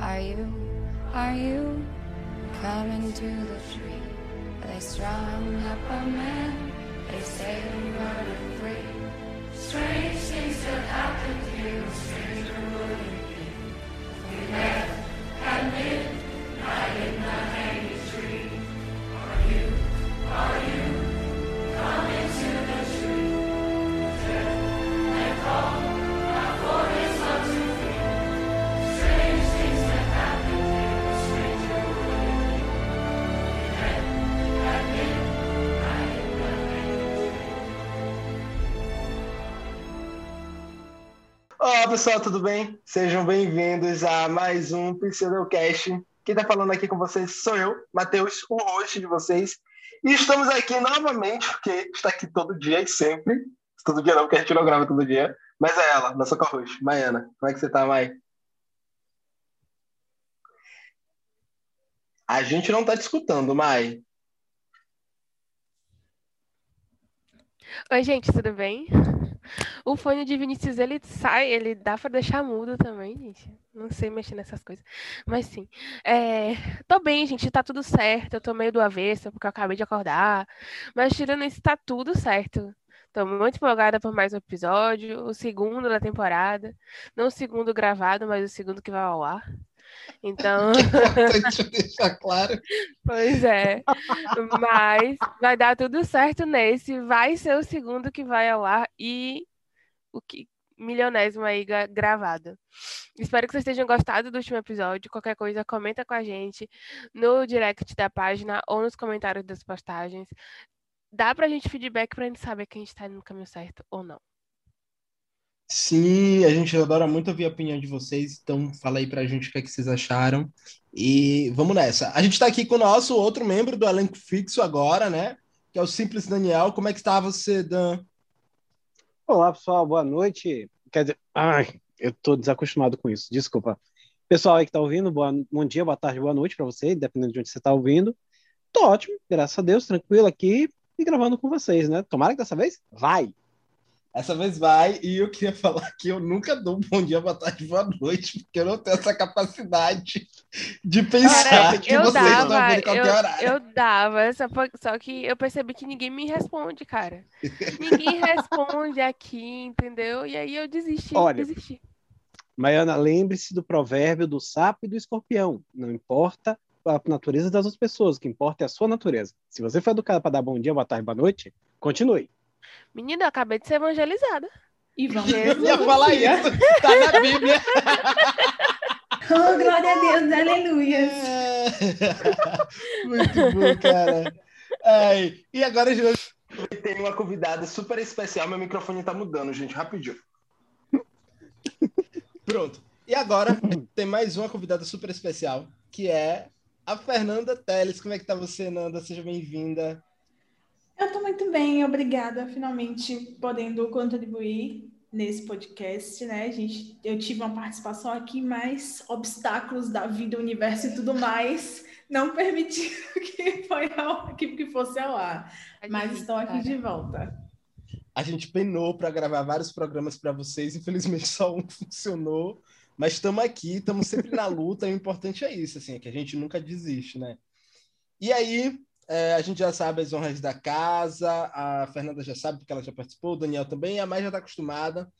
Are you, are you coming to the tree? They strung up a man, they say I'm running free. Strange things that happen to you, stranger would Olá pessoal, tudo bem? Sejam bem-vindos a mais um Pseudocast. Quem tá falando aqui com vocês sou eu, Matheus, o host de vocês. E estamos aqui novamente, porque está aqui todo dia e sempre. Todo dia não, porque a gente não grava todo dia. Mas é ela, nossa co-host, Maiana. Como é que você tá, Mai? A gente não tá te escutando, Mai. Oi, gente, tudo bem? O fone de Vinícius, ele sai, ele dá pra deixar mudo também, gente. Não sei mexer nessas coisas. Mas sim. É, tô bem, gente, tá tudo certo. Eu tô meio do avesso, porque eu acabei de acordar. Mas tirando isso, tá tudo certo. Tô muito empolgada por mais um episódio, o segundo da temporada. Não o segundo gravado, mas o segundo que vai ao ar. Então, Importante deixar claro. Pois é. Mas vai dar tudo certo nesse. Vai ser o segundo que vai ao ar e o que milionésimo aí gra- gravado. Espero que vocês tenham gostado do último episódio. Qualquer coisa, comenta com a gente no direct da página ou nos comentários das postagens. Dá pra gente feedback pra gente saber que a gente tá indo no caminho certo ou não. Sim, a gente adora muito ouvir a opinião de vocês, então fala aí pra gente o que é que vocês acharam. E vamos nessa. A gente tá aqui com o nosso outro membro do elenco fixo agora, né? Que é o Simples Daniel. Como é que está você, Dan? Olá, pessoal, boa noite. Quer dizer, ai, eu tô desacostumado com isso, desculpa. Pessoal aí que tá ouvindo, boa, bom dia, boa tarde, boa noite para você, dependendo de onde você tá ouvindo. Tô ótimo, graças a Deus, tranquilo aqui e gravando com vocês, né? Tomara que dessa vez vai. Essa vez vai, e eu queria falar que eu nunca dou bom dia, boa tarde, boa noite, porque eu não tenho essa capacidade de pensar Cara, que eu vocês estão dava, ouvindo em qualquer eu, horário. eu dava, só, só que eu percebi que ninguém me responde, cara. Ninguém responde aqui, entendeu? E aí eu desisti, Olha, desisti. Maiana, lembre-se do provérbio do sapo e do escorpião. Não importa a natureza das outras pessoas, o que importa é a sua natureza. Se você foi educado para dar bom dia, boa tarde, boa noite, continue. Menina, eu acabei de ser evangelizada. E vamos. Eu ia falar isso, tá na Bíblia. Oh, glória a Deus, aleluia. Muito bom, cara. Ai, e agora, gente, Tem uma convidada super especial, meu microfone tá mudando, gente, rapidinho. pronto. E agora tem mais uma convidada super especial, que é a Fernanda Teles. Como é que tá você, Nanda? Seja bem-vinda. Eu tô muito bem, obrigada. Finalmente podendo contribuir nesse podcast, né, gente? Eu tive uma participação aqui, mas obstáculos da vida, universo e tudo mais não permitiram que, foi ao, que, que fosse ao ar. Mas estou aqui de volta. A gente penou para gravar vários programas para vocês, infelizmente só um funcionou, mas estamos aqui, estamos sempre na luta, e o importante é isso, assim, é que a gente nunca desiste, né? E aí, é, a gente já sabe as honras da casa, a Fernanda já sabe porque ela já participou, o Daniel também, a Mai já está acostumada,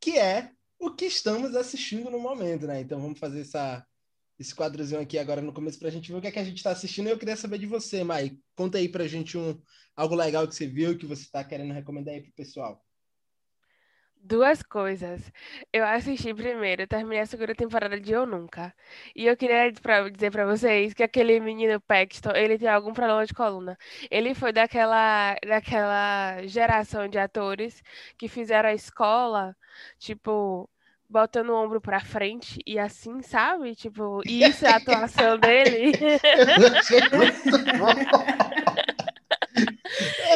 que é o que estamos assistindo no momento, né? Então vamos fazer essa, esse quadrozinho aqui agora no começo para a gente ver o que é que a gente está assistindo. E eu queria saber de você, Mai. Conta aí para a gente um, algo legal que você viu, que você está querendo recomendar aí pro pessoal. Duas coisas. Eu assisti primeiro, eu terminei a segunda temporada de Eu Nunca. E eu queria pra- dizer pra vocês que aquele menino Paxton, ele tem algum problema de coluna. Ele foi daquela, daquela geração de atores que fizeram a escola, tipo, botando o ombro pra frente e assim, sabe? Tipo, e isso é a atuação dele. Eu achei muito bom.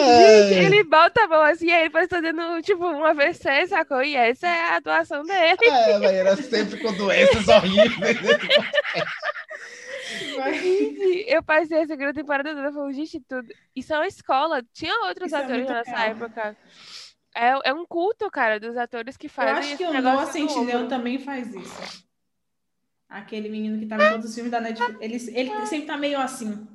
Gente, ele bota a mão assim, e aí ele parece tá dando, tipo, um AVC, sacou? E essa é a atuação dele. É, velho, era sempre com doenças horríveis. Gente, eu passei a segunda temporada toda falando, gente, tudo. Isso é uma escola. Tinha outros Isso é atores muito nessa real. época. É, é um culto, cara, dos atores que Eu fazem acho que o Noah ombro. também faz isso. Aquele menino que tava em todos os filmes da Netflix. Ele, ele sempre tá meio assim.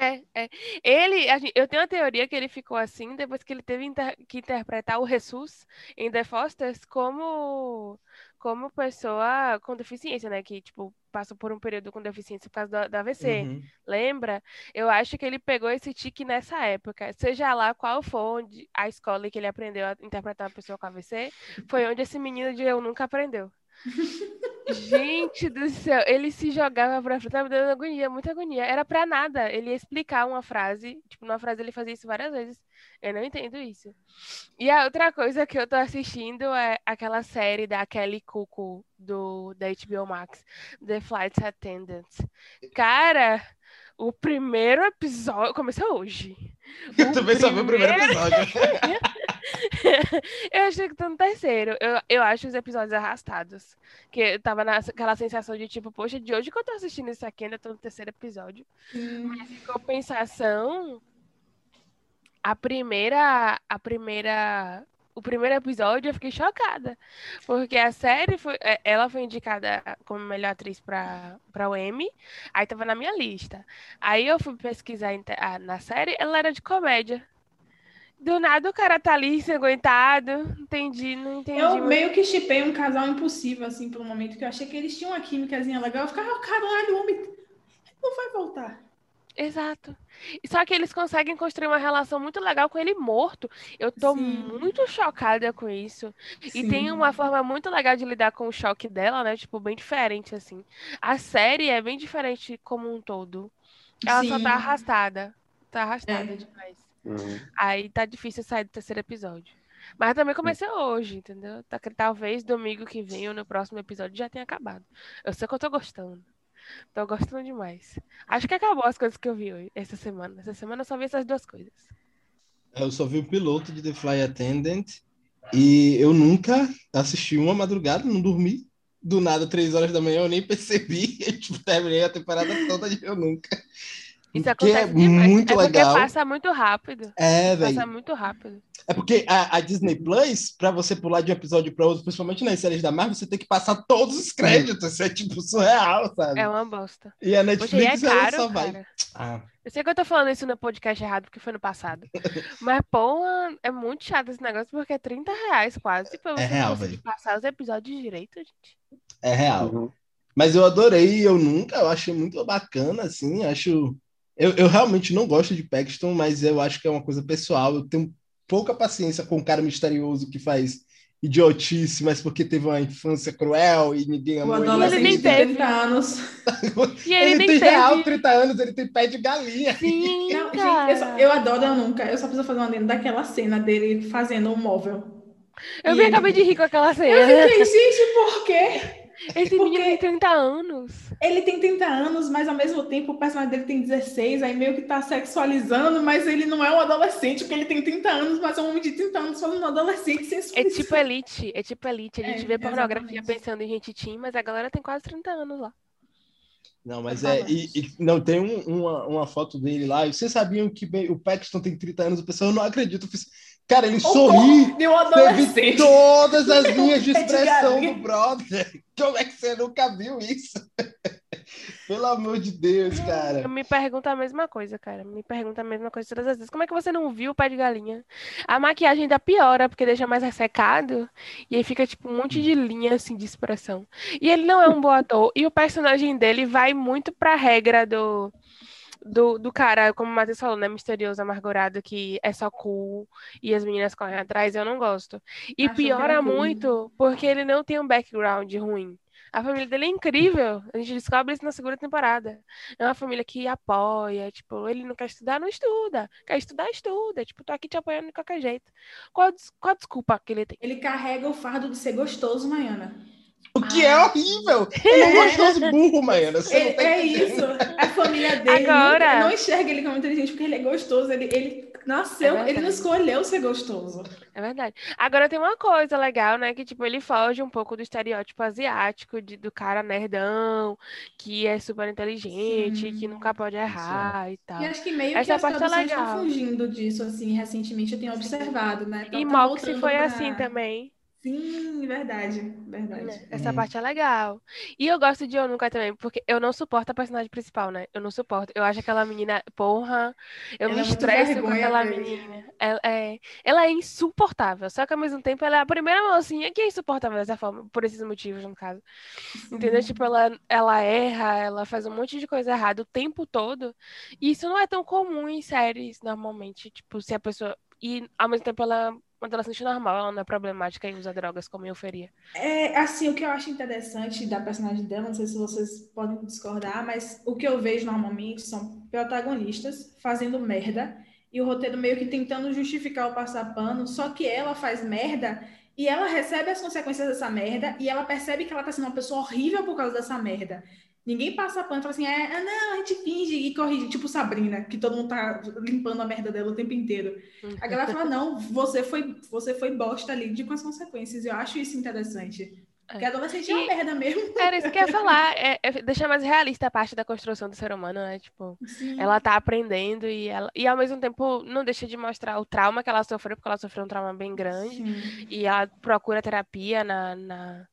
É, é. Ele, a gen- eu tenho uma teoria que ele ficou assim depois que ele teve inter- que interpretar o Jesus em The Fosters como, como pessoa com deficiência, né? Que, tipo, passou por um período com deficiência por causa do AVC. Uhum. Lembra? Eu acho que ele pegou esse tique nessa época. Seja lá qual for onde a escola que ele aprendeu a interpretar uma pessoa com AVC, foi onde esse menino de eu nunca aprendeu. Gente do céu, ele se jogava pra frente, tava dando agonia, muita agonia. Era pra nada. Ele ia explicar uma frase, tipo, numa frase ele fazia isso várias vezes. Eu não entendo isso. E a outra coisa que eu tô assistindo é aquela série da Kelly Cuco do da HBO Max, The Flight Attendant. Cara, o primeiro episódio começou hoje. Eu também só vi o primeiro episódio. eu achei que tô no terceiro. Eu, eu acho os episódios arrastados. Que eu tava naquela sensação de tipo, poxa, de hoje que eu tô assistindo isso aqui, ainda tô no terceiro episódio. Mas em compensação, a primeira. A primeira. O primeiro episódio eu fiquei chocada. Porque a série foi. é, Ela foi indicada como melhor atriz pra, pra o Emmy. Aí tava na minha lista. Aí eu fui pesquisar na série, ela era de comédia. Do nada o cara tá ali ensanguentado. Entendi, não entendi. Eu muito. meio que chipei um casal impossível, assim, por um momento, que eu achei que eles tinham uma químicazinha legal. Eu ficava, "Ah, caralho, o homem não vai voltar. Exato. Só que eles conseguem construir uma relação muito legal com ele morto. Eu tô Sim. muito chocada com isso. E Sim. tem uma forma muito legal de lidar com o choque dela, né? Tipo, bem diferente, assim. A série é bem diferente como um todo. Ela só Sim. tá arrastada. Tá arrastada É. demais. Uhum. Aí tá difícil sair do terceiro episódio. Mas também comecei hoje, entendeu? Tá, talvez domingo que vem ou no próximo episódio já tenha acabado. Eu sei que eu tô gostando. Tô gostando demais. Acho que acabou as coisas que eu vi hoje, essa semana. Essa semana eu só vi essas duas coisas. Eu só vi o piloto de The Fly Attendant e eu nunca assisti uma madrugada, não dormi. Do nada, três horas da manhã, eu nem percebi. Eu, tipo, terminei a temporada toda e eu nunca. Isso Que acontece é demais. muito é porque legal. passa muito rápido. É, velho. Passa muito rápido. É porque a, a Disney Plus, pra você pular de um episódio pra outro, principalmente nas séries da Marvel, você tem que passar todos os créditos. Isso é tipo surreal, sabe? É uma bosta. E a Poxa, é Netflix ela caro, só vai. cara. Ah, Eu sei que eu tô falando isso no podcast errado, porque foi no passado. Mas, pô, é muito chato esse negócio, porque é 30 reais quase pra você É real, passar os episódios direito, gente. é real. Uhum. Mas eu adorei, eu nunca, eu achei muito bacana, assim, acho... Eu, eu realmente não gosto de Paxton, mas eu acho que é uma coisa pessoal, eu tenho pouca paciência com um cara misterioso que faz idiotice, mas porque teve uma infância cruel e ninguém amou ele. adolescente nem de teve. 30 anos. E ele, Ele nem tem teve. real 30 anos, ele tem pé de galinha. Sim, Não, gente, cara. eu, só- eu adoro eu nunca. Eu só preciso fazer uma dentro daquela cena dele fazendo um móvel. Eu E me ele- acabei de rir com aquela Eu cena. fiquei, gente, por quê? Esse porque- menino tem 30 anos. Ele tem 30 anos, mas ao mesmo tempo o personagem dele tem 16, aí meio que tá sexualizando, mas ele não é um adolescente, porque ele tem 30 anos, mas é um homem de 30 anos falando um adolescente É sensualizando. tipo Elite, é tipo Elite. A gente É, vê pornografia exatamente. pensando em gente teen, mas a galera tem quase 30 anos lá. Não, mas Tá é. E, e não tem um- uma, uma foto dele lá. E vocês sabiam que bem, o Paxton tem 30 anos? O pessoal, eu não acredito. Eu fiz, cara, ele O sorri. de um Teve adolescente. todas as linhas de Pé de expressão do brother. Como é que você nunca viu isso? Pelo amor de Deus, Eu cara. me pergunto a mesma coisa, cara. Me pergunto a mesma coisa todas as vezes. Como é que você não viu o pé de galinha? A maquiagem ainda piora, porque deixa mais ressecado. E aí fica, tipo, um monte de linha, assim, de expressão. E ele não é um bom ator. E o personagem dele vai muito pra regra do... Do, do cara, como o Matheus falou, né? Misterioso, amargurado, que é só cool e as meninas correm atrás, eu não gosto. E Acho piora cool. muito porque ele não tem um background ruim. A família dele é incrível. A gente descobre isso na segunda temporada. É uma família que apoia, tipo, ele não quer estudar, não estuda. Quer estudar, estuda. Tipo, tô aqui te apoiando de qualquer jeito. Qual, qual a desculpa que ele tem? Ele carrega o fardo de ser gostoso, Maiana. O que é horrível. Ele é um gostoso burro, Maiana. Você Ele- tá é isso. A família dele Agora- não, enxerga ele como inteligente porque ele é gostoso. Ele, ele nasceu, É ele não escolheu ser gostoso. É verdade. Agora tem uma coisa legal, né? Que, tipo, ele foge um pouco do estereótipo asiático, de- do cara nerdão, que é super inteligente, Sim. que nunca pode errar e tal. E acho que meio que Essa as parte é estão legal. fugindo disso, assim, recentemente eu tenho observado, né? E Tá- Moxie foi pra- assim também. Sim, verdade, verdade. Né? Essa Hum. parte é legal. E eu gosto de Onuka também, porque eu não suporto a personagem principal, né? Eu não suporto. Eu acho aquela menina, porra, eu Ela me é estresso com aquela menina. Ela é, ela é insuportável, só que ao mesmo tempo ela é a primeira mocinha que é insuportável dessa forma, por esses motivos, no caso. Entendeu? Tipo, ela, ela erra, ela faz um monte de coisa errada o tempo todo. E isso não é tão comum em séries, normalmente. Tipo, se a pessoa. E ao mesmo tempo ela é uma adolescente normal, ela não é problemática e usa drogas como euforia. É, assim, o que eu acho interessante da personagem dela, não sei se vocês podem discordar, mas o que eu vejo normalmente são protagonistas fazendo merda e o roteiro meio que tentando justificar o passar pano, só que ela faz merda e ela recebe as consequências dessa merda e ela percebe que ela tá sendo uma pessoa horrível por causa dessa merda. Ninguém passa pano e fala assim, é, ah, não, a gente finge e corrige, tipo Sabrina, que todo mundo tá limpando a merda dela o tempo inteiro. A galera fala, não, você foi, você foi bosta, lide com as consequências. Eu acho isso interessante. Porque adolescente é uma E- merda mesmo. Era isso que eu ia falar, é, é deixar mais realista a parte da construção do ser humano, né? Tipo, Sim. ela tá aprendendo e, ela, e ao mesmo tempo não deixa de mostrar o trauma que ela sofreu, porque ela sofreu um trauma bem grande. Sim. E ela procura terapia na, na,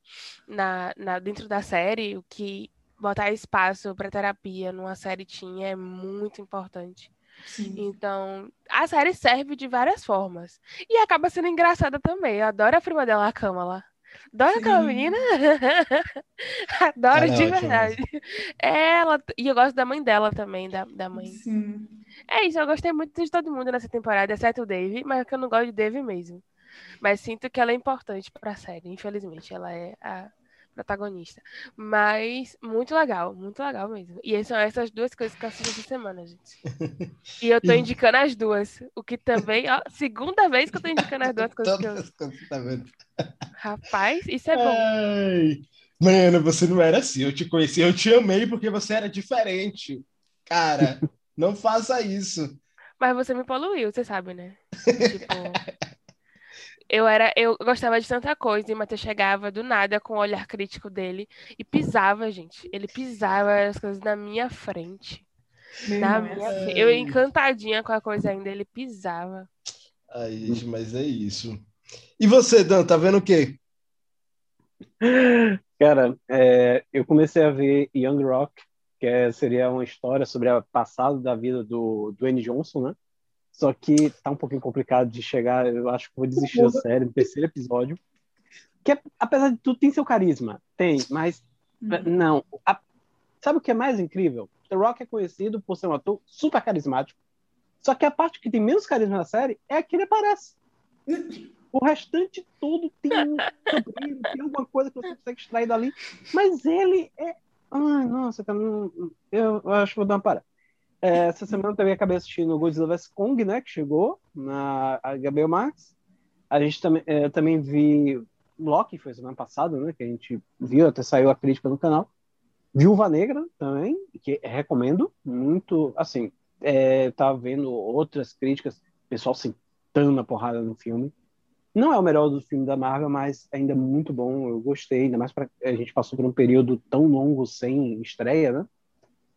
na, na- dentro da série, o que botar espaço para terapia numa série tinha é muito importante. Sim. Então, a série serve de várias formas. E acaba sendo engraçada também. Eu adoro a prima dela, a Kamala. Adoro aquela menina. Adoro Ela é de ótima verdade. Ela, e eu gosto da mãe dela também, da, da mãe. Sim. É isso, eu gostei muito de todo mundo nessa temporada, exceto o Dave, mas é que eu não gosto de Dave mesmo. Mas sinto que ela é importante pra série, infelizmente, ela é a protagonista. Mas muito legal, muito legal mesmo. E são essas duas coisas que eu assisti essa semana, gente. E eu tô indicando as duas, o que também, ó, segunda vez que eu tô indicando as duas coisas que eu... As coisas, tá? Rapaz, isso é bom. Ai, mano, você não era assim. Eu te conheci, eu te amei porque você era diferente. Cara, não faça isso. Mas você me poluiu, você sabe, né? Tipo, eu era, eu gostava de tanta coisa e o Matheus chegava do nada com o olhar crítico dele e pisava, gente. Ele pisava as coisas na minha frente. Meu Na minha é. Eu encantadinha com a coisa ainda, ele pisava. Ai, gente, mas é isso. E você, Dan, tá vendo o quê? Cara, é, eu comecei a ver Young Rock, que é- seria uma história sobre o passado da vida do Dwayne Johnson, né? Só que tá um pouquinho complicado de chegar, eu acho que vou desistir da série no terceiro episódio. Que é- apesar de tudo tem seu carisma, tem, mas Hum. não. A- sabe o que é mais incrível? The Rock é conhecido por ser um ator super carismático. Só que a parte que tem menos carisma na série é a que ele aparece. O restante todo tem um sobrinho, tem alguma coisa que você consegue extrair dali. Mas ele é. Ai, nossa, eu, eu acho que vou dar uma parada. É, essa semana também acabei assistindo Godzilla vs Kong, né? Que chegou na HBO Max. A gente também, é, também vi Loki, foi semana passada, né? Que a gente viu, até saiu a crítica no canal. Viúva Negra também, que recomendo muito. Assim, é, tava vendo outras críticas, pessoal sentando a porrada no filme. Não é o melhor do filme da Marvel, mas ainda muito bom. Eu gostei, ainda mais para a gente passou por um período tão longo sem estreia, né?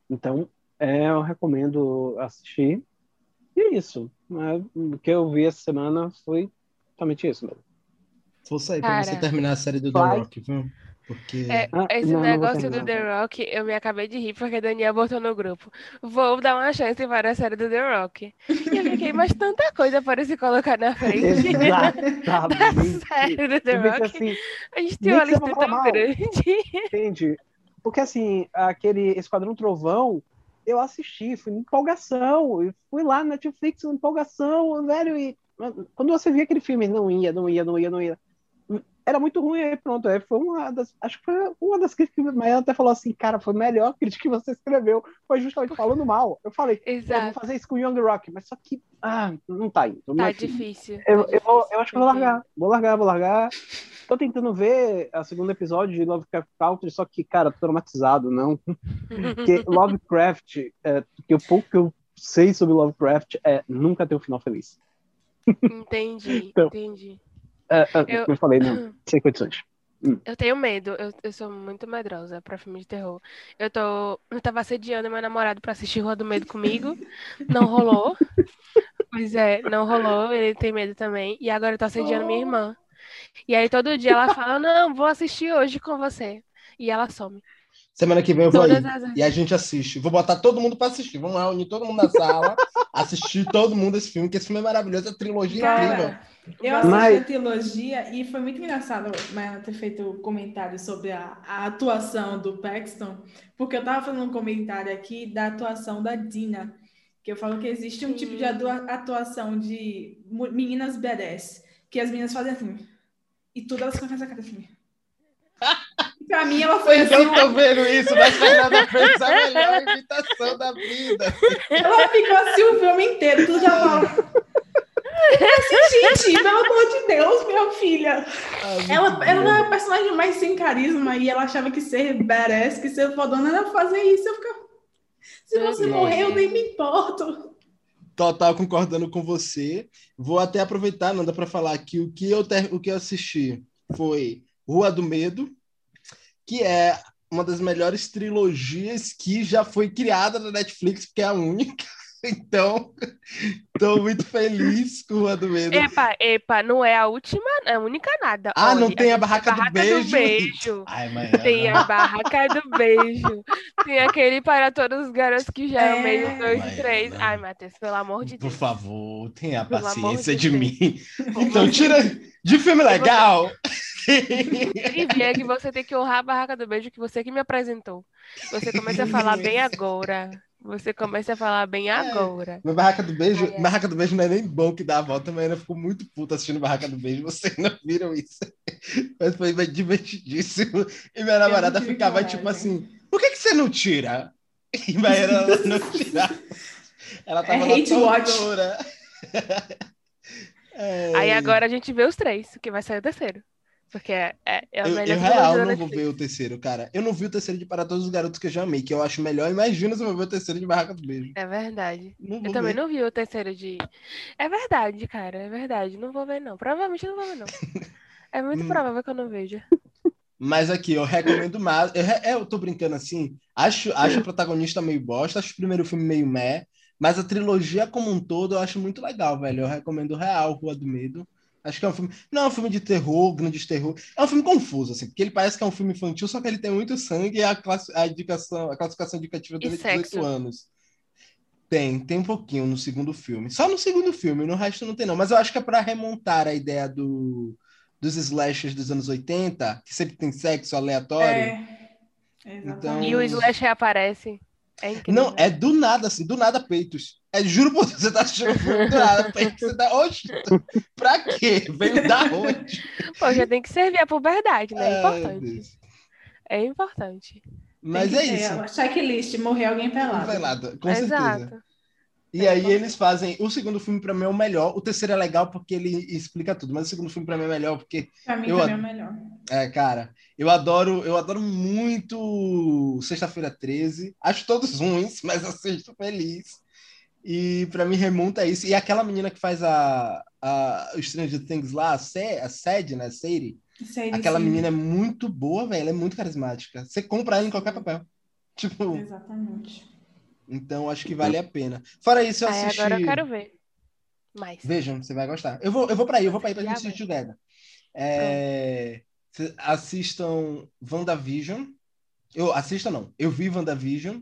Então, é, eu recomendo assistir. E é isso. né? O que eu vi essa semana foi somente isso mesmo. Força aí pra Cara. você terminar a série do The. Rock, viu? Porque. É, Ah, esse não, não vou negócio do terminar. The Rock, eu me acabei de rir porque a Daniel botou no grupo. Vou dar uma chance para a série do The Rock. E eu fiquei, mas tanta coisa para se colocar na frente da série do The Eu Rock. assim, A gente tem nem uma que lista tão mal. grande. Entende? Porque assim, aquele Esquadrão Trovão, eu assisti, fui em empolgação, fui lá na Netflix em empolgação, velho, e quando você via aquele filme, não ia, não ia, não ia, não ia. Era muito ruim, aí pronto, aí foi uma das, acho que foi uma das críticas, mas ela até falou assim, cara, foi a melhor crítica que você escreveu, foi justamente falando mal. Eu falei, eu vou Exato. fazer isso com o Young Rock, mas só que, ah, não tá indo. Tá Mas- difícil. eu, tá eu, difícil, eu acho que eu vou largar. Vou largar, vou largar. Tô tentando ver a segundo episódio de Lovecraft Country, só que, cara, tô traumatizado, não. Porque Lovecraft, é, que o pouco que eu sei sobre Lovecraft é nunca ter um final feliz. Entendi, Então. entendi. É, é, Eu- eu falei, não, sem condições. Eu tenho medo, eu, eu sou muito medrosa pra filme de terror. Eu tô, eu tava assediando meu namorado pra assistir Rua do Medo comigo, não rolou. Pois é, não rolou, ele tem medo também. E agora eu tô assediando minha irmã. E aí todo dia ela fala, não, vou assistir hoje com você. E ela some. Semana que vem eu vou aí. Todas as E a gente assiste. Vou botar todo mundo pra assistir. Vamos lá, unir todo mundo na sala, assistir todo mundo esse filme, que esse filme é maravilhoso, é trilogia incrível. Cara, eu assisti Mas- a trilogia e foi muito engraçado Maia ter feito comentário sobre a, a atuação do Paxton, porque eu tava fazendo um comentário aqui da atuação da Dina, que eu falo que existe um tipo de atua- atuação de meninas badass, que as meninas fazem assim, e tudo elas com essa cara assim. Pra mim ela foi Vocês assim, não estão vendo isso, mas Fernanda fez a melhor imitação da vida. ela ficou assim o filme inteiro, tudo já fala. Assim, gente, pelo amor de Deus, minha filha. Ah, Ela, ela bom. é o personagem mais sem carisma e ela achava que ser badass, que ser fodona era fazer isso. Eu ficava, se você Nossa. morrer, eu nem me importo. Total concordando com você. Vou até aproveitar, Nanda, para falar que o que eu ter- o que eu assisti foi Rua do Medo, que é uma das melhores trilogias que já foi criada na Netflix, porque é a única. Então, estou muito feliz com Rua do Medo. Epa, epa, não é a última, é a única nada. Ah, não Olha, tem a Barraca, do Beijo? Beijo. Ai, mãe, Tem não. a barraca do beijo. Tem aquele para todos os garotos que já é o meio É. dois e três. não. Ai, Matheus, pelo amor de Por Deus. favor, tenha Pelo paciência de de, mim. Então, tira de filme legal. E é que você tem que honrar a barraca do beijo que você que me apresentou. Você começa a falar bem agora. Você começa a falar bem agora. Meu Barraca do Beijo, Ai, ai. Barraca do Beijo não é nem bom que dá a volta, mas ainda ficou muito puta assistindo Barraca do Beijo. Vocês não viram isso? Mas foi divertidíssimo. E minha namorada ficava coragem. tipo assim: por que, que você não tira? E mas ela não tirava. Ela tava É na hate watch. tortura. É, Aí agora a gente vê os três, que vai sair o terceiro. Porque é, é, é a Eu, melhor eu real não vou ver o terceiro, cara. Eu não vi o terceiro de Para Todos os Garotos que eu já amei, que eu acho melhor. Imagina se eu vou ver o terceiro de Barraca do Beijo. É verdade. Eu também ver. não vi o terceiro de. É verdade, cara. É verdade. Não vou ver, não. Provavelmente não vou ver, não. É muito Hum. provável que eu não veja. Mas aqui, eu recomendo mais. Eu, re- é, eu tô brincando assim. Acho, acho a protagonista meio bosta, acho o primeiro filme meio meh, mas a trilogia como um todo eu acho muito legal, velho. Eu recomendo real Rua do Medo. Acho que é um filme. Não é um filme de terror, grande terror. É um filme confuso, assim, porque ele parece que é um filme infantil, só que ele tem muito sangue e a, classe, a, indicação, a classificação indicativa dele é 18 sexo? anos. Tem, tem um pouquinho no segundo filme. Só no segundo filme, no resto não tem, não. Mas eu acho que é para remontar a ideia do, dos slashers dos anos 80, que sempre tem sexo aleatório. É. Então-. E o Slash reaparece. É incrível. Não, é do nada, assim, do nada peitos. É, juro por Deus, você tá assistindo o filme do nada, peitos, você tá, oxe, pra quê? Veio da onde? Pô, já tem que servir a puberdade, né? É Ai, importante. É importante. Mas é isso. Checklist, morrer alguém pelado. Velado, com certeza. Exato. E aí eles fazem. O segundo filme pra mim é o melhor. O terceiro é legal porque ele explica tudo, mas o segundo filme pra mim é melhor porque Pra mim Eu também é o melhor. É, cara, eu adoro, eu adoro muito Sexta-feira 13. Acho todos ruins, mas assisto feliz. E pra mim remonta a isso. E aquela menina que faz a, a o Stranger Things lá, a, Sé, a Sad, né? Sadie. Sei, Aquela sim. menina é muito boa, velho. Ela é muito carismática. Você compra ela em qualquer papel. Tipo, Exatamente. então acho que vale a pena. Fora isso, eu assisti. agora eu quero ver. Mais. Vejam, você vai gostar. Eu vou, eu vou pra aí, eu vou pra aí pra gente assistir together. É, assistam WandaVision. Eu assista não. Eu vi WandaVision.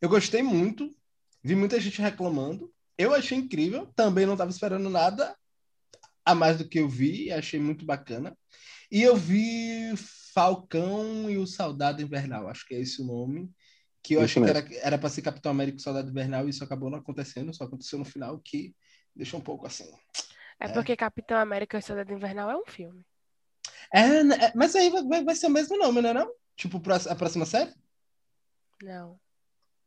Eu gostei muito. Vi muita gente reclamando. Eu achei incrível. Também não estava esperando nada a mais do que eu vi. Achei muito bacana. E eu vi Falcão e o Soldado Invernal. Acho que é esse o nome. Que eu Isso achei que era, para ser Capitão América e Soldado Invernal. E isso acabou não acontecendo. Só aconteceu no final, que deixa um pouco assim. É É. porque Capitão América e Soldado Invernal é um filme. É, né, é, mas aí vai- vai, ser o mesmo nome, né? Não? Tipo, a próxima série? Não.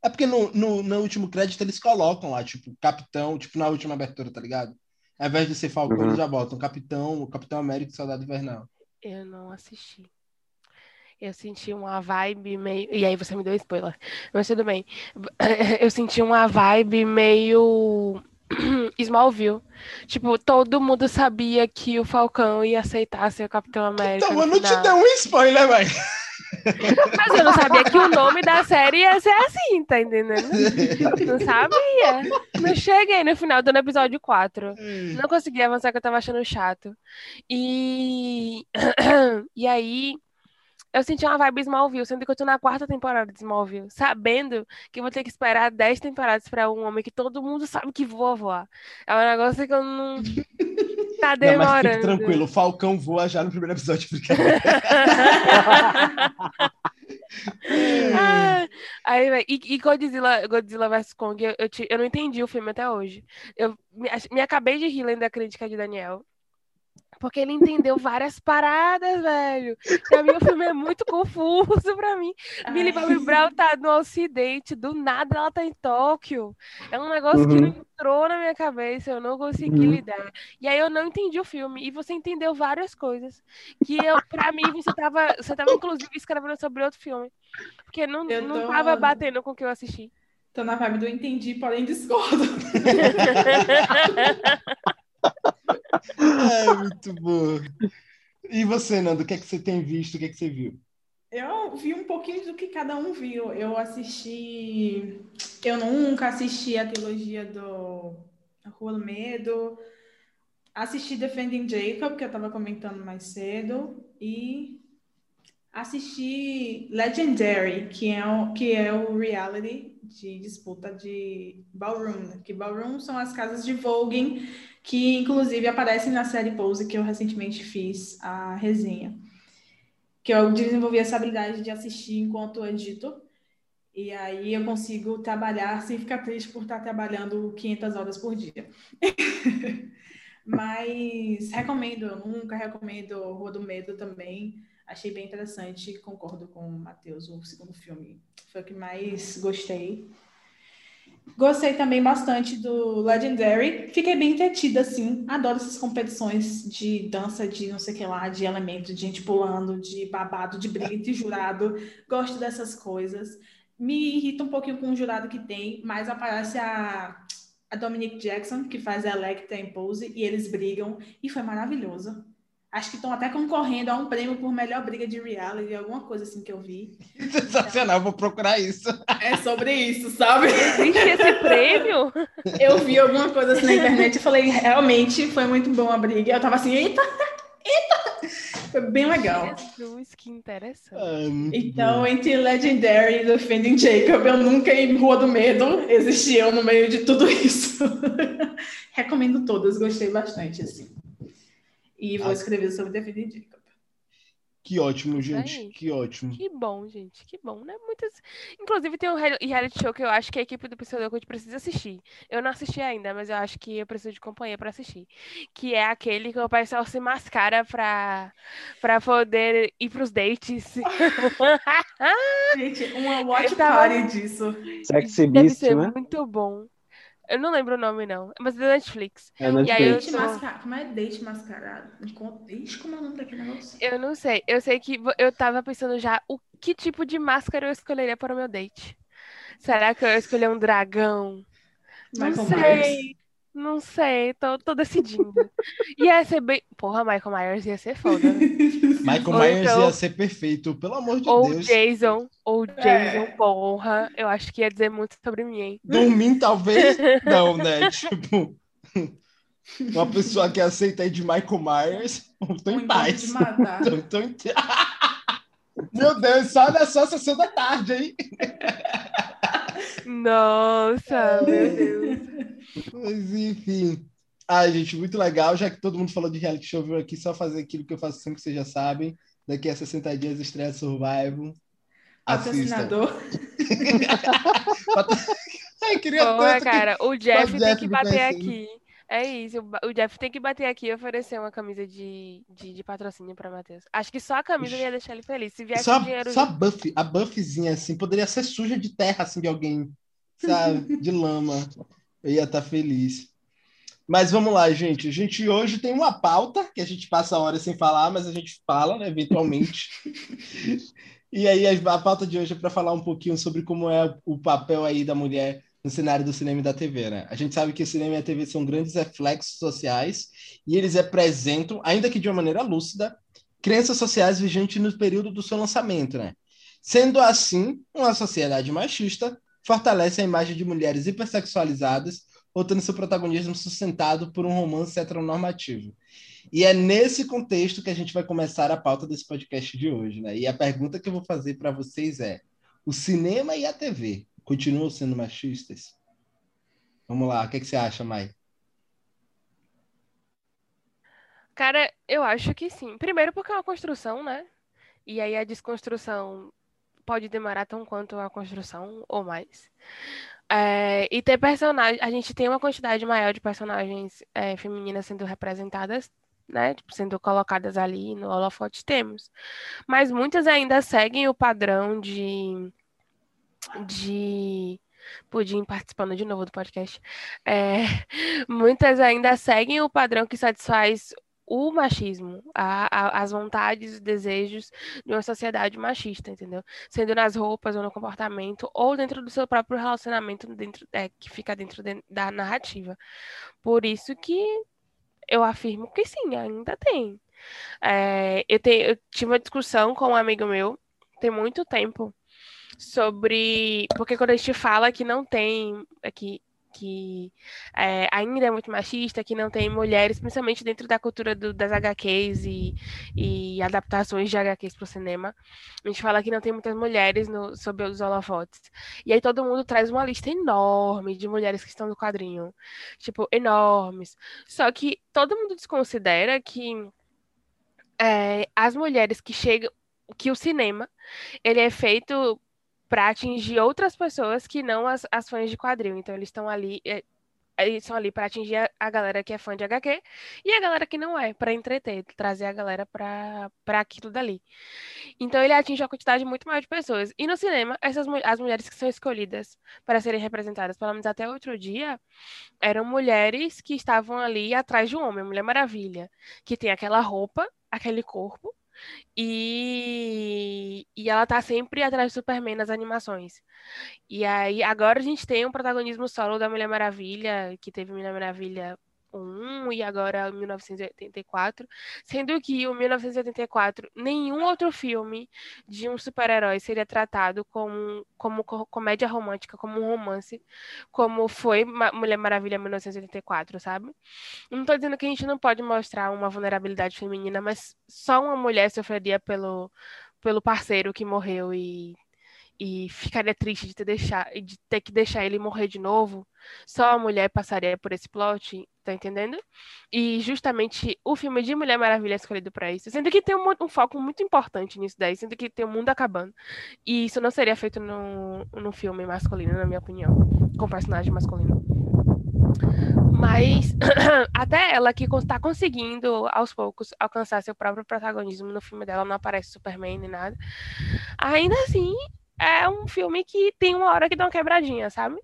É porque no, no, no último crédito eles colocam lá, tipo, Capitão, tipo, na última abertura, tá ligado? Ao invés de ser Falcão, Uhum. eles já botam Capitão, Capitão América e Soldado Invernal. Eu não assisti. Eu senti uma vibe meio. E aí você me deu spoiler. Mas tudo bem. Eu senti uma vibe meio. Smallville. Tipo, todo mundo sabia que o Falcão ia aceitar ser o Capitão América. Então, eu não te dei um spoiler, velho. Mas eu não sabia que o nome da série ia ser assim, tá entendendo? Não sabia. Não cheguei no final do episódio 4. Não consegui avançar, que eu tava achando chato. E. E aí. Eu senti uma vibe Smallville, sendo que eu tô na quarta temporada de Smallville, sabendo que vou ter que esperar 10 temporadas pra um homem que todo mundo sabe que voa voar. É um negócio que eu não. Tá Não, mas demorando. fique tranquilo, o Falcão voa já no primeiro episódio. brincadeira. Ah, aí, vai, e, e Godzilla, Godzilla vs Kong, eu, eu, te- eu não entendi o filme até hoje. Eu me, me acabei de rir lendo a crítica de Daniel. Porque ele entendeu várias paradas, velho. Pra mim, o filme é muito confuso pra mim. Millie Ai. Bobby Brown tá no Ocidente, do nada ela tá em Tóquio. É um negócio que Uhum. não entrou na minha cabeça, eu não consegui Uhum. lidar. E aí eu não entendi o filme. E você entendeu várias coisas. Que eu, pra mim, você tava, você tava inclusive escrevendo sobre outro filme. Porque não, Eu não tô- tava batendo com o que eu assisti. Tô na vibe do entendi, porém discordo. É muito bom. E você, Nando, o que é que você tem visto? O que é que você viu? Eu vi um pouquinho do que cada um viu. Eu assisti. Eu nunca assisti a trilogia do Rua do Medo. Assisti Defending Jacob, que eu tava comentando mais cedo. E assisti Legendary, que é o, que é o reality de disputa de ballroom. Que ballroom são as casas de voguing, que inclusive aparecem na série Pose, que eu recentemente fiz a resenha que eu desenvolvi essa habilidade de assistir enquanto edito. E aí eu consigo trabalhar sem ficar triste por estar trabalhando 500 horas por dia. Mas recomendo, eu nunca recomendo Rua do Medo também. Achei bem interessante, concordo com o Matheus, o segundo filme foi o que mais gostei. Gostei também bastante do Legendary. Fiquei bem entretida, assim. Adoro essas competições de dança, de não sei o que lá, de elementos, de gente pulando, de babado, de briga de jurado. Gosto dessas coisas. Me irrita um pouquinho com o jurado que tem, mas aparece a, a Dominique Jackson, que faz a Electra em Pose, e eles brigam, e foi maravilhoso. Acho que estão até concorrendo a um prêmio por melhor briga de reality, alguma coisa assim que eu vi. Sensacional, vou procurar isso. É sobre isso, sabe? Existe esse prêmio? Eu vi alguma coisa assim na internet e falei, realmente foi muito bom a briga. Eu tava assim, eita, eita! Foi bem legal. Jesus, que interessante. Ah, Então, bom. entre Legendary e Defending Jacob, eu nunca em Rua do Medo existi eu no meio de tudo isso. Recomendo todas, gostei bastante, assim. E vou Ah. escrever sobre Defending Jacob. Que ótimo, gente. aí. Que ótimo. Que bom, gente, que bom, né? Muitas... Inclusive tem um real- reality show que eu acho que a equipe do Pseudocult precisa assistir. Eu não assisti ainda, mas eu acho que eu preciso de companhia pra assistir. Que é aquele que o pessoal se mascara pra, pra poder ir pros dates. Gente, uma watch tava- party disso. Sexy Deve Beast, ser né? muito bom. Eu não lembro o nome, não. Mas é da Netflix. É na E aí eu Netflix. Date tô- mascarado. Como é date mascarado? Ixi, como é o nome daquele negócio? Eu não sei. Eu sei que eu tava pensando já o que tipo de máscara eu escolheria para o meu date. Será que eu ia escolher um dragão? Não Michael sei. Não sei, tô, tô decidindo. Ia ser bem. Porra, Michael Myers ia ser foda. né? Michael Ou Myers então- ia ser perfeito, pelo amor de Ou Deus. Jason. Ou Jason, É. porra. Eu acho que ia dizer muito sobre mim, hein? Dormir, talvez, não, né? Tipo, uma pessoa que aceita aí de Michael Myers, eu tô em paz. de matar. Tô, tô em... Meu Deus, só na sua sessão da tarde, hein? Nossa, meu Deus. Mas enfim. Ai, gente, muito legal. Já que todo mundo falou de reality show, eu aqui só fazer aquilo que eu faço sempre, que vocês já sabem. Daqui a 60 dias estreia Survival. Patrocinador. Ai, queria Porra, tanto que- cara, o Jeff tem Jeff que me bater aqui. É isso, o Jeff tem que bater aqui e oferecer uma camisa de, de, de patrocínio pra Matheus. Acho que só a camisa ia deixar ele feliz. Se viesse Só, com dinheiro. só a buff, a buffzinha assim, poderia ser suja de terra, assim, de alguém, sabe? De lama. Eu ia estar feliz. Mas vamos lá, gente. A gente hoje tem uma pauta que a gente passa a hora sem falar, mas a gente fala, né, eventualmente. e aí a, a pauta de hoje é para falar um pouquinho sobre como é o papel aí da mulher no cenário do cinema e da TV, né? A gente sabe que o cinema e a TV são grandes reflexos sociais e eles representam, ainda que de uma maneira lúcida, crenças sociais vigentes no período do seu lançamento, né? Sendo assim, uma sociedade machista fortalece a imagem de mulheres hipersexualizadas, ou seu protagonismo sustentado por um romance heteronormativo. E é nesse contexto que a gente vai começar a pauta desse podcast de hoje, né? E a pergunta que eu vou fazer para vocês é: o cinema e a TV continuam sendo machistas? Vamos lá, o que, é que você acha, Mai? Cara, eu acho que sim. Primeiro porque é uma construção, né? E aí a desconstrução pode demorar tão quanto a construção ou mais. É, e ter personagens, a gente tem uma quantidade maior de personagens é, femininas sendo representadas, né? Tipo, sendo colocadas ali no holofote temos. Mas muitas ainda seguem o padrão de de Pudim participando de novo do podcast. É, muitas ainda seguem o padrão que satisfaz o machismo, a, a, as vontades e desejos de uma sociedade machista, entendeu? Sendo nas roupas ou no comportamento, ou dentro do seu próprio relacionamento dentro, é, que fica dentro de, da narrativa. Por isso que eu afirmo que sim, ainda tem. É, eu, te, eu tive uma discussão com um amigo meu, tem muito tempo, sobre. Porque quando a gente fala que não tem. Que, que é, ainda é muito machista, que não tem mulheres, principalmente dentro da cultura do, das HQs e, e adaptações de HQs para o cinema. A gente fala que não tem muitas mulheres no, sob os holofotes. E aí todo mundo traz uma lista enorme de mulheres que estão no quadrinho. Tipo, enormes. Só que todo mundo desconsidera que é, as mulheres que chegam. Que o cinema ele é feito para atingir outras pessoas que não as, as fãs de quadril. Então, eles estão ali. É, eles estão ali para atingir a, a, galera que é fã de HQ e a galera que não é, para entreter, trazer a galera para aquilo dali. Então ele atinge uma quantidade muito maior de pessoas. E no cinema, essas as mulheres que são escolhidas para serem representadas, pelo menos até outro dia, eram mulheres que estavam ali atrás de um homem, Mulher Maravilha, que tem aquela roupa, aquele corpo, e, e ela tá sempre atrás do Superman nas animações. E aí, agora a gente tem um protagonismo solo da Mulher Maravilha, que teve Mulher Maravilha 1 e agora 1984, sendo que o 1984 nenhum outro filme de um super-herói seria tratado como, como comédia romântica, como um romance, como foi Mulher Maravilha 1984, sabe? Não estou dizendo que a gente não pode mostrar uma vulnerabilidade feminina, mas só uma mulher sofreria pelo, pelo parceiro que morreu e e ficaria triste de ter, deixar, de ter que deixar ele morrer de novo, só a mulher passaria por esse plot, tá entendendo? E justamente o filme de Mulher Maravilha é escolhido para isso, sendo que tem um, um, foco muito importante nisso daí, sendo que tem o mundo acabando. E isso não seria feito no, no filme masculino, na minha opinião, com personagem masculino. Mas até ela que está conseguindo aos poucos alcançar seu próprio protagonismo no filme dela, não aparece Superman nem nada. Ainda assim, é um filme que tem uma hora que dá uma quebradinha, sabe?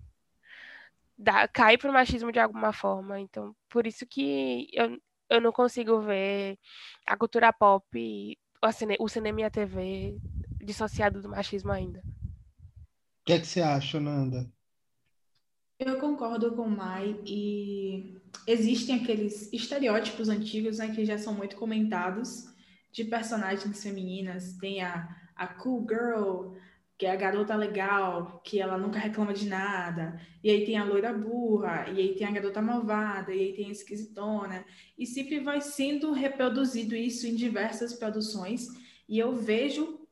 Dá, cai pro machismo de alguma forma. Então, por isso que eu, eu não consigo ver a cultura pop, o, cine, o cinema e a TV dissociado do machismo ainda. O que, é que você acha, Nanda? Eu concordo com o Mai e existem aqueles estereótipos antigos né, que já são muito comentados de personagens femininas. Tem a, a cool girl, que é a garota legal, que ela nunca reclama de nada, e aí tem a loira burra, e aí tem a garota malvada, e aí tem a esquisitona, e sempre vai sendo reproduzido isso em diversas produções, e eu vejo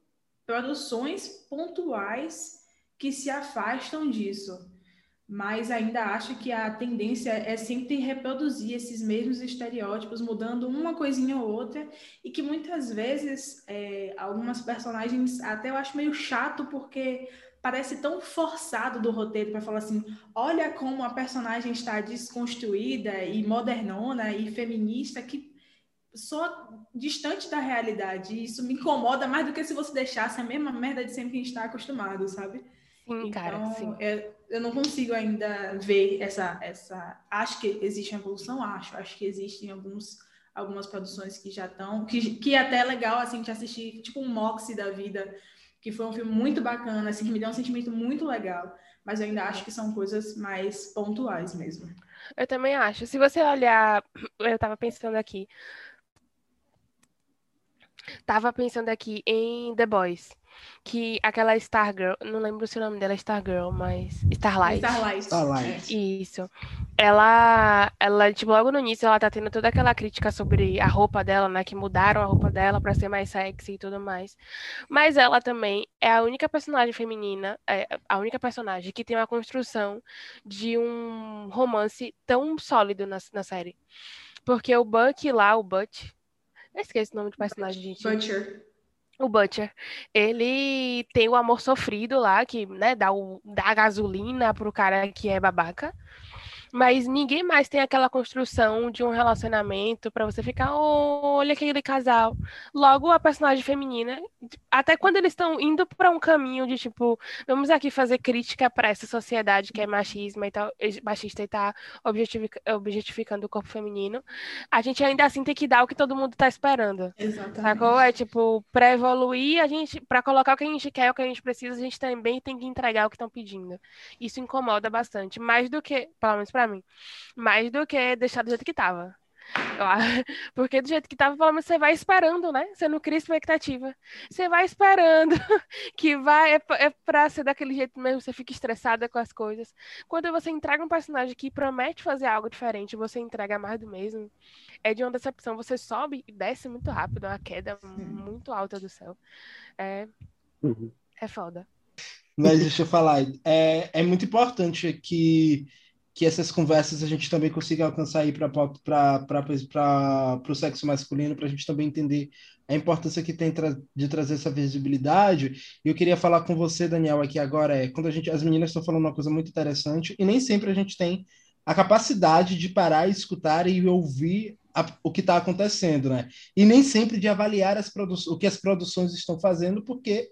produções pontuais que se afastam disso mas ainda acho que a tendência é sempre reproduzir esses mesmos estereótipos, mudando uma coisinha ou outra, e que muitas vezes é, algumas personagens até eu acho meio chato, porque parece tão forçado do roteiro para falar assim: olha como a personagem está desconstruída e modernona e feminista, que só distante da realidade. E isso me incomoda mais do que se você deixasse a mesma merda de sempre que a gente está acostumado, sabe? Sim, então, cara, sim. É, eu não consigo ainda ver essa, essa. Acho que existe uma evolução, acho. Acho que existem alguns, algumas produções que já estão. Que, que é até legal assim, de assistir, tipo um Moxie da vida, que foi um filme muito bacana, assim, que me deu um sentimento muito legal. Mas eu ainda acho que são coisas mais pontuais mesmo. Eu também acho. Se você olhar, eu estava pensando aqui. Tava pensando aqui em The Boys. Que aquela Stargirl, não lembro se o nome dela é Stargirl, mas Starlight. Starlight. Starlight. Isso. Ela, ela, tipo, logo no início ela tá tendo toda aquela crítica sobre a roupa dela, né? Que mudaram a roupa dela pra ser mais sexy e tudo mais. Mas ela também é a única personagem feminina, é a única personagem que tem uma construção de um romance tão sólido na, na série. Porque o Buck lá, o Butch, eu esqueci o nome do personagem, gente. Butcher. O Butcher, ele tem o amor sofrido lá, que, né, dá, o, dá a gasolina pro cara que é babaca. Mas ninguém mais tem aquela construção de um relacionamento pra você ficar, "Oh, olha aquele casal. Logo, a personagem feminina, até quando eles estão indo pra um caminho de tipo, vamos aqui fazer crítica pra essa sociedade que é machismo e tal, machista e tá objetific- objetificando o corpo feminino, a gente ainda assim tem que dar o que todo mundo tá esperando. Exatamente. Sacou? É tipo, pra evoluir, a gente, pra colocar o que a gente quer, o que a gente precisa, a gente também tem que entregar o que estão pedindo. Isso incomoda bastante, mais do que, pelo menos pra mim, mais do que deixar do jeito que tava. Porque do jeito que tava, pelo menos você vai esperando, né? Você não cria expectativa. Você vai esperando que vai, é, pra- é pra ser daquele jeito mesmo, você fica estressada com as coisas. Quando você entrega um personagem que promete fazer algo diferente, você entrega mais do mesmo, é de uma decepção. Você sobe e desce muito rápido, é uma queda muito alta do céu. É, Uhum. é foda. Mas deixa eu falar, é, é muito importante que, que essas conversas a gente também consiga alcançar aí para o sexo masculino, para a gente também entender a importância que tem tra de trazer essa visibilidade. E eu queria falar com você, Daniel, aqui agora, é quando a gente, as meninas estão falando uma coisa muito interessante, e nem sempre a gente tem a capacidade de parar escutar e ouvir a- o que está acontecendo, né? E nem sempre de avaliar as o que as produções estão fazendo, porque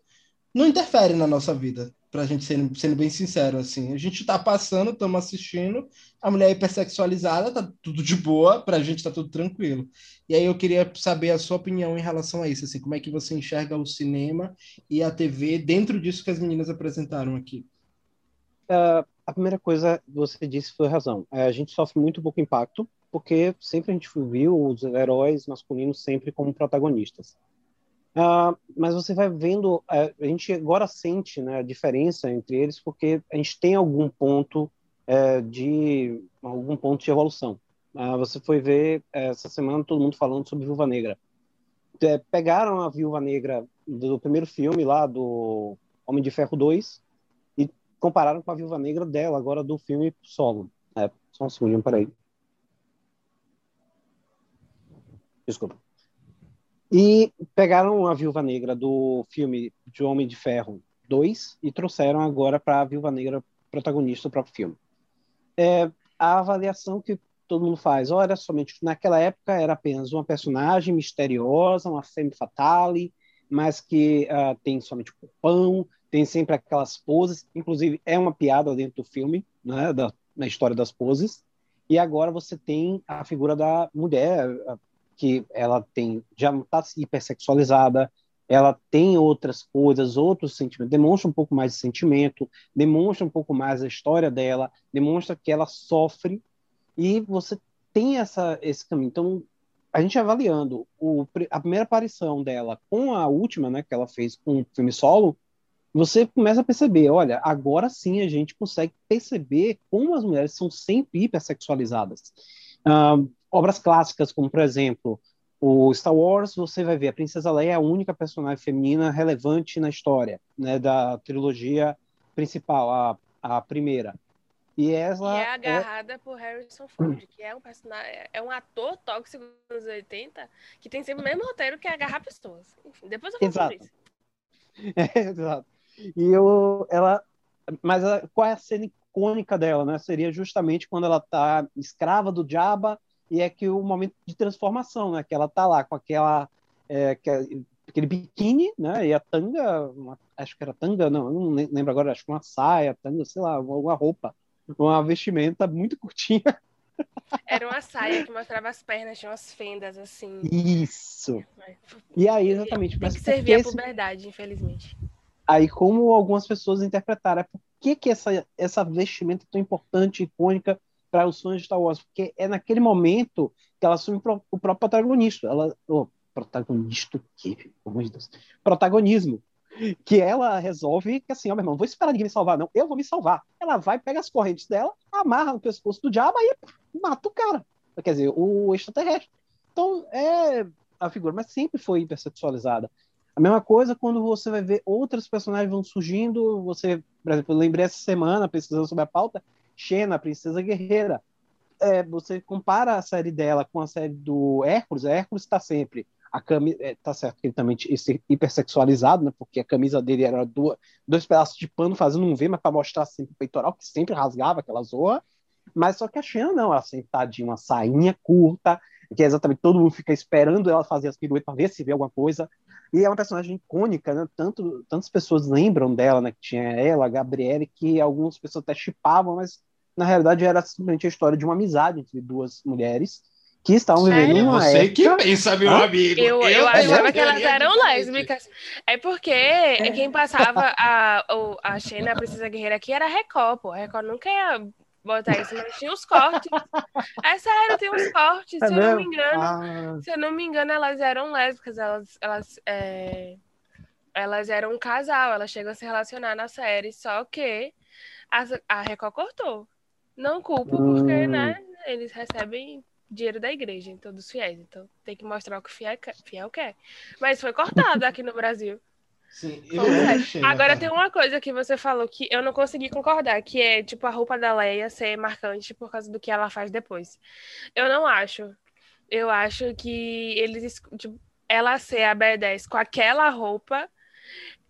não interfere na nossa vida, pra gente sendo, sendo bem sincero, assim. A gente tá passando, estamos assistindo, a mulher é hipersexualizada, tá tudo de boa, pra gente tá tudo tranquilo. E aí eu queria saber a sua opinião em relação a isso, assim, como é que você enxerga o cinema e a TV dentro disso que as meninas apresentaram aqui? A primeira coisa que você disse foi razão. É, a gente sofre muito pouco impacto, porque sempre a gente viu os heróis masculinos sempre como protagonistas. Ah, mas você vai vendo, é, a gente agora sente né, a diferença entre eles, porque a gente tem algum ponto é, de algum ponto de evolução. Ah, você foi ver é, essa semana todo mundo falando sobre Viúva Negra. Pegaram a Viúva Negra do primeiro filme lá do Homem de Ferro 2 e compararam com a Viúva Negra dela agora do filme solo. Só um segundinho, peraí. Desculpa. E pegaram a Viúva Negra do filme de Homem de Ferro 2 e trouxeram agora para a Viúva Negra protagonista do próprio filme. É, a avaliação que todo mundo faz, olha, somente naquela época era apenas uma personagem misteriosa, uma femme fatale, mas que uh, tem somente pão, tem sempre aquelas poses, inclusive é uma piada dentro do filme, né, da, na história das poses, e agora você tem a figura da mulher, que ela tem já está hipersexualizada, ela tem outras coisas, outros sentimentos, demonstra um pouco mais de sentimento, demonstra um pouco mais a história dela, demonstra que ela sofre, e você tem essa, esse caminho. Então, a gente avaliando o, a primeira aparição dela com a última, né, que ela fez com o filme solo, você começa a perceber, olha, agora sim a gente consegue perceber como as mulheres são sempre hipersexualizadas. Uh, obras clássicas, como, por exemplo, o Star Wars, você vai ver, a Princesa Leia é a única personagem feminina relevante na história, né, da trilogia principal, a, a primeira. E ela e é agarrada é... por Harrison Ford, que é um personagem, é um ator tóxico dos 80, que tem sempre o mesmo roteiro que é agarrar pessoas. Enfim, depois eu falo exato. sobre isso. É, exato. E eu, ela, mas a, qual é a cena icônica dela, né? Seria justamente quando ela tá escrava do Jabba e é que o momento de transformação, né? Que ela tá lá com aquela é, que, aquele biquíni, né? E a tanga, uma, acho que era tanga, não, não lembro agora, acho que uma saia, tanga, sei lá, uma roupa, uma vestimenta muito curtinha. Era uma saia que mostrava as pernas, tinha umas fendas assim. Isso. E aí, exatamente. Tem que servir a puberdade, infelizmente. Aí, como algumas pessoas interpretaram, é por que, que essa, essa vestimenta é tão importante, icônica para os fãs de Star Wars? Porque é naquele momento que ela assume o próprio protagonista. Ela, oh, protagonista? Oh, Deus. Protagonismo. que ela resolve que assim, ó, meu irmão, vou esperar ninguém me salvar, não. Eu vou me salvar. Ela vai, pega as correntes dela, amarra no pescoço do diabo e mata o cara. Quer dizer, o extraterrestre. Então, é a figura, mas sempre foi hipersexualizada. A mesma coisa quando você vai ver outros personagens vão surgindo. Você, por exemplo, eu lembrei essa semana, pesquisando sobre a pauta, Xena, Princesa Guerreira. É, você compara a série dela com a série do Hércules, a Hércules está sempre a camisa é, tá certo que ele também esse hipersexualizado, né? Porque a camisa dele era duas, dois pedaços de pano fazendo um V, mas para mostrar sempre o peitoral que sempre rasgava aquela zoa. Mas só que a Xena não, ela sentadinha, uma sainha curta, que é exatamente todo mundo fica esperando ela fazer as piruetas para ver se vê alguma coisa. E é uma personagem icônica, né? Tanto, tantas pessoas lembram dela, né? Que tinha ela, a Gabriele, que algumas pessoas até chipavam, mas na realidade era simplesmente a história de uma amizade entre duas mulheres que estavam vivendo Sério? uma Você época... que pensa, meu Hã? amigo. Eu, eu, tenho achava que elas eram lésbicas. É porque quem passava a, a Xena, a Princesa Guerreira aqui, era a Record, pô. A Record nunca ia botar isso, mas tinha os cortes. É sério, tem uns cortes. É Se eu não me mesmo? engano, Ah, se eu não me engano, elas eram lésbicas. Elas, elas, é, elas eram um casal. Elas chegam a se relacionar na série, só que a, a Record cortou. Não culpo, porque, Hum. né, eles recebem dinheiro da igreja, então, dos fiéis. Então, tem que mostrar o que o fiel quer. Fiel quer. Mas foi cortado aqui no Brasil. Sim, eu é. Xena, Agora cara. tem uma coisa que você falou que eu não consegui concordar, que é tipo a roupa da Leia ser marcante por causa do que ela faz depois. Eu não acho. Eu acho que eles tipo, ela ser a B10 com aquela roupa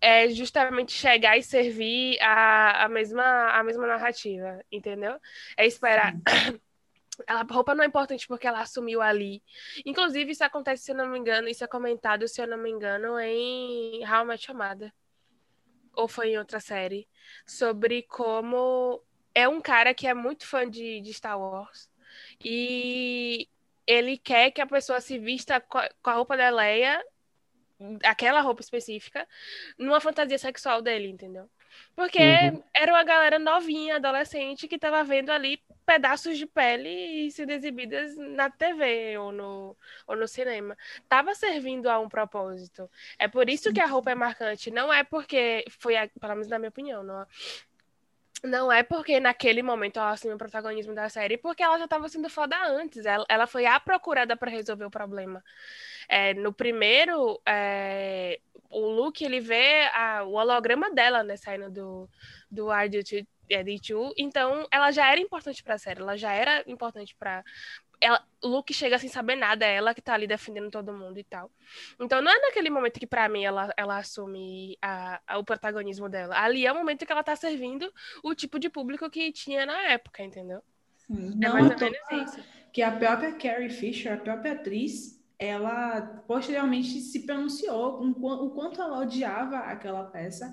é justamente chegar e servir a, a mesma a mesma narrativa, entendeu? É esperar Ela, a roupa não é importante porque ela assumiu ali. Inclusive, isso acontece, se eu não me engano, isso é comentado, se eu não me engano, em How I Met Mother. Ou foi em outra série. Sobre como é um cara que é muito fã de, de Star Wars. E ele quer que a pessoa se vista com a, com a roupa da Leia, aquela roupa específica, numa fantasia sexual dele, entendeu? Porque Uhum. era uma galera novinha, adolescente, que tava vendo ali pedaços de pele sendo exibidas na TV ou no, ou no cinema. Tava servindo a um propósito. É por isso que a roupa é marcante. Não é porque foi, a- pelo menos na minha opinião, não, não é porque naquele momento ela assumiu o protagonismo da série, porque ela já estava sendo foda antes. Ela, ela foi a procurada para resolver o problema. É, no primeiro, é, o Luke ele vê a- o holograma dela, né, saindo do, do R2, é, D2, então ela já era importante para a série, ela já era importante para ela, Luke chega sem saber nada, é ela que tá ali defendendo todo mundo e tal. Então não é naquele momento que pra mim ela, ela assume a, a- o protagonismo dela. Ali é o momento que ela tá servindo o tipo de público que tinha na época, entendeu? Sim, É não mais ou toa menos isso. que a própria Carrie Fisher, a própria atriz, ela posteriormente se pronunciou o quanto ela odiava aquela peça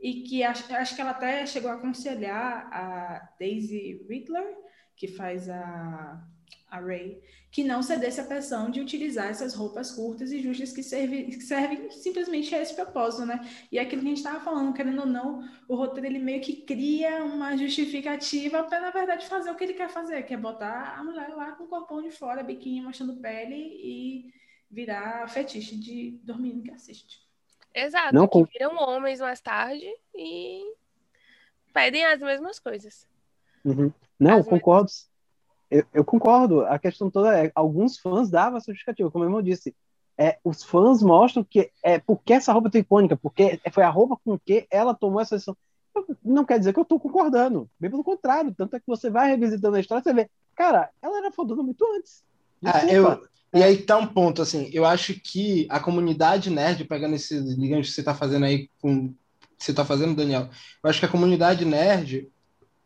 e que acho, acho que ela até chegou a aconselhar a Daisy Ridler, que faz a, a Ray, que não cedesse a pressão de utilizar essas roupas curtas e justas que, serve, que servem simplesmente a esse propósito, né? E é aquilo que a gente estava falando, querendo ou não, o roteiro ele meio que cria uma justificativa para, na verdade, fazer o que ele quer fazer, que é botar a mulher lá com o corpão de fora, biquíni mostrando pele e virar fetiche de dormindo que assiste. Exato, Não, que com- viram homens mais tarde e pedem as mesmas coisas. Uhum. Não, As concordo. Eu, eu concordo. A questão toda é, alguns fãs davam essa justificativa, como eu disse. É, os fãs mostram que é porque essa roupa é icônica, porque foi a roupa com que ela tomou essa decisão. Não quer dizer que eu tô concordando, bem pelo contrário. Tanto é que você vai revisitando a história, você vê, cara, ela era fodona muito antes. Ah, Desculpa. eu, e aí tá um ponto, assim, eu acho que a comunidade nerd, pegando esse gancho que você tá fazendo aí com. Você tá fazendo, Daniel, eu acho que a comunidade nerd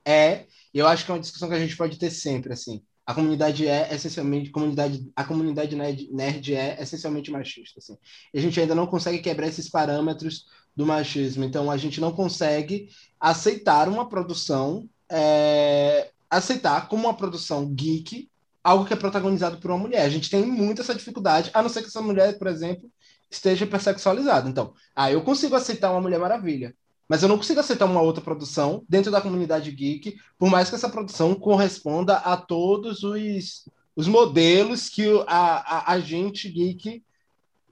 é, eu acho que é uma discussão que a gente pode ter sempre, assim. A comunidade é essencialmente, comunidade, a comunidade nerd, nerd é essencialmente machista, assim. E a gente ainda não consegue quebrar esses parâmetros do machismo. Então a gente não consegue aceitar uma produção, é, aceitar como uma produção geek algo que é protagonizado por uma mulher. A gente tem muito essa dificuldade, a não ser que essa mulher, por exemplo, esteja hipersexualizada. Então, ah, eu consigo aceitar uma Mulher Maravilha, mas eu não consigo aceitar uma outra produção dentro da comunidade geek, por mais que essa produção corresponda a todos os, os modelos que a, a, a gente geek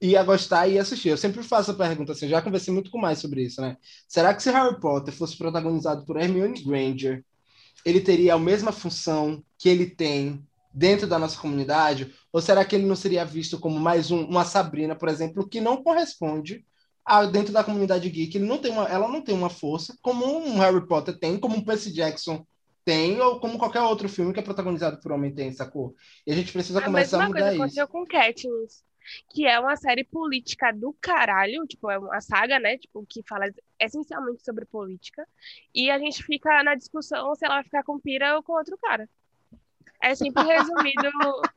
ia gostar e ia assistir. Eu sempre faço a pergunta, assim, já conversei muito com mais sobre isso, né? Será que se Harry Potter fosse protagonizado por Hermione Granger, ele teria a mesma função que ele tem dentro da nossa comunidade? Ou será que ele não seria visto como mais um, uma Sabrina, por exemplo, que não corresponde dentro da comunidade geek? Ele não tem uma, ela não tem uma força como um Harry Potter tem, como um Percy Jackson tem, ou como qualquer outro filme que é protagonizado por homem tem, sacou? E a gente precisa a começar a mudar coisa isso. aconteceu com Katniss, que é uma série política do caralho, tipo, é uma saga, né, tipo, que fala essencialmente sobre política, e a gente fica na discussão se ela vai ficar com Pira ou com outro cara. É sempre resumido.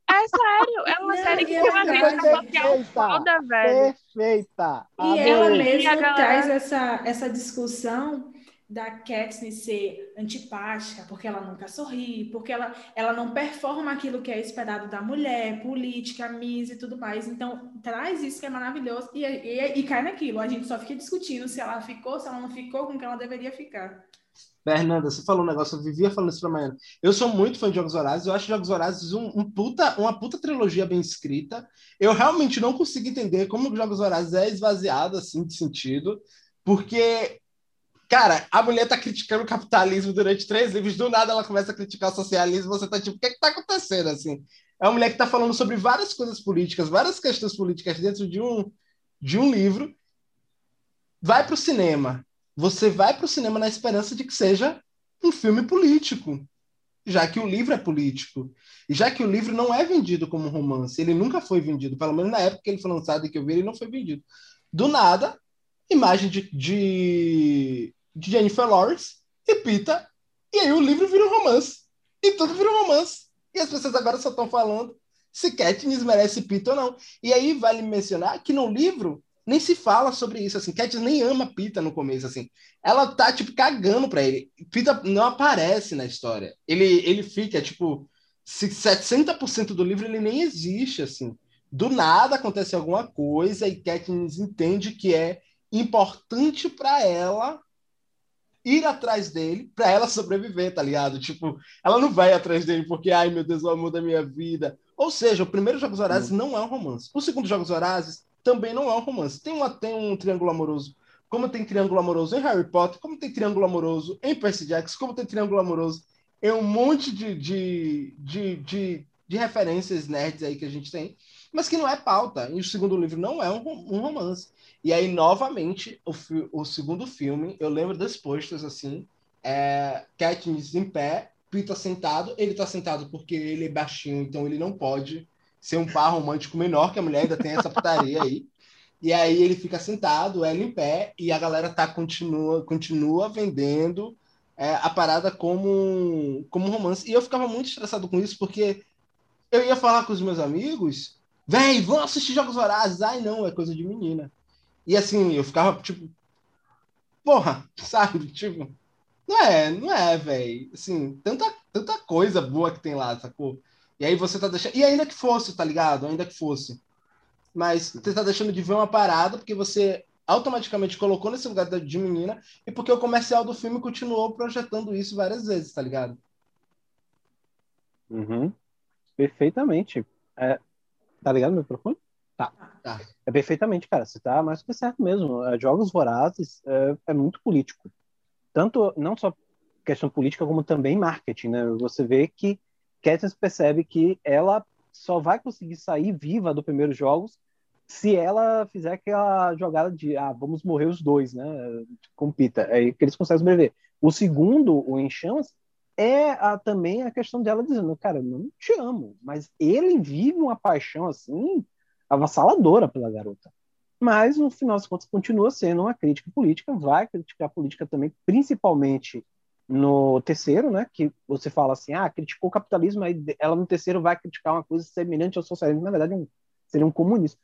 é sério, é uma Não, série que e tem uma é crítica social Perfeita. foda, velho. Perfeita! E ela mesma traz essa, essa discussão da Katniss ser antipática, porque ela nunca sorri, porque ela, ela não performa aquilo que é esperado da mulher, política, Miss e tudo mais. Então, traz isso que é maravilhoso e, e, e cai naquilo. A gente só fica discutindo se ela ficou, se ela não ficou, com que ela deveria ficar. Fernanda, você falou um negócio, eu vivia falando isso pra Mariana. Eu sou muito fã de Jogos Vorazes, eu acho Jogos Vorazes um, um puta, uma puta trilogia bem escrita. Eu realmente não consigo entender como Jogos Vorazes é esvaziado, assim, de sentido, porque, cara, a mulher tá criticando o capitalismo durante três livros, do nada ela começa a criticar o socialismo, você tá tipo, o que que tá acontecendo, assim? É uma mulher que tá falando sobre várias coisas políticas, várias questões políticas dentro de um, de um livro, vai pro cinema, você vai para o cinema na esperança de que seja um filme político, já que o livro é político. E já que o livro não é vendido como romance, ele nunca foi vendido, pelo menos na época que ele foi lançado e que eu vi, ele não foi vendido. Do nada, imagem de, de, de Jennifer Lawrence e Pita, e aí o livro vira um romance. E tudo vira um romance. E as pessoas agora só estão falando se Katniss merece Pita ou não. E aí vale mencionar que no livro nem se fala sobre isso, assim, Katniss nem ama Pita no começo, assim, ela tá, tipo, cagando pra ele, Pita não aparece na história, ele, ele fica, tipo, se 60% do livro ele nem existe, assim, do nada acontece alguma coisa e Katniss entende que é importante para ela ir atrás dele, para ela sobreviver, tá ligado? Tipo, ela não vai atrás dele porque, ai meu Deus, o amor da minha vida. Ou seja, o primeiro Jogos Horazes não é um romance. O segundo Jogos Horazes também não é um romance. Tem, uma, tem um triângulo amoroso, como tem triângulo amoroso em Harry Potter, como tem triângulo amoroso em Percy Jackson, como tem triângulo amoroso em um monte de, de, de, de, de referências nerds aí que a gente tem, mas que não é pauta. E o segundo livro não é um, um romance. E aí, novamente, o, o segundo filme, eu lembro das posters assim, é Katniss em pé, Peter sentado, ele tá sentado porque ele é baixinho, então ele não pode ser um par romântico menor, que a mulher ainda tem essa putaria aí. E aí ele fica sentado, ela em pé, e a galera tá continua, continua vendendo é, a parada como, como romance. E eu ficava muito estressado com isso, porque eu ia falar com os meus amigos, véi, vamos assistir Jogos Vorazes. Ai, não, é coisa de menina. E assim, eu ficava tipo, porra, sabe? Tipo, não é, não é, velho. Assim, tanta, tanta coisa boa que tem lá, sacou? E aí você tá deixando. E ainda que fosse, tá ligado? Ainda que fosse. Mas você tá deixando de ver uma parada porque você automaticamente colocou nesse lugar de menina e porque o comercial do filme continuou projetando isso várias vezes, tá ligado? Uhum. Perfeitamente. É, tá ligado meu microfone? Tá. Tá. É perfeitamente, cara. Você tá mais que certo mesmo. É, Jogos Vorazes é, é muito político. Tanto, não só questão política, como também marketing, né? Você vê que Katniss percebe que ela só vai conseguir sair viva do primeiro jogos se ela fizer aquela jogada de ah, vamos morrer os dois, né? Com Pita. Aí que eles conseguem sobreviver. O segundo, o Em Chamas, é a- também a questão dela dizendo, cara, eu não te amo, mas ele vive uma paixão assim avassaladora pela garota. Mas, no final das contas, continua sendo uma crítica política, vai criticar a política também, principalmente no terceiro, né, que você fala assim, ah, criticou o capitalismo, aí ela no terceiro vai criticar uma coisa semelhante ao socialismo, na verdade um, seria um comunismo.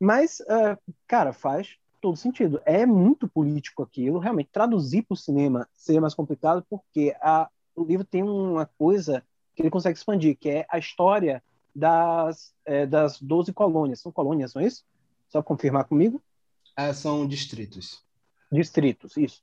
Mas, é, cara, faz todo sentido. É muito político aquilo, realmente, traduzir para o cinema seria mais complicado, porque a, o livro tem uma coisa que ele consegue expandir, que é a história das, é, das 12 colônias. São colônias, não é isso? Só confirmar comigo? É, são distritos. Distritos, isso.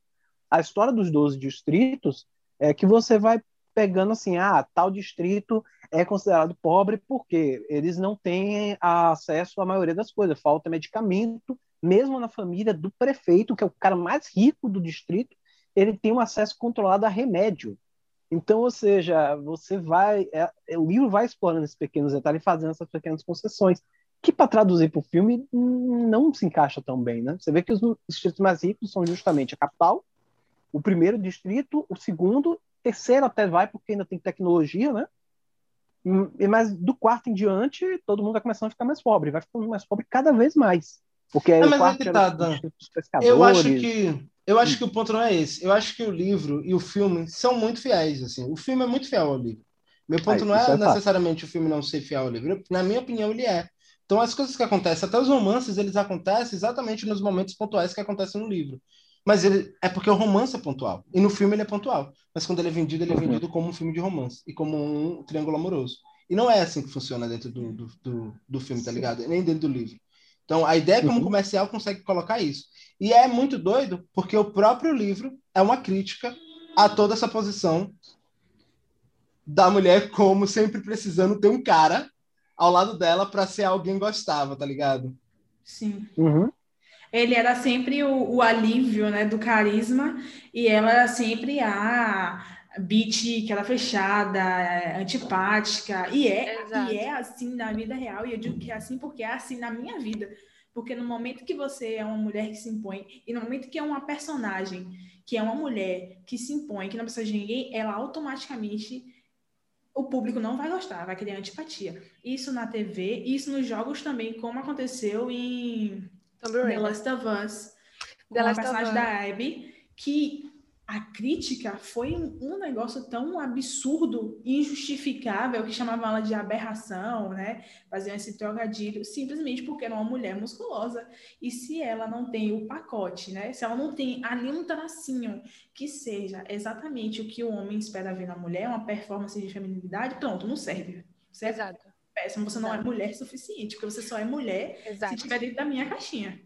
A história dos 12 distritos é que você vai pegando assim, ah, tal distrito é considerado pobre porque eles não têm acesso à maioria das coisas, falta medicamento, mesmo na família do prefeito, que é o cara mais rico do distrito, ele tem um acesso controlado a remédio. Então, ou seja, você vai. É, o livro vai explorando esses pequenos detalhes fazendo essas pequenas concessões, que para traduzir para o filme não se encaixa tão bem, né? Você vê que os distritos mais ricos são justamente a capital, o primeiro distrito, o segundo, terceiro até vai porque ainda tem tecnologia, né? Mas do quarto em diante, todo mundo vai começando a ficar mais pobre, vai ficando mais pobre cada vez mais. Porque Não, o mas quarto é tá, o. Eu acho que eu acho que o ponto não é esse. Eu acho que o livro e o filme são muito fiéis, assim. O filme é muito fiel ao livro. Meu ponto Ah, não é é necessariamente o filme não ser fiel ao livro. Na minha opinião, ele é. Então, as coisas que acontecem, até os romances, eles acontecem exatamente nos momentos pontuais que acontecem no livro. Mas ele é porque o romance é pontual. E no filme ele é pontual. Mas quando ele é vendido, ele é Uhum. vendido como um filme de romance e como um triângulo amoroso. E não é assim que funciona dentro do, do, do, do filme, tá ligado? Nem dentro do livro. Então, a ideia como Uhum. comercial consegue colocar isso. E é muito doido, porque o próprio livro é uma crítica a toda essa posição da mulher como sempre precisando ter um cara ao lado dela para ser alguém gostava, tá ligado? Sim. Uhum. Ele era sempre o, o alívio, né, do carisma, e ela era sempre a beat que era fechada, é, antipática, e é, Exato. e é assim na vida real, e eu digo que é assim porque é assim na minha vida. Porque no momento que você é uma mulher que se impõe, e no momento que é uma personagem que é uma mulher que se impõe, que não precisa de ninguém, ela automaticamente o público não vai gostar, vai criar antipatia. Isso na TV, isso nos jogos também, como aconteceu em Tomb The. Last of Us, The Last personagem da Abby, que a crítica foi um, negócio tão absurdo, injustificável, que chamavam ela de aberração, né? Faziam esse trocadilho, simplesmente porque era uma mulher musculosa. E se ela não tem o pacote, né? Se ela não tem ali um tracinho que seja exatamente o que o homem espera ver na mulher, uma performance de feminilidade, pronto, não serve. É Exato. Péssimo, você não é mulher suficiente, porque você só é mulher se Exato. tiver dentro da minha caixinha.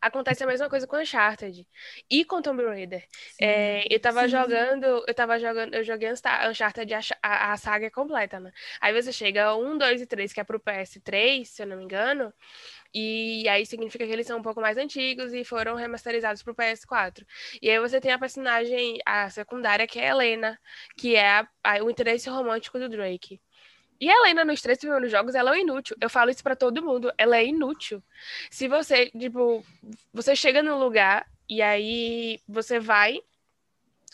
Acontece a mesma coisa com Uncharted e com Tomb Raider. É, eu tava Sim. jogando, eu tava jogando, eu joguei Uncharted a, a, a saga completa, né? Aí você chega 1, 2 e 3, que é pro PS3, se eu não me engano, e aí significa que eles são um pouco mais antigos e foram remasterizados pro PS4. E aí você tem a personagem, a secundária, que é a Helena, que é a- o interesse romântico do Drake. E a Helena nos três primeiros jogos, ela é inútil. Eu falo isso pra todo mundo, ela é inútil. Se você, tipo, você chega num lugar e aí você vai,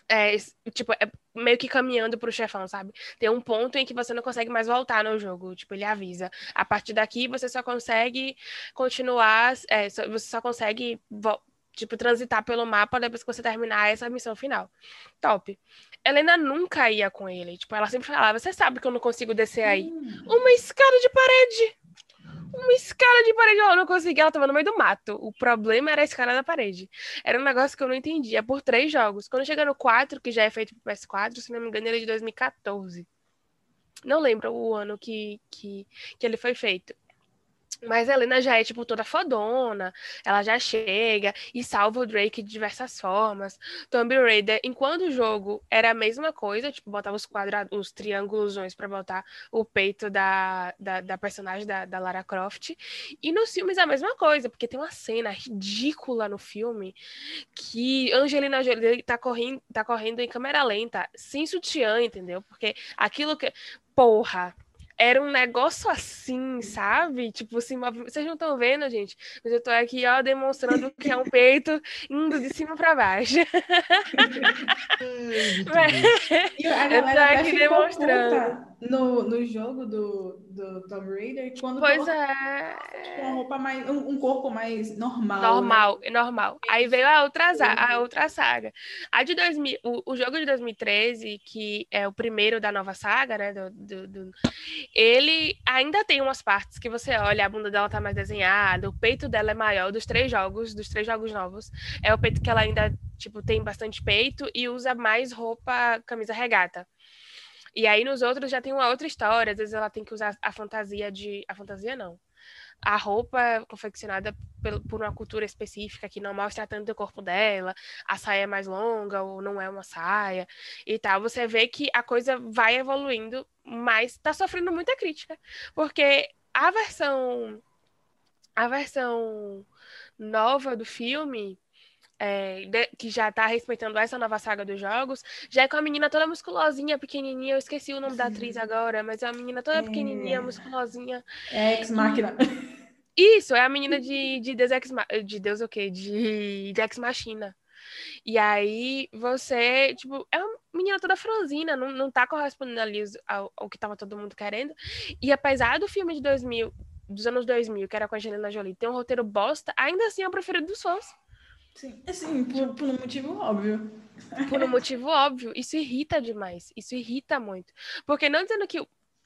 é, tipo, é meio que caminhando pro chefão, sabe? Tem um ponto em que você não consegue mais voltar no jogo, tipo, ele avisa. A partir daqui você só consegue continuar, é, você só consegue, tipo, transitar pelo mapa depois que você terminar essa missão final. Top. Helena nunca ia com ele, tipo, ela sempre falava, você sabe que eu não consigo descer aí. Hum. Uma escada de parede. Uma escada de parede. Ela não conseguia, ela tava no meio do mato. O problema era a escada da parede. Era um negócio que eu não entendia. Por três jogos. Quando chega no 4, que já é feito pro PS4, se não me engano, ele é de 2014. Não lembro o ano que, que, que ele foi feito. Mas a Helena já é, tipo, toda fodona. Ela já chega e salva o Drake de diversas formas. Tomb Raider, enquanto o jogo era a mesma coisa, tipo, botava os quadrados, os triângulos pra botar o peito da, da, da personagem da, da Lara Croft. E nos filmes é a mesma coisa, porque tem uma cena ridícula no filme que Angelina Jolie tá correndo, tá correndo em câmera lenta, sem sutiã, entendeu? Porque aquilo que. Porra! Era um negócio assim, sabe? Tipo, move... Vocês não estão vendo, gente? Mas eu tô aqui, ó, demonstrando que é um peito indo de cima pra baixo. E a Eu tô aqui demonstrando. puta no, no jogo do, do Tomb Raider quando Pois colocaram, tipo, uma é. roupa mais, um, um corpo mais normal. né? Normal, é normal. Aí veio a outra, a outra saga. A de 2000, o, o jogo de 2013, que é o primeiro da nova saga, né? do- do- do- ele ainda tem umas partes que você olha, a bunda dela tá mais desenhada, o peito dela é maior dos três jogos, dos três jogos novos. É o peito que ela ainda, tipo, tem bastante peito e usa mais roupa, camisa regata. E aí nos outros já tem uma outra história, às vezes ela tem que usar a fantasia de. A fantasia não. a roupa confeccionada por uma cultura específica que não mostra tanto o corpo dela, a saia é mais longa ou não é uma saia e tal, você vê que a coisa vai evoluindo, mas está sofrendo muita crítica, porque a versão a versão nova do filme é, de, que já tá respeitando essa nova saga dos jogos, já é com a menina toda musculosinha, pequenininha, eu esqueci o nome Sim. da atriz agora, mas é a menina toda pequenininha, é... musculosinha. É ex-máquina. Isso, é a menina de, de Deus Ex de Deus o quê? De, de Ex Machina. E aí você, tipo, é uma menina toda franzina, não, não tá correspondendo ali ao, ao que tava todo mundo querendo. E apesar do filme de 2000, dos anos 2000, que era com a Angelina Jolie, ter um roteiro bosta, ainda assim é o preferido dos fãs. Sim, assim, por, por um motivo óbvio. Por um motivo óbvio. Isso irrita demais. Isso irrita muito. Porque não dizendo que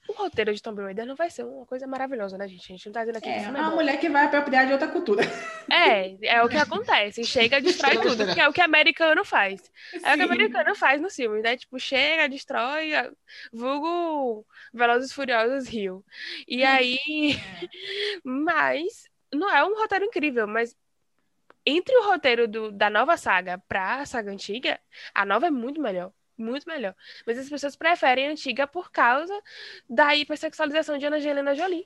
o roteiro de Tomb Raider não vai ser uma coisa maravilhosa, né, gente? A gente não tá dizendo aqui é, que é uma mulher que vai apropriar de outra cultura. É, é o que acontece. Chega, destrói tudo, que é o que americano faz. É o que americano faz no filme, né? Tipo, chega, destrói, vulgo Velozes Furiosos Rio. E aí... mas, não é um roteiro incrível, mas entre o roteiro do, da nova saga pra saga antiga, a nova é muito melhor. Muito melhor. Mas as pessoas preferem a antiga por causa da hipersexualização de Angelina Jolie.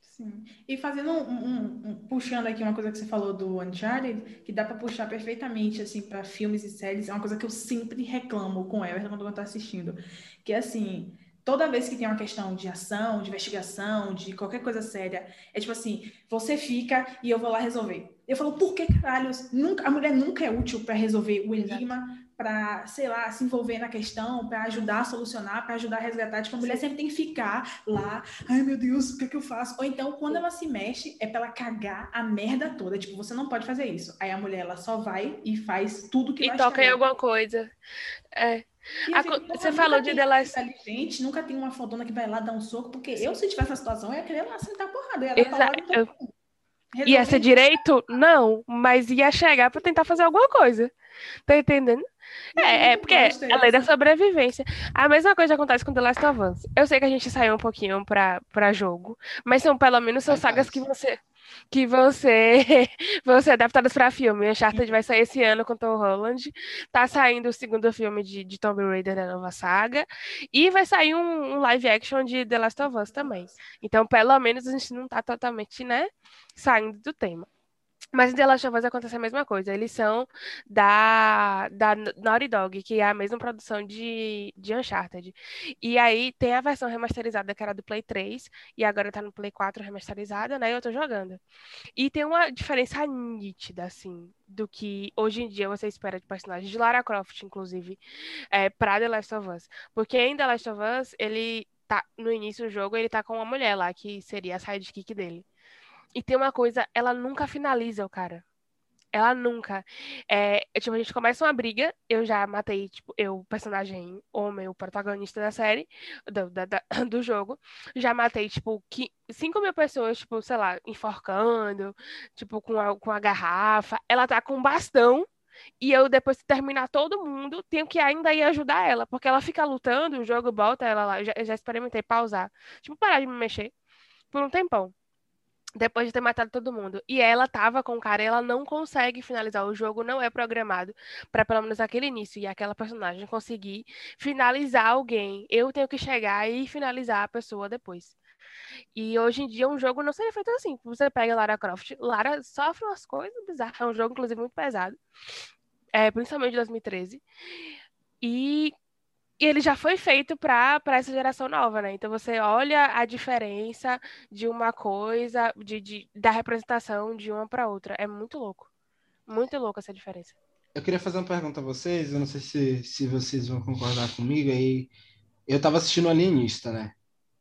Sim. E fazendo um, um, um, puxando aqui uma coisa que você falou do Uncharted, que dá para puxar perfeitamente assim para filmes e séries, é uma coisa que eu sempre reclamo com ela quando eu tô assistindo, que é assim, toda vez que tem uma questão de ação, de investigação, de qualquer coisa séria, é tipo assim, você fica e eu vou lá resolver. Eu falo, por que caralhos? Nunca, a mulher nunca é útil para resolver o enigma, para, sei lá, se envolver na questão, para ajudar a solucionar, para ajudar a resgatar. Tipo, a mulher sempre tem que ficar lá, ai meu Deus, o que é que eu faço? Ou então, quando ela se mexe, é para ela cagar a merda toda. Tipo, você não pode fazer isso. Aí a mulher, ela só vai e faz tudo que E toca em alguma coisa. É. Assim, você falou de The Last... Inteligente, nunca tem uma fodona que vai lá dar um soco, porque eu, se tivesse essa situação, eu ia querer lá sentar porrada. Eu ia Exato. Eu... Ia ser direito? Não, mas ia chegar para tentar fazer alguma coisa. Tá entendendo? É, é porque é a lei da sobrevivência. A mesma coisa acontece com The Last of Us. Eu sei que a gente saiu um pouquinho pra, pra jogo, mas são pelo menos são sagas que você que você você adaptadas para filme. Uncharted vai sair esse ano com Tom Holland. Tá saindo o segundo filme de, de Tomb Raider da nova saga e vai sair um, um, live action de The Last of Us também. Então, pelo menos a gente não tá totalmente, né, saindo do tema. Mas em The Last of Us acontece a mesma coisa. Eles são da, da Naughty Dog, que é a mesma produção de, de Uncharted. E aí tem a versão remasterizada que era do Play 3, e agora tá no Play 4 remasterizada, né? E eu tô jogando. E tem uma diferença nítida, assim, do que hoje em dia você espera de personagens de Lara Croft, inclusive, é, pra The Last of Us. Porque em The Last of Us, ele tá, no início do jogo, ele tá com uma mulher lá, que seria a sidekick dele. E tem uma coisa, ela nunca finaliza o cara. Ela nunca. É, tipo, a gente começa uma briga, eu já matei, tipo, eu, personagem homem, o protagonista da série, do, da, do jogo, já matei, tipo, 5 mil pessoas, tipo, sei lá, enforcando, tipo, com a, com a garrafa. Ela tá com um bastão, e eu, depois de terminar todo mundo, tenho que ainda ir ajudar ela, porque ela fica lutando, o jogo volta ela lá. Eu já, eu já experimentei pausar. Tipo, parar de me mexer por um tempão depois de ter matado todo mundo. E ela tava com o cara ela não consegue finalizar. O jogo não é programado para pelo menos aquele início e aquela personagem conseguir finalizar alguém. Eu tenho que chegar e finalizar a pessoa depois. E hoje em dia um jogo não seria feito assim. Você pega Lara Croft, Lara sofre umas coisas bizarras. É um jogo, inclusive, muito pesado. É, principalmente de 2013. E e ele já foi feito para essa geração nova, né? Então você olha a diferença de uma coisa, de, de da representação de uma para outra. É muito louco. Muito louco essa diferença. Eu queria fazer uma pergunta a vocês, eu não sei se, se vocês vão concordar comigo. Aí eu estava assistindo Alienista, né?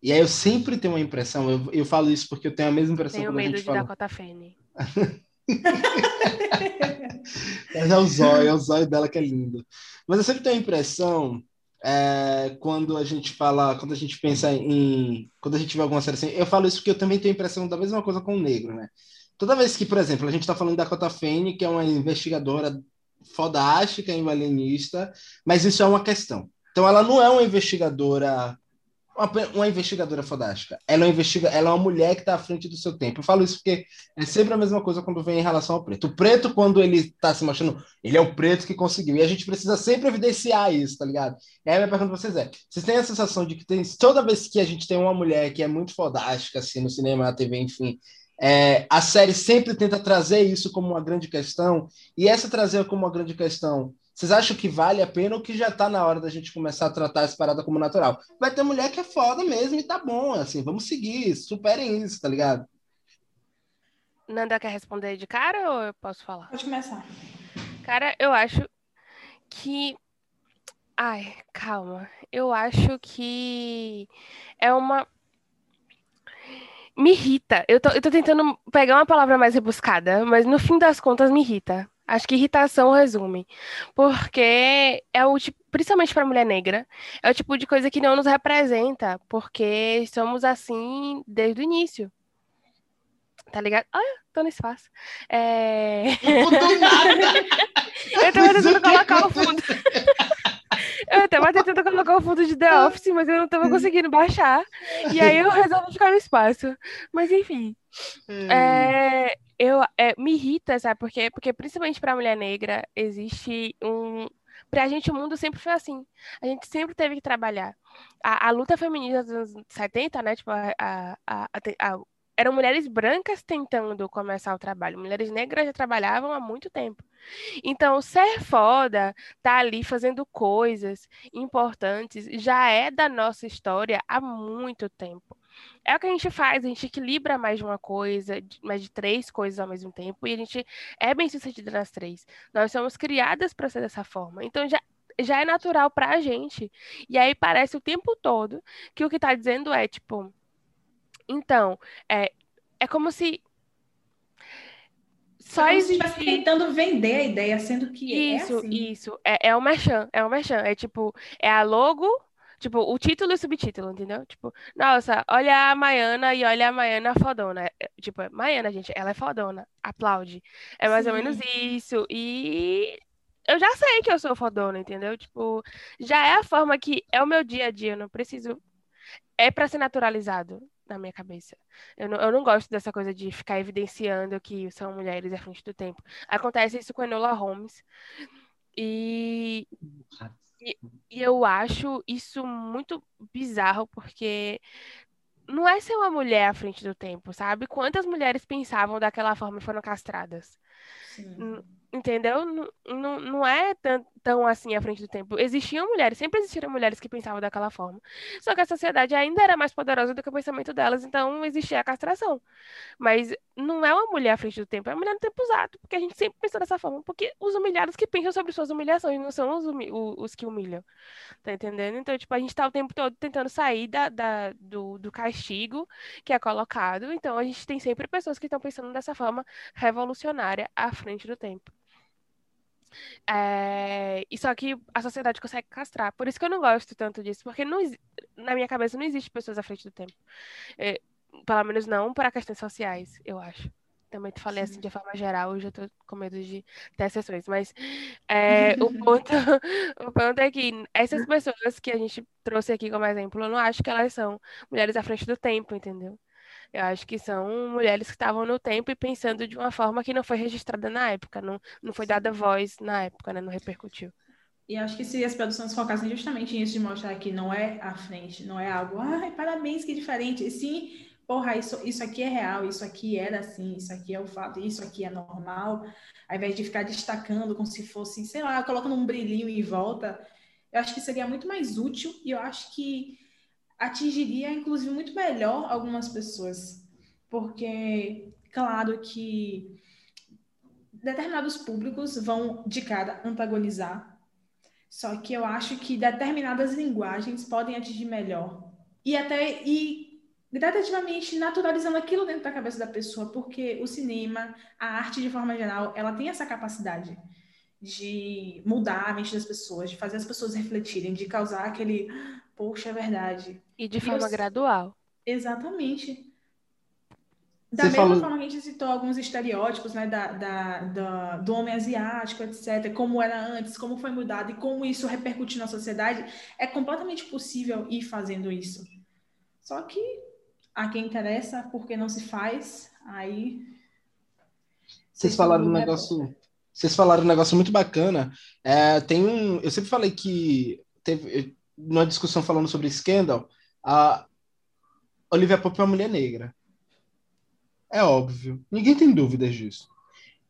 E aí eu sempre tenho uma impressão, eu, eu falo isso porque eu tenho a mesma impressão tenho quando medo a gente de fala... Dakota Fanning. é o zóio, é o zóio dela que é lindo. Mas eu sempre tenho a impressão é, quando a gente fala, quando a gente pensa em, quando a gente vê alguma série assim, eu falo isso porque eu também tenho a impressão da mesma coisa com o negro, né? Toda vez que, por exemplo, a gente está falando da Cota Fane, que é uma investigadora fodástica e mas isso é uma questão. Então, ela não é uma investigadora uma, uma, investigadora fodástica. Ela é, investiga, ela é uma mulher que está à frente do seu tempo. Eu falo isso porque é sempre a mesma coisa quando vem em relação ao preto. O preto, quando ele está se mostrando, ele é o preto que conseguiu. E a gente precisa sempre evidenciar isso, tá ligado? E aí minha pergunta para vocês é: vocês têm a sensação de que tem, toda vez que a gente tem uma mulher que é muito fodástica, assim, no cinema, na TV, enfim, é, a série sempre tenta trazer isso como uma grande questão, e essa trazer como uma grande questão vocês acham que vale a pena ou que já tá na hora da gente começar a tratar essa parada como natural? Vai ter mulher que é foda mesmo e tá bom, assim, vamos seguir, superem isso, tá ligado? Nanda quer responder de cara ou eu posso falar? Pode começar. Cara, eu acho que. Ai, calma. Eu acho que é uma. Me irrita. Eu tô, eu tô tentando pegar uma palavra mais rebuscada, mas no fim das contas me irrita. Acho que irritação resume. Porque é o tipo, principalmente para mulher negra, é o tipo de coisa que não nos representa, porque somos assim desde o início. Tá ligado? Olha, tô no espaço. É... Eu tava tentando colocar o fundo. Eu tava tentando colocar o fundo de The Office, mas eu não tava conseguindo baixar. E aí eu resolvi ficar no espaço. Mas enfim. É, eu, é, me irrita, sabe? Porque, porque principalmente para mulher negra existe um. Pra gente, o mundo sempre foi assim. A gente sempre teve que trabalhar. A, a luta feminista dos anos 70, né? Tipo, a, a, a, a eram mulheres brancas tentando começar o trabalho. Mulheres negras já trabalhavam há muito tempo. Então, ser foda, tá ali fazendo coisas importantes, já é da nossa história há muito tempo. É o que a gente faz, a gente equilibra mais de uma coisa, mais de três coisas ao mesmo tempo, e a gente é bem sucedida nas três. Nós somos criadas para ser dessa forma. Então, já já é natural para a gente. E aí parece o tempo todo que o que está dizendo é tipo, então, é, é como se só é existe... tentando vender a ideia, sendo que isso, é assim. Isso, é, é o merchan, é o merchan. É tipo, é a logo, tipo, o título e o subtítulo, entendeu? Tipo, nossa, olha a Maiana e olha a Maiana fodona. É, tipo, é Maiana, gente, ela é fodona, aplaude. É mais Sim. ou menos isso. E eu já sei que eu sou fodona, entendeu? Tipo, já é a forma que é o meu dia a dia, eu não preciso. É para ser naturalizado na minha cabeça. Eu não, eu não gosto dessa coisa de ficar evidenciando que são mulheres à frente do tempo. Acontece isso com a Enola Holmes. E, e, e eu acho isso muito bizarro, porque não é ser uma mulher à frente do tempo, sabe? Quantas mulheres pensavam daquela forma e foram castradas? Sim. Entendeu? Não, não, não é tão, tão assim à frente do tempo. Existiam mulheres, sempre existiram mulheres que pensavam daquela forma. Só que a sociedade ainda era mais poderosa do que o pensamento delas, então existia a castração. Mas não é uma mulher à frente do tempo, é uma mulher no tempo usado, porque a gente sempre pensou dessa forma. Porque os humilhados que pensam sobre suas humilhações não são os, os que humilham. Tá entendendo? Então, tipo, a gente tá o tempo todo tentando sair da, da, do, do castigo que é colocado. Então, a gente tem sempre pessoas que estão pensando dessa forma revolucionária à frente do tempo. É, e só que a sociedade consegue castrar. Por isso que eu não gosto tanto disso, porque não, na minha cabeça não existe pessoas à frente do tempo. É, pelo menos não para questões sociais, eu acho. Também te falei assim de forma geral, hoje eu tô com medo de ter exceções, mas é, o, ponto, o ponto é que essas pessoas que a gente trouxe aqui como exemplo, eu não acho que elas são mulheres à frente do tempo, entendeu? Eu acho que são mulheres que estavam no tempo e pensando de uma forma que não foi registrada na época, não, não foi dada voz na época, né? Não repercutiu. E acho que se as produções focassem justamente nisso de mostrar que não é à frente, não é algo, ai, parabéns, que diferente. E sim, porra, isso, isso aqui é real, isso aqui era assim, isso aqui é o fato, isso aqui é normal, ao invés de ficar destacando como se fosse, sei lá, colocando um brilhinho em volta, eu acho que seria muito mais útil e eu acho que atingiria, inclusive, muito melhor algumas pessoas. Porque, claro que determinados públicos vão de cara antagonizar, só que eu acho que determinadas linguagens podem atingir melhor. E até e gradativamente naturalizando aquilo dentro da cabeça da pessoa, porque o cinema, a arte de forma geral, ela tem essa capacidade de mudar a mente das pessoas, de fazer as pessoas refletirem, de causar aquele Poxa, é verdade. E de forma eu... gradual. Exatamente. Da Você mesma falou... forma que a gente citou alguns estereótipos, né, da, da, da, do homem asiático, etc., como era antes, como foi mudado e como isso repercute na sociedade, é completamente possível ir fazendo isso. Só que a quem interessa, porque não se faz, aí. Vocês falaram um negócio. Vocês falaram um negócio muito bacana. É, tem um. Eu sempre falei que teve numa discussão falando sobre Scandal, a Olivia Pope é uma mulher negra. É óbvio. Ninguém tem dúvidas disso.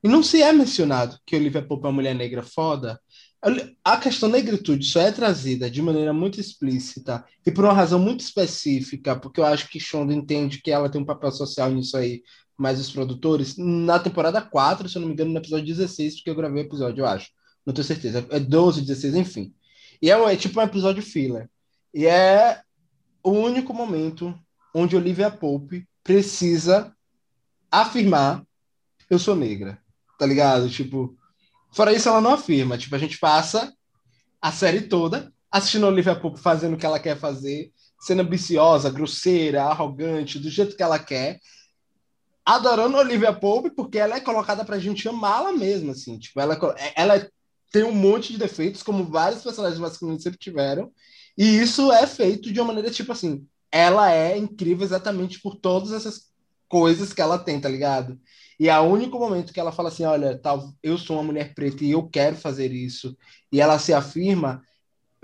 E não se é mencionado que Olivia Pope é uma mulher negra foda. A questão negritude só é trazida de maneira muito explícita e por uma razão muito específica, porque eu acho que Shonda entende que ela tem um papel social nisso aí, mas os produtores, na temporada 4, se eu não me engano, no episódio 16, porque eu gravei o episódio, eu acho. Não tenho certeza. É 12, 16, enfim. E é, é tipo um episódio filler. E é o único momento onde Olivia Pope precisa afirmar eu sou negra, tá ligado? Tipo, fora isso ela não afirma. Tipo, a gente passa a série toda assistindo Olivia Pope fazendo o que ela quer fazer, sendo ambiciosa, grosseira, arrogante, do jeito que ela quer, adorando Olivia Pope porque ela é colocada pra gente amá-la mesmo, assim. Tipo, ela, é, ela tem um monte de defeitos, como vários personagens masculinos sempre tiveram, e isso é feito de uma maneira, tipo assim, ela é incrível exatamente por todas essas coisas que ela tem, tá ligado? E é o único momento que ela fala assim, olha, tal, eu sou uma mulher preta e eu quero fazer isso, e ela se afirma,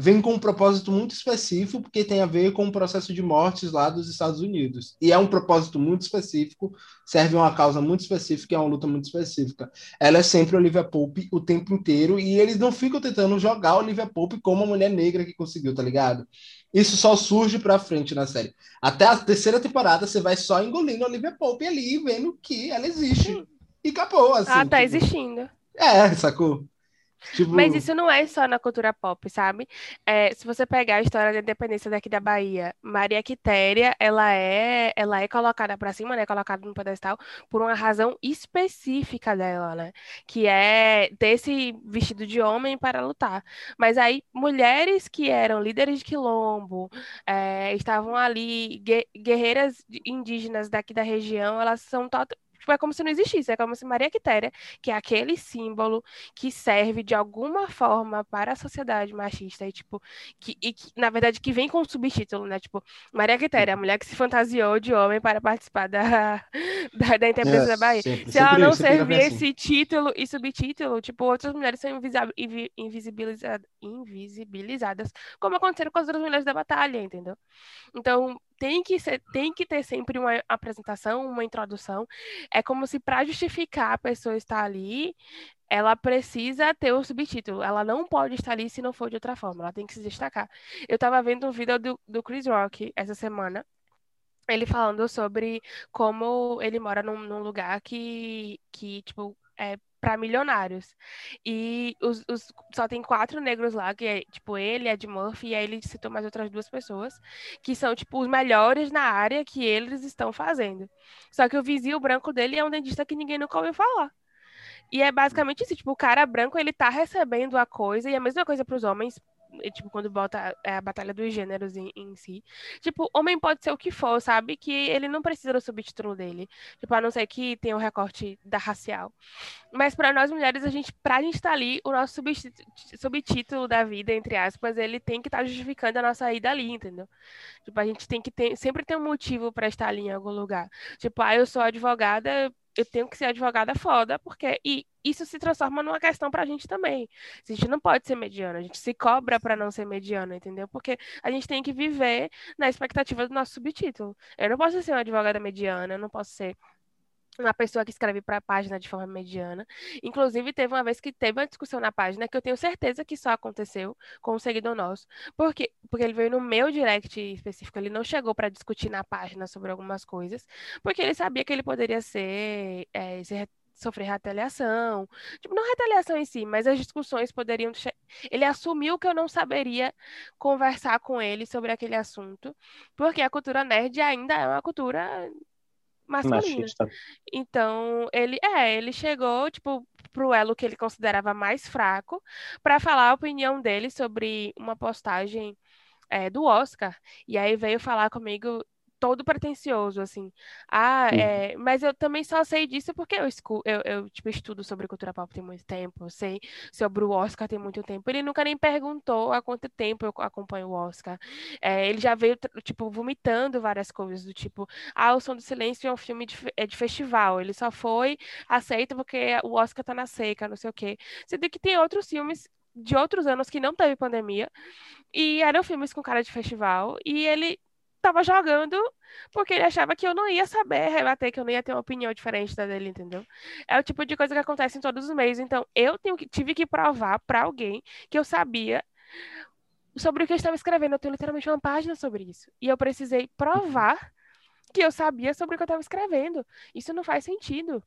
vem com um propósito muito específico, porque tem a ver com o processo de mortes lá dos Estados Unidos. E é um propósito muito específico, serve a uma causa muito específica, é uma luta muito específica. Ela é sempre Olivia Pope o tempo inteiro, e eles não ficam tentando jogar Olivia Pope como uma mulher negra que conseguiu, tá ligado? Isso só surge pra frente na série. Até a terceira temporada, você vai só engolindo a Olivia Pope ali, vendo que ela existe. E acabou, assim. Ah, tá tipo... existindo. É, sacou? Tipo... Mas isso não é só na cultura pop, sabe? É, se você pegar a história da independência daqui da Bahia, Maria Quitéria, ela é, ela é colocada para cima, né? Colocada no pedestal por uma razão específica dela, né? Que é desse vestido de homem para lutar. Mas aí, mulheres que eram líderes de quilombo, é, estavam ali, guerreiras indígenas daqui da região, elas são totalmente Tipo, é como se não existisse, é como se Maria Quitéria, que é aquele símbolo que serve de alguma forma para a sociedade machista e, tipo, que, e que, na verdade, que vem com um subtítulo, né? Tipo, Maria Quitéria, a mulher que se fantasiou de homem para participar da, da, da Independência é, da Bahia. Sempre, se ela não servir assim. esse título e subtítulo, tipo, outras mulheres são invisibilizadas, invisibilizadas, como aconteceram com as outras mulheres da batalha, entendeu? Então, tem que, ser, tem que ter sempre uma apresentação, uma introdução. É como se para justificar a pessoa estar ali, ela precisa ter o subtítulo. Ela não pode estar ali se não for de outra forma. Ela tem que se destacar. Eu estava vendo um vídeo do, do Chris Rock essa semana. Ele falando sobre como ele mora num, num lugar que, que, tipo, é para milionários. E os, os, só tem quatro negros lá, que é tipo ele, Ed Murphy, e aí ele citou mais outras duas pessoas, que são tipo os melhores na área que eles estão fazendo. Só que o vizinho branco dele é um dentista que ninguém nunca ouviu falar. E é basicamente isso, tipo, o cara branco, ele tá recebendo a coisa, e a mesma coisa para os homens, tipo, quando bota é, a batalha dos gêneros em, em, si. Tipo, homem pode ser o que for, sabe? Que ele não precisa do subtítulo dele. Tipo, a não ser que tenha o um recorte da racial. Mas para nós mulheres, a gente, pra gente estar tá ali, o nosso subtítulo da vida, entre aspas, ele tem que estar tá justificando a nossa ida ali, entendeu? Tipo, a gente tem que ter, sempre ter um motivo para estar ali em algum lugar. Tipo, ah, eu sou advogada eu tenho que ser advogada foda, porque e isso se transforma numa questão pra gente também. A gente não pode ser mediana, a gente se cobra para não ser mediana, entendeu? Porque a gente tem que viver na expectativa do nosso subtítulo. Eu não posso ser uma advogada mediana, eu não posso ser uma pessoa que escreve para a página de forma mediana. Inclusive, teve uma vez que teve uma discussão na página que eu tenho certeza que só aconteceu com um seguidor nosso. Porque, porque ele veio no meu direct específico, ele não chegou para discutir na página sobre algumas coisas, porque ele sabia que ele poderia ser, é, ser sofrer retaliação. Tipo, não retaliação em si, mas as discussões poderiam. Ele assumiu que eu não saberia conversar com ele sobre aquele assunto, porque a cultura nerd ainda é uma cultura masculina. Machista. Então, ele é, ele chegou, tipo, pro elo que ele considerava mais fraco, para falar a opinião dele sobre uma postagem é, do Oscar. E aí veio falar comigo todo pretencioso, assim. Ah, é, mas eu também só sei disso porque eu, escu eu, eu, tipo, estudo sobre cultura pop tem muito tempo, eu sei sobre o Oscar tem muito tempo. Ele nunca nem perguntou há quanto tempo eu acompanho o Oscar. É, ele já veio, tipo, vomitando várias coisas, do tipo, ah, O Som do Silêncio é um filme de, é de festival, ele só foi aceito porque o Oscar tá na seca, não sei o quê. Sendo que tem outros filmes de outros anos que não teve pandemia, e eram filmes com cara de festival, e ele tava jogando porque ele achava que eu não ia saber rebater, que eu não ia ter uma opinião diferente da dele, entendeu? É o tipo de coisa que acontece em todos os meios. Então, eu que- tive que provar pra alguém que eu sabia sobre o que eu estava escrevendo. Eu tenho literalmente uma página sobre isso. E eu precisei provar que eu sabia sobre o que eu estava escrevendo. Isso não faz sentido.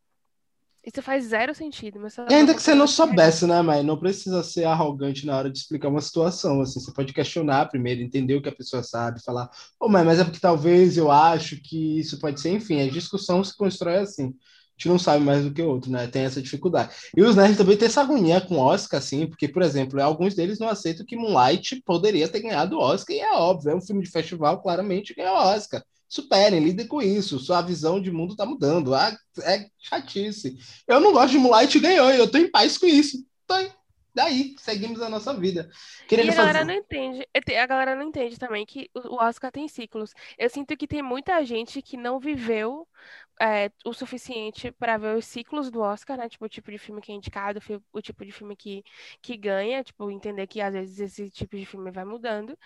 Isso faz zero sentido. Mas E ainda que você não soubesse, né, mas não precisa ser arrogante na hora de explicar uma situação, assim, você pode questionar primeiro, entender o que a pessoa sabe, falar, ô, mãe, mas é porque talvez eu acho que isso pode ser, enfim, a discussão se constrói assim. A gente não sabe mais do que o outro, né? Tem essa dificuldade. E os nerds também têm essa agonia com Oscar, assim, porque, por exemplo, alguns deles não aceitam que Moonlight poderia ter ganhado o Oscar, e é óbvio, é um filme de festival, claramente ganhou o Oscar. Superem, lidem com isso. Sua visão de mundo tá mudando. Ah, é chatice. Eu não gosto de Moonlight ganhou, eu tô em paz com isso. Tô em... Daí, seguimos a nossa vida. Querendo E a galera fazer... não entende, a galera não entende também que o Oscar tem ciclos. Eu sinto que tem muita gente que não viveu é, o suficiente para ver os ciclos do Oscar, né? Tipo, o tipo de filme que é indicado, o tipo de filme que, que ganha, tipo, entender que às vezes esse tipo de filme vai mudando.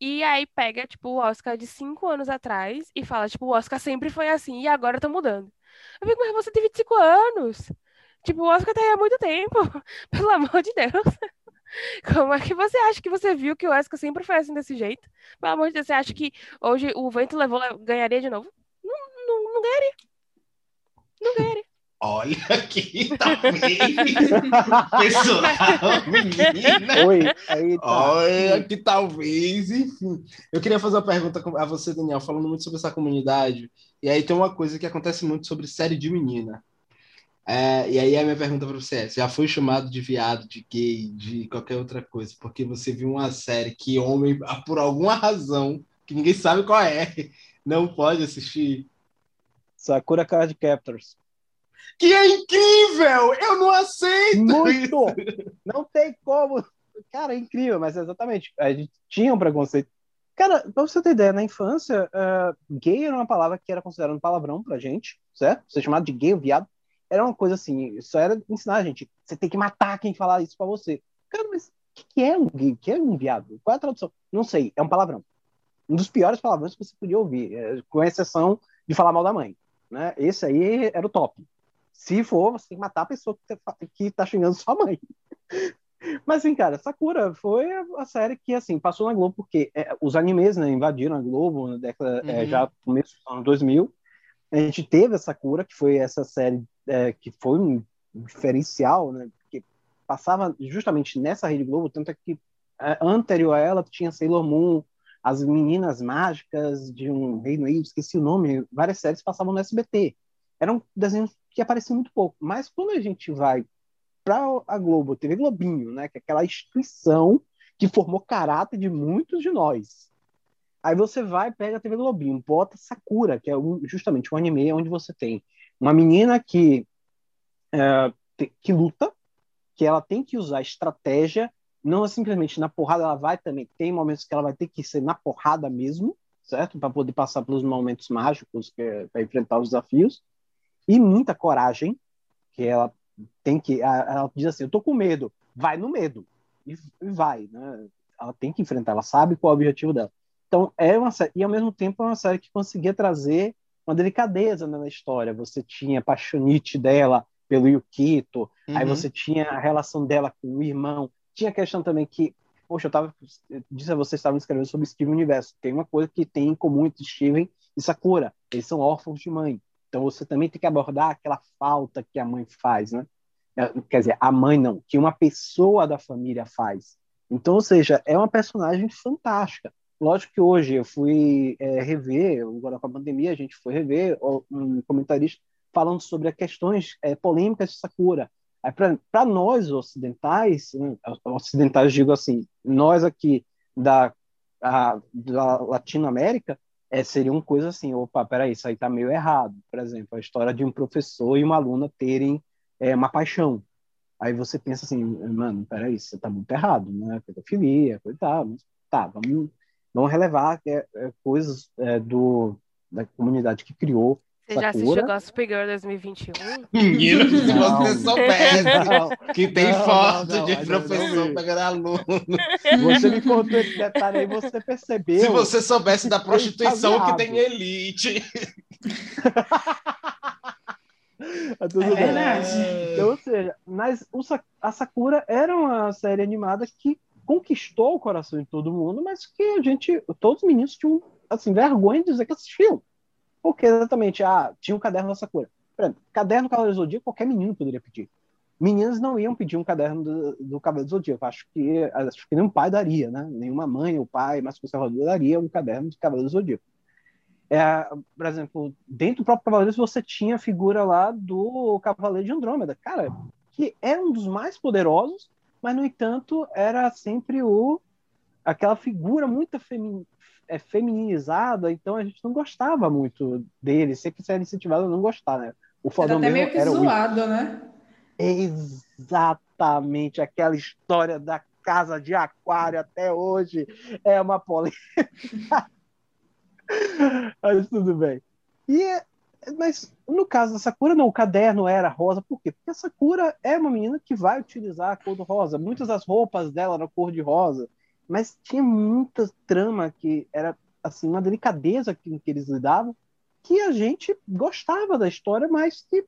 E aí pega, tipo, o Oscar de cinco anos atrás e fala, tipo, o Oscar sempre foi assim e agora tá mudando. Eu fico, mas você tem 25 anos. Tipo, o Oscar tá aí há muito tempo. Pelo amor de Deus. Como é que você acha que você viu que o Oscar sempre foi assim desse jeito? Pelo amor de Deus, você acha que hoje o vento levou ganharia de novo? Não, não, não ganharia. Não ganharia. Olha aqui, talvez. Pessoal, menina. Oi, aí tá. Olha que talvez, enfim. Eu queria fazer uma pergunta a você, Daniel, falando muito sobre essa comunidade. E aí tem uma coisa que acontece muito sobre série de menina. É, e aí a minha pergunta para você é: já foi chamado de viado, de gay, de qualquer outra coisa, porque você viu uma série que homem, por alguma razão, que ninguém sabe qual é, não pode assistir? Sakura Card Captors. Que é incrível! Eu não aceito! Muito! Não tem como. Cara, é incrível, mas exatamente. A gente tinha um preconceito. Cara, pra você ter ideia, na infância, uh, gay era uma palavra que era considerada um palavrão pra gente, certo? Ser chamado de gay ou viado era uma coisa assim, só era ensinar a gente. Você tem que matar quem falar isso pra você. Cara, mas o que, que é um gay? O que é um viado? Qual é a tradução? Não sei, é um palavrão. Um dos piores palavrões que você podia ouvir, é, com exceção de falar mal da mãe. Né? Esse aí era o top. Se for, você tem que matar a pessoa que tá, tá xingando sua mãe. Mas assim, cara, Sakura foi a série que assim passou na Globo porque é, os animes né, invadiram a Globo na década uhum. é, já no começo dos anos 2000. A gente teve a Sakura, que foi essa série é, que foi um diferencial, né? Que passava justamente nessa Rede Globo, tanto é que anterior a ela tinha Sailor Moon, as Meninas Mágicas de um Reino Evil, esqueci o nome, várias séries passavam no SBT. Eram desenhos que apareciam muito pouco. Mas quando a gente vai para a Globo, TV Globinho, né, que é aquela instituição que formou caráter de muitos de nós. Aí você vai, pega a TV Globinho, bota Sakura, que é justamente um anime onde você tem uma menina que, é, que luta, que ela tem que usar estratégia, não é simplesmente na porrada, ela vai também, tem momentos que ela vai ter que ser na porrada mesmo, certo? Para poder passar pelos momentos mágicos, é, para enfrentar os desafios, e muita coragem, que ela tem que, ela diz assim, eu tô com medo, vai no medo, e, e vai, né? Ela tem que enfrentar, ela sabe qual é o objetivo dela. Então, é uma série, e ao mesmo tempo é uma série que conseguia trazer uma delicadeza né, na história. Você tinha a paixonite dela pelo Yukito, uhum. aí você tinha a relação dela com o irmão, tinha a questão também que, poxa, eu tava, eu disse a vocês estavam escrevendo sobre Steven Universo, tem uma coisa que tem em comum entre Steven e Sakura, eles são órfãos de mãe, então você também tem que abordar aquela falta que a mãe faz, né? Quer dizer, a mãe não, que uma pessoa da família faz. Então, ou seja, é uma personagem fantástica. Lógico que hoje eu fui é, rever, agora com a pandemia, a gente foi rever um comentarista falando sobre as questões é, polêmicas de Sakura. Para nós ocidentais, né, ocidentais digo assim, nós aqui da, a, da Latinoamérica, é, seriam coisas assim, opa, peraí, isso aí tá meio errado. Por exemplo, a história de um professor e uma aluna terem é, uma paixão. Aí você pensa assim, mano, peraí, isso tá muito errado, né? Pedofilia, coisa e tal. Tá, vamos, vamos relevar é, é, coisas é, do, da comunidade que criou Você já assistiu Gossip Girl 2021? Menino, se Não. você soubesse Não, que tem Não, foto não, não, de não professor pegando aluno. Você me contou esse detalhe aí, você percebeu. Se você soubesse da prostituição que tem elite. Ah, tudo É bem. verdade. Então, ou seja, mas o Sa- a Sakura era uma série animada que conquistou o coração de todo mundo, mas que a gente, todos os meninos tinham assim vergonha de dizer que assistiam. Porque exatamente, ah, tinha um caderno da Sakura. Exemplo, caderno do Cavaleiro do Zodíaco, qualquer menino poderia pedir. Meninas não iam pedir um caderno do, do Cavaleiro do Zodíaco. Acho que, acho que nenhum pai daria, né? Nenhuma mãe ou pai mais conservador daria um caderno de Cavaleiro do Zodíaco. É, por exemplo, dentro do próprio Cavaleiros você tinha a figura lá do Cavaleiro de Andrômeda, cara, que era um dos mais poderosos, mas no entanto era sempre o aquela figura muito femi- é, feminizada, então a gente não gostava muito dele, sempre era incentivado a não gostar, né? O Era até meio que era o zoado, né? Exatamente, aquela história da casa de aquário até hoje é uma polêmica. Mas tudo bem. E, mas no caso da Sakura, não, o caderno era rosa, por quê? Porque a Sakura é uma menina que vai utilizar a cor do rosa. Muitas das roupas dela eram cor de rosa, mas tinha muita trama que era assim uma delicadeza que, que eles lidavam, que a gente gostava da história, mas que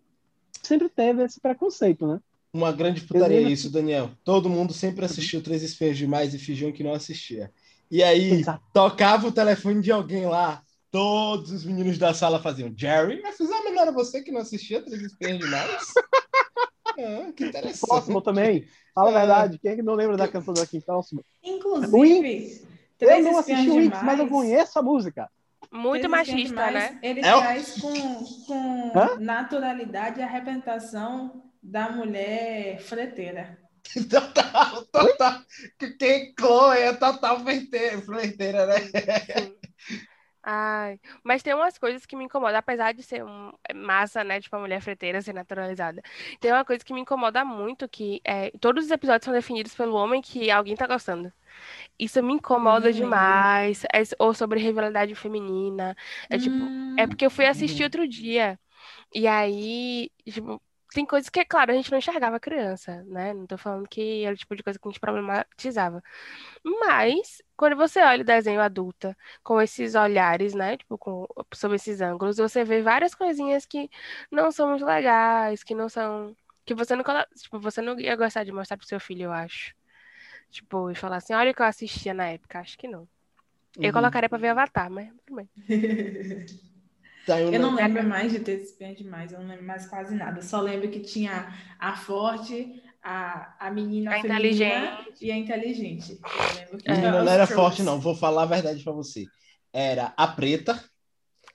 sempre teve esse preconceito, né? Uma grande putaria lembro- isso, Daniel. Todo mundo sempre assistiu Três Espinhos Demais e fingiam que não assistia. E aí, Exato. tocava o telefone de alguém lá, todos os meninos da sala faziam Jerry, mas não era você que não assistia Três Espinhos Demais? ah, que interessante. Próximo também. Fala a É. verdade. Quem é que não lembra da canção do Kim Próximo? Inclusive, Eu Três não assisti o Wix, mas eu conheço a música. Muito machista, Demais, né? Ele É o- traz com, com Hã? naturalidade a representação da mulher freteira. Total, total. Que Quem Chloe é total fleiteira, né? Ai, mas tem umas coisas que me incomodam, apesar de ser um, é massa, né, tipo a mulher freteira ser naturalizada. Tem uma coisa que me incomoda muito, que é, todos os episódios são definidos pelo homem que alguém tá gostando. Isso me incomoda Hum. demais. É- ou sobre rivalidade feminina. É tipo, Hum, é porque eu fui assistir outro dia. E aí, tipo, tem coisas que, é claro, a gente não enxergava criança, né? Não tô falando que era o tipo de coisa que a gente problematizava. Mas, quando você olha o desenho adulta, com esses olhares, né? Tipo, com, sob esses ângulos, você vê várias coisinhas que não são muito legais, que não são. Que você não, tipo, você não ia gostar de mostrar pro seu filho, eu acho. Tipo, e falar assim, olha o que eu assistia na época. Acho que não. Eu Uhum. colocaria pra ver Avatar, mas tudo bem. Tá Eu não lembro mais de ter espiãs demais, eu não lembro mais quase nada. Eu só lembro que tinha a forte, a, a menina A feminina inteligente. e a inteligente. Eu lembro que Menina, tinha não os era forte, não. Vou falar a verdade pra você. Era a preta,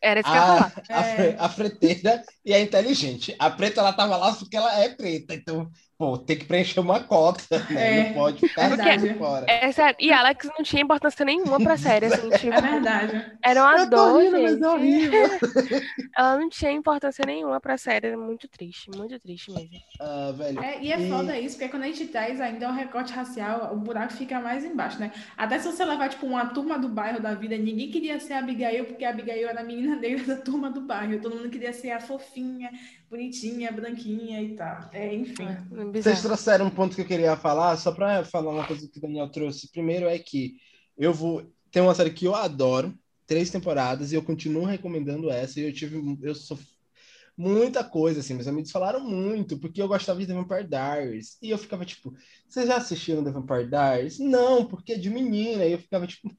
Era isso que eu ia a, falar. a, É. a freteira e a inteligente. A preta, ela tava lá porque ela é preta. Então, pô, tem que preencher uma cota, né? É, não pode ficar verdade. de fora. É. E Alex não tinha importância nenhuma pra série, assim, tipo, É verdade. era uma Eu tô dor, rindo, mas é gente. horrível. Ela não tinha importância nenhuma pra série, era muito triste, muito triste mesmo. Ah, velho. É, e é E- foda isso, porque quando a gente traz ainda o recorte racial, o buraco fica mais embaixo, né? Até se você levar, tipo, uma turma do bairro da vida, ninguém queria ser a Abigail, porque a Abigail era a menina negra da turma do bairro. Todo mundo queria ser a fofinha, bonitinha, branquinha e tal. É, enfim. É, Vocês trouxeram um ponto que eu queria falar, só para falar uma coisa que o Daniel trouxe. Primeiro é que eu vou. Tem uma série que eu adoro, três temporadas, e eu continuo recomendando essa, e eu tive. Eu sou muita coisa, assim, meus amigos falaram muito, porque eu gostava de The Vampire Diaries. E eu ficava tipo, vocês já assistiram The Vampire Diaries? Não, porque é de menina. E eu ficava tipo,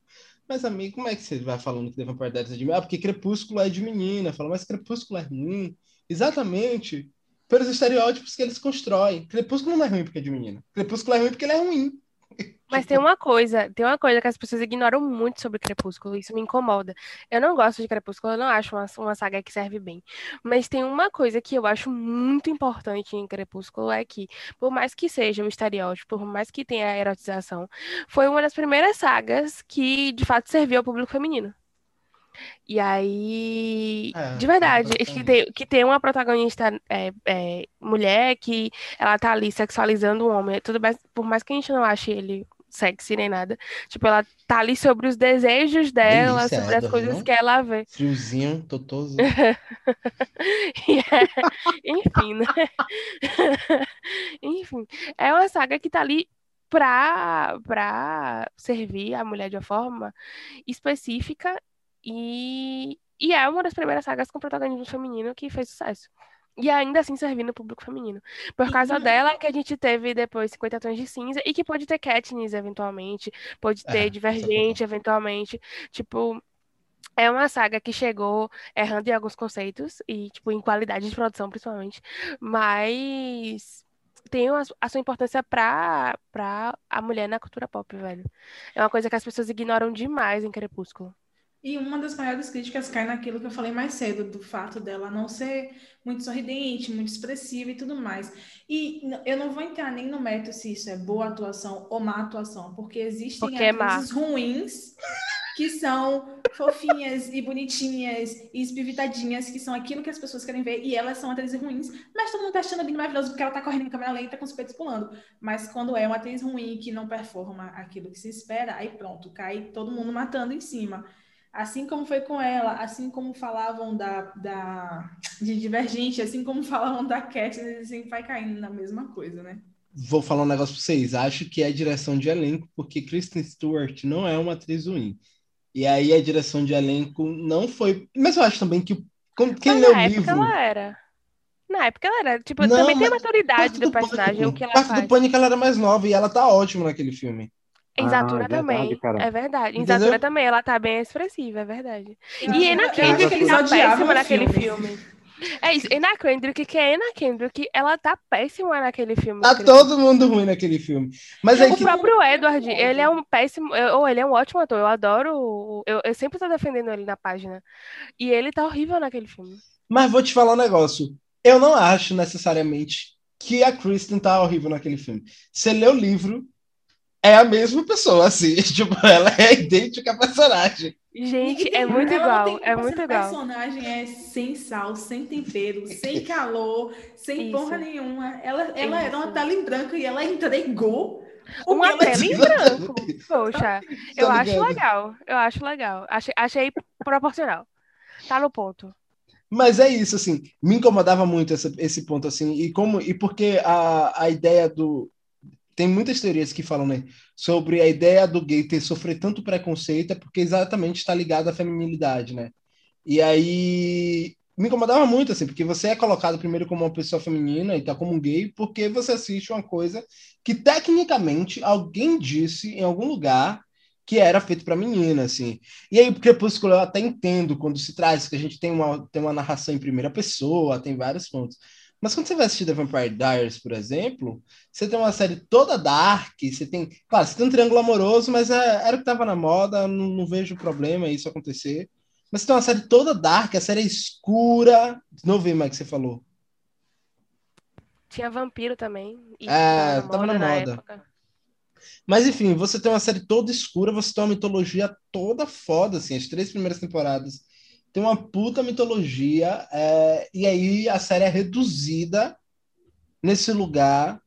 mas amigo, como é que você vai falando que The Vampire Diaries é de menina? Ah, porque Crepúsculo é de menina. Fala, mas Crepúsculo é ruim. Exatamente pelos estereótipos que eles constroem. Crepúsculo não é ruim porque é de menina. Crepúsculo é ruim porque ele é ruim. Mas tem uma coisa, tem uma coisa que as pessoas ignoram muito sobre Crepúsculo, isso me incomoda. Eu não gosto de Crepúsculo, eu não acho uma, uma saga que serve bem. Mas tem uma coisa que eu acho muito importante em Crepúsculo é que, por mais que seja um estereótipo, por mais que tenha a erotização, foi uma das primeiras sagas que de fato serviu ao público feminino. E aí, É, de verdade, que completamente. tem, que tem uma protagonista é, é, mulher que ela tá ali sexualizando o homem. Tudo bem, por mais que a gente não ache ele sexy nem nada. Tipo, ela tá ali sobre os desejos dela, Delícia, sobre as coisas não? que ela vê. Friozinho, totoso. É- Enfim, né? Enfim, é uma saga que tá ali pra, pra servir a mulher de uma forma específica e, e é uma das primeiras sagas com protagonismo feminino que fez sucesso. E ainda assim servindo o público feminino. Por causa E- dela que a gente teve depois 50 Tons de Cinza e que pode ter Katniss eventualmente, pode É, ter essa Divergente concordo. eventualmente. Tipo, é uma saga que chegou errando em alguns conceitos e, tipo, em qualidade de produção, principalmente, mas tem a, a sua importância pra, pra a mulher na cultura pop, velho. É uma coisa que as pessoas ignoram demais em Crepúsculo. E uma das maiores críticas cai naquilo que eu falei mais cedo, do fato dela não ser muito sorridente, muito expressiva e tudo mais. E eu não vou entrar nem no mérito se isso é boa atuação ou má atuação, porque existem Porque é atrizes ruins que são fofinhas e bonitinhas e espivitadinhas, que são aquilo que as pessoas querem ver, e elas são atrizes ruins, mas todo mundo tá achando lindo maravilhoso porque ela tá correndo em câmera lenta com os peitos pulando. Mas quando é uma atriz ruim que não performa aquilo que se espera, aí pronto, cai todo mundo matando em cima. Assim como foi com ela, assim como falavam da, da de Divergente, assim como falavam da Katniss, assim, vai caindo na mesma coisa, né? Vou falar um negócio pra vocês. Acho que é a direção de elenco, porque Kristen Stewart não é uma atriz ruim. E aí a direção de elenco não foi. Mas eu acho também que o- como- quem lê o na época livro. ela era. Na época ela era. Tipo, Não, também tem a maturidade Parte do personagem, Pânico. o que ela Parte faz. do Pânico ela era mais nova e ela tá ótima naquele filme. Exatura Ah, é verdade, também. cara. É verdade. Em Entendeu? Também, ela tá bem expressiva, é verdade. E Anna acho Kendrick que tá péssima naquele filme. filme. É isso, Anna Kendrick, que é Anna Kendrick, ela tá péssima naquele filme. Tá todo mundo ruim naquele filme. Mas aí O que. próprio Edward, ele é um péssimo, ou ele é um ótimo ator, eu adoro, eu, eu sempre tô defendendo ele na página. E ele tá horrível naquele filme. Mas vou te falar um negócio. Eu não acho necessariamente que a Kristen tá horrível naquele filme. Você lê o livro, é a mesma pessoa, assim. Tipo, ela é idêntica à personagem. Gente, é muito igual, tem é muito igual. personagem é sem sal, sem tempero, sem calor, sem Isso. porra nenhuma. Ela, ela era uma tela em branco e ela entregou Uma tela em branco. Poxa, eu Tá acho ligado? legal, eu acho legal. Achei, achei proporcional. Tá no ponto. Mas é isso, assim, me incomodava muito essa- esse ponto, assim, e como e porque a, a ideia do. Tem muitas teorias que falam, né, sobre a ideia do gay ter sofrido tanto preconceito, é porque exatamente está ligado à feminilidade, né? E aí me incomodava muito, assim, porque você é colocado primeiro como uma pessoa feminina e tá como um gay, porque você assiste uma coisa que tecnicamente alguém disse em algum lugar que era feito para menina, assim. E aí, o Crepúsculo eu até entendo quando se traz, que a gente tem uma, tem uma narração em primeira pessoa, tem vários pontos. Mas quando você vai assistir The Vampire Diaries, por exemplo, você tem uma série toda dark, você tem. Claro, você tem um triângulo amoroso, mas é- era o que estava na moda, não, não vejo problema isso acontecer. Mas você tem uma série toda dark, a série é escura. Não vi mais que você falou. Tinha vampiro também. É, tava tava na moda. época. Mas enfim, você tem uma série toda escura, você tem uma mitologia toda foda, assim, as três primeiras temporadas tem uma puta mitologia, é, e aí a série é reduzida nesse lugar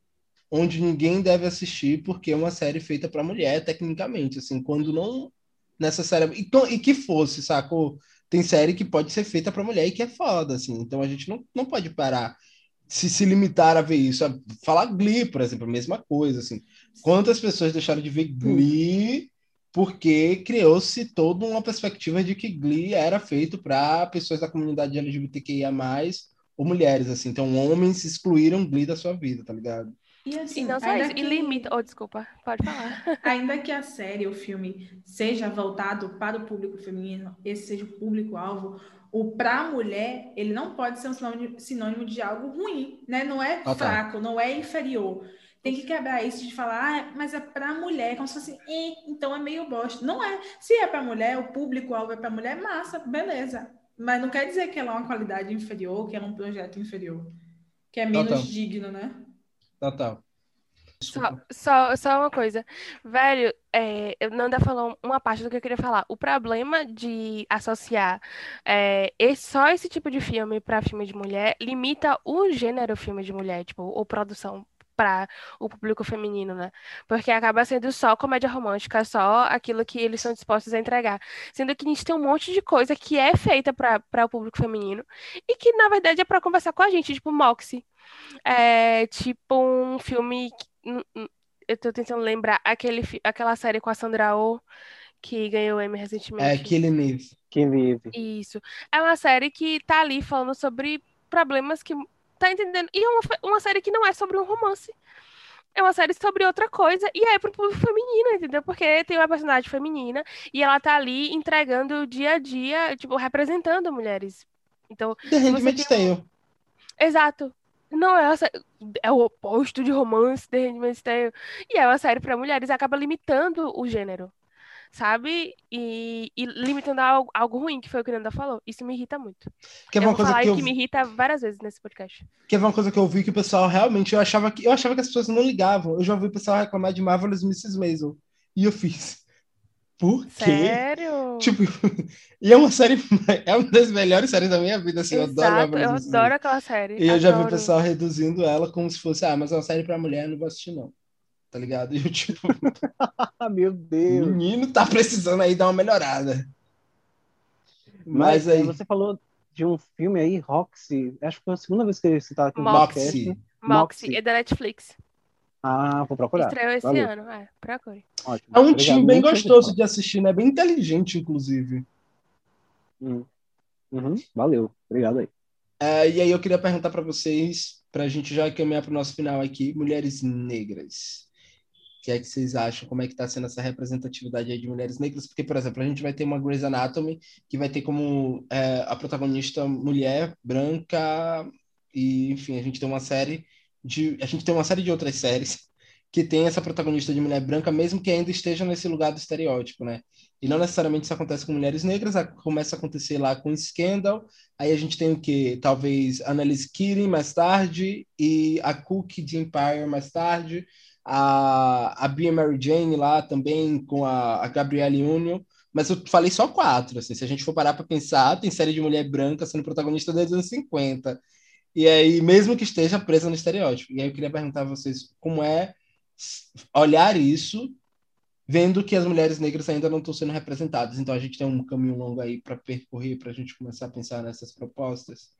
onde ninguém deve assistir, porque é uma série feita para mulher, tecnicamente, assim, quando não necessariamente. E, to- e que fosse, sacou? Tem série que pode ser feita para mulher e que é foda, assim, então a gente não, não pode parar. Se, se limitar a ver isso, a falar Glee, por exemplo, a mesma coisa, assim. Quantas pessoas deixaram de ver Glee porque criou-se toda uma perspectiva de que Glee era feito para pessoas da comunidade LGBTQIA+, ou mulheres, assim. Então, homens excluíram Glee da sua vida, tá ligado? E assim, E não só ainda isso, e que- limita. Oh, desculpa, pode falar. Ainda que a série, o filme, seja voltado para o público feminino, esse seja o público-alvo, o para a mulher, ele não pode ser um sinônimo, sinônimo de algo ruim, né? Não é Ah, tá. fraco, não é inferior. Tem que quebrar isso de falar, ah, mas é para mulher, como se fosse, "Eh, então é meio bosta. Não é. Se é para mulher, o público-alvo é para mulher, massa, beleza. Mas não quer dizer que ela é uma qualidade inferior, que ela é um projeto inferior. Que é menos tá. digno, né? Total. Só, só, só uma coisa. Velho, é, Nanda falou uma parte do que eu queria falar. O problema de associar é, esse- só esse tipo de filme para filme de mulher limita o gênero filme de mulher, tipo, ou produção para o público feminino, né? Porque acaba sendo só comédia romântica, só aquilo que eles são dispostos a entregar. Sendo que a gente tem um monte de coisa que é feita para para o público feminino e que, na verdade, é para conversar com a gente, tipo Moxie. É tipo um filme. que- Eu tô tentando lembrar aquele, aquela série com a Sandra Oh que ganhou Emmy É recentemente. Killing Eve. Quem vive. Isso. É uma série que tá ali falando sobre problemas que. Tá entendendo? E é uma, uma série que não é sobre um romance. É uma série sobre outra coisa e é pro público feminino, entendeu? Porque tem uma personagem feminina e ela tá ali entregando o dia a dia, tipo, representando mulheres. Então, The Handmaid's tem Tale. Exato. Não é é o oposto de romance, The Handmaid's Tale. E é uma série para mulheres, acaba limitando o gênero, sabe? E, e limitando algo, algo ruim, que foi o que a Nanda falou. Isso me irrita muito. Que é eu uma vou coisa que eu que me irrita várias vezes nesse podcast. que é uma coisa que eu vi que o pessoal realmente eu achava que eu achava que as pessoas não ligavam. Eu já ouvi o pessoal reclamar de Marvelous Mrs. Maisel. E eu fiz. Por quê? Sério? Tipo, e é uma série, é uma das melhores séries da minha vida, assim, eu adoro Exato, eu adoro aquela série. E eu já vi o adoro. pessoal reduzindo ela como se fosse, ah, mas é uma série pra mulher, eu não vou assistir não. Tá ligado? E eu, tipo, meu o Deus. menino tá precisando aí dar uma melhorada. Mas, Mas aí, você falou de um filme aí, Roxy. Acho que foi a segunda vez que você tá aqui no Moxie. podcast. Moxie. É da Netflix. Ah, vou procurar. Estreou esse Valeu. ano, é, procure. Ótimo. É um Obrigado, time bem muito gostoso de assistir, né? Bem inteligente, inclusive. Hum. Uhum, Valeu. Obrigado aí. É, e aí eu queria perguntar para vocês, para a gente já caminhar para o nosso final aqui, mulheres negras. Que é que vocês acham? Como é que está sendo essa representatividade aí de mulheres negras? Porque, por exemplo, a gente vai ter uma Grey's Anatomy que vai ter como é, a protagonista mulher, branca, e enfim, a gente tem uma série de. A gente tem uma série de outras séries que tem essa protagonista de mulher branca, mesmo que ainda esteja nesse lugar do estereótipo, né? E não necessariamente isso acontece com mulheres negras, começa a acontecer lá com Scandal, Aí a gente tem o quê? Talvez Annalise Keating mais tarde e a Cook de Empire mais tarde, a, a Bia Mary Jane lá também com a, a Gabrielle Union. Mas eu falei só quatro, assim, se a gente for parar para pensar, tem série de mulher branca sendo protagonista desde os anos 50. E aí, mesmo que esteja presa no estereótipo. E aí eu queria perguntar a vocês como é olhar isso, vendo que as mulheres negras ainda não estão sendo representadas. Então a gente tem um caminho longo aí para percorrer, para a gente começar a pensar nessas propostas.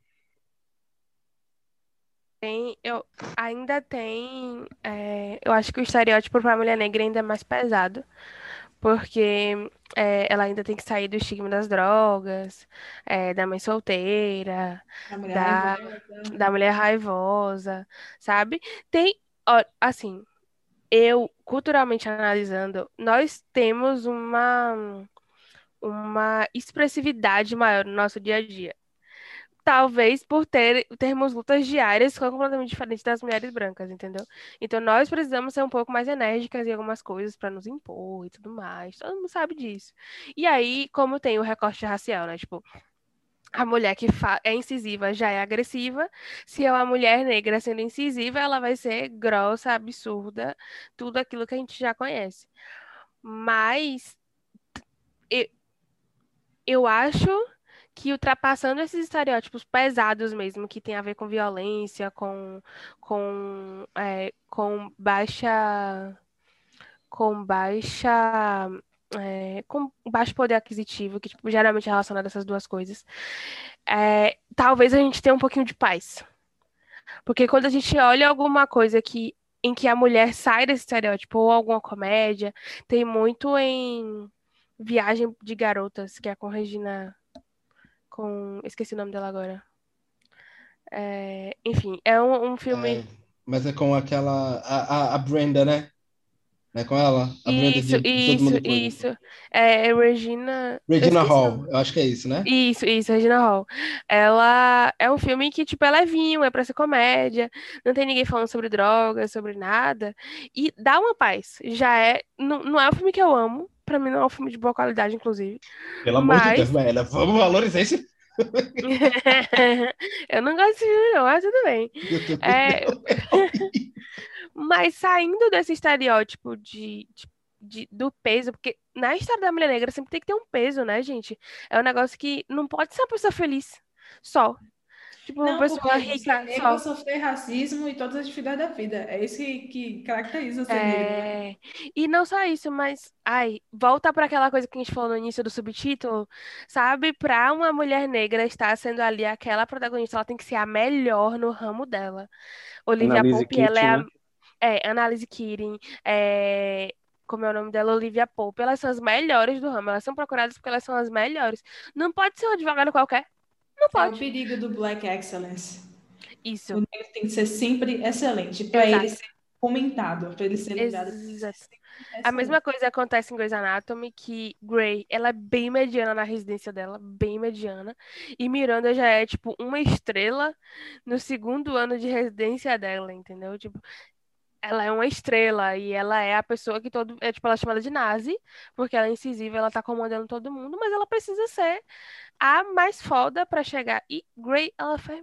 Tem, eu ainda tem, é, eu acho que o estereótipo para a mulher negra ainda é mais pesado, porque é, ela ainda tem que sair do estigma das drogas, é, da mãe solteira, A mulher Da- raivosa. da mulher raivosa, sabe? Tem, ó, assim, eu culturalmente analisando, nós temos uma uma expressividade maior no nosso dia a dia. Talvez por ter, termos lutas diárias são completamente diferentes das mulheres brancas, entendeu? Então nós precisamos ser um pouco mais enérgicas em algumas coisas para nos impor e tudo mais. Todo mundo sabe disso. E aí, como tem o recorte racial, né? Tipo, a mulher que é incisiva já é agressiva. Se é uma mulher negra sendo incisiva, ela vai ser grossa, absurda, tudo aquilo que a gente já conhece. Mas eu, eu acho que ultrapassando esses estereótipos pesados mesmo, que tem a ver com violência, com, com, é, com baixa, com baixa, é, com baixo poder aquisitivo, que tipo, geralmente é relacionado a essas duas coisas, é, talvez a gente tenha um pouquinho de paz. Porque quando a gente olha alguma coisa que, em que a mulher sai desse estereótipo, ou alguma comédia, tem muito em Viagem de Garotas, que é com Regina. Com. Esqueci o nome dela agora. É, enfim, é um, um filme. É, mas é com aquela. A, a, a Brenda, né? É com ela? A Isso, de isso, isso. É Regina. Regina Hall, eu acho que é isso, né? Isso, isso, Regina Hall. Ela é um filme que, tipo, é levinho, é pra ser comédia, não tem ninguém falando sobre drogas, sobre nada, e dá uma paz. Já é, não, não é um filme que eu amo, pra mim não é um filme de boa qualidade, inclusive. Pelo amor de Mas- Deus, velho. Vamos valorizar esse Eu não gosto de filme, não, mas tudo bem. É, Mas saindo desse estereótipo de, de de, do peso, porque na história da mulher negra sempre tem que ter um peso, né, gente? É um negócio que não pode ser uma pessoa feliz só. Tipo, uma Não, pessoa porque rica negro só. sofrer racismo e todas as dificuldades da vida. É isso que, que caracteriza ser negro. É... E não só isso, mas ai, volta para aquela coisa que a gente falou no início do subtítulo, sabe? Para uma mulher negra estar sendo ali aquela protagonista, ela tem que ser a melhor no ramo dela. Olivia Pope, ela é a né? é, Annalise Keating, é, como é o nome dela? Olivia Pope, elas são as melhores do ramo, elas são procuradas porque elas são as melhores. Não pode ser um advogado qualquer, não É o pode. perigo do Black Excellence. O Isso, negro tem que ser sempre excelente para ele ser comentado, para ele ser lembrado. Sempre A mesma coisa acontece em Grey's Anatomy, que Grey, ela é bem mediana na residência dela, bem mediana, e Miranda já é, tipo, uma estrela no segundo ano de residência dela, entendeu? Tipo, ela é uma estrela e ela é a pessoa que todo, é, tipo, ela é chamada de Nazi, porque ela é incisiva, ela tá comandando todo mundo, mas ela precisa ser a mais foda pra chegar. E Grey, ela faz,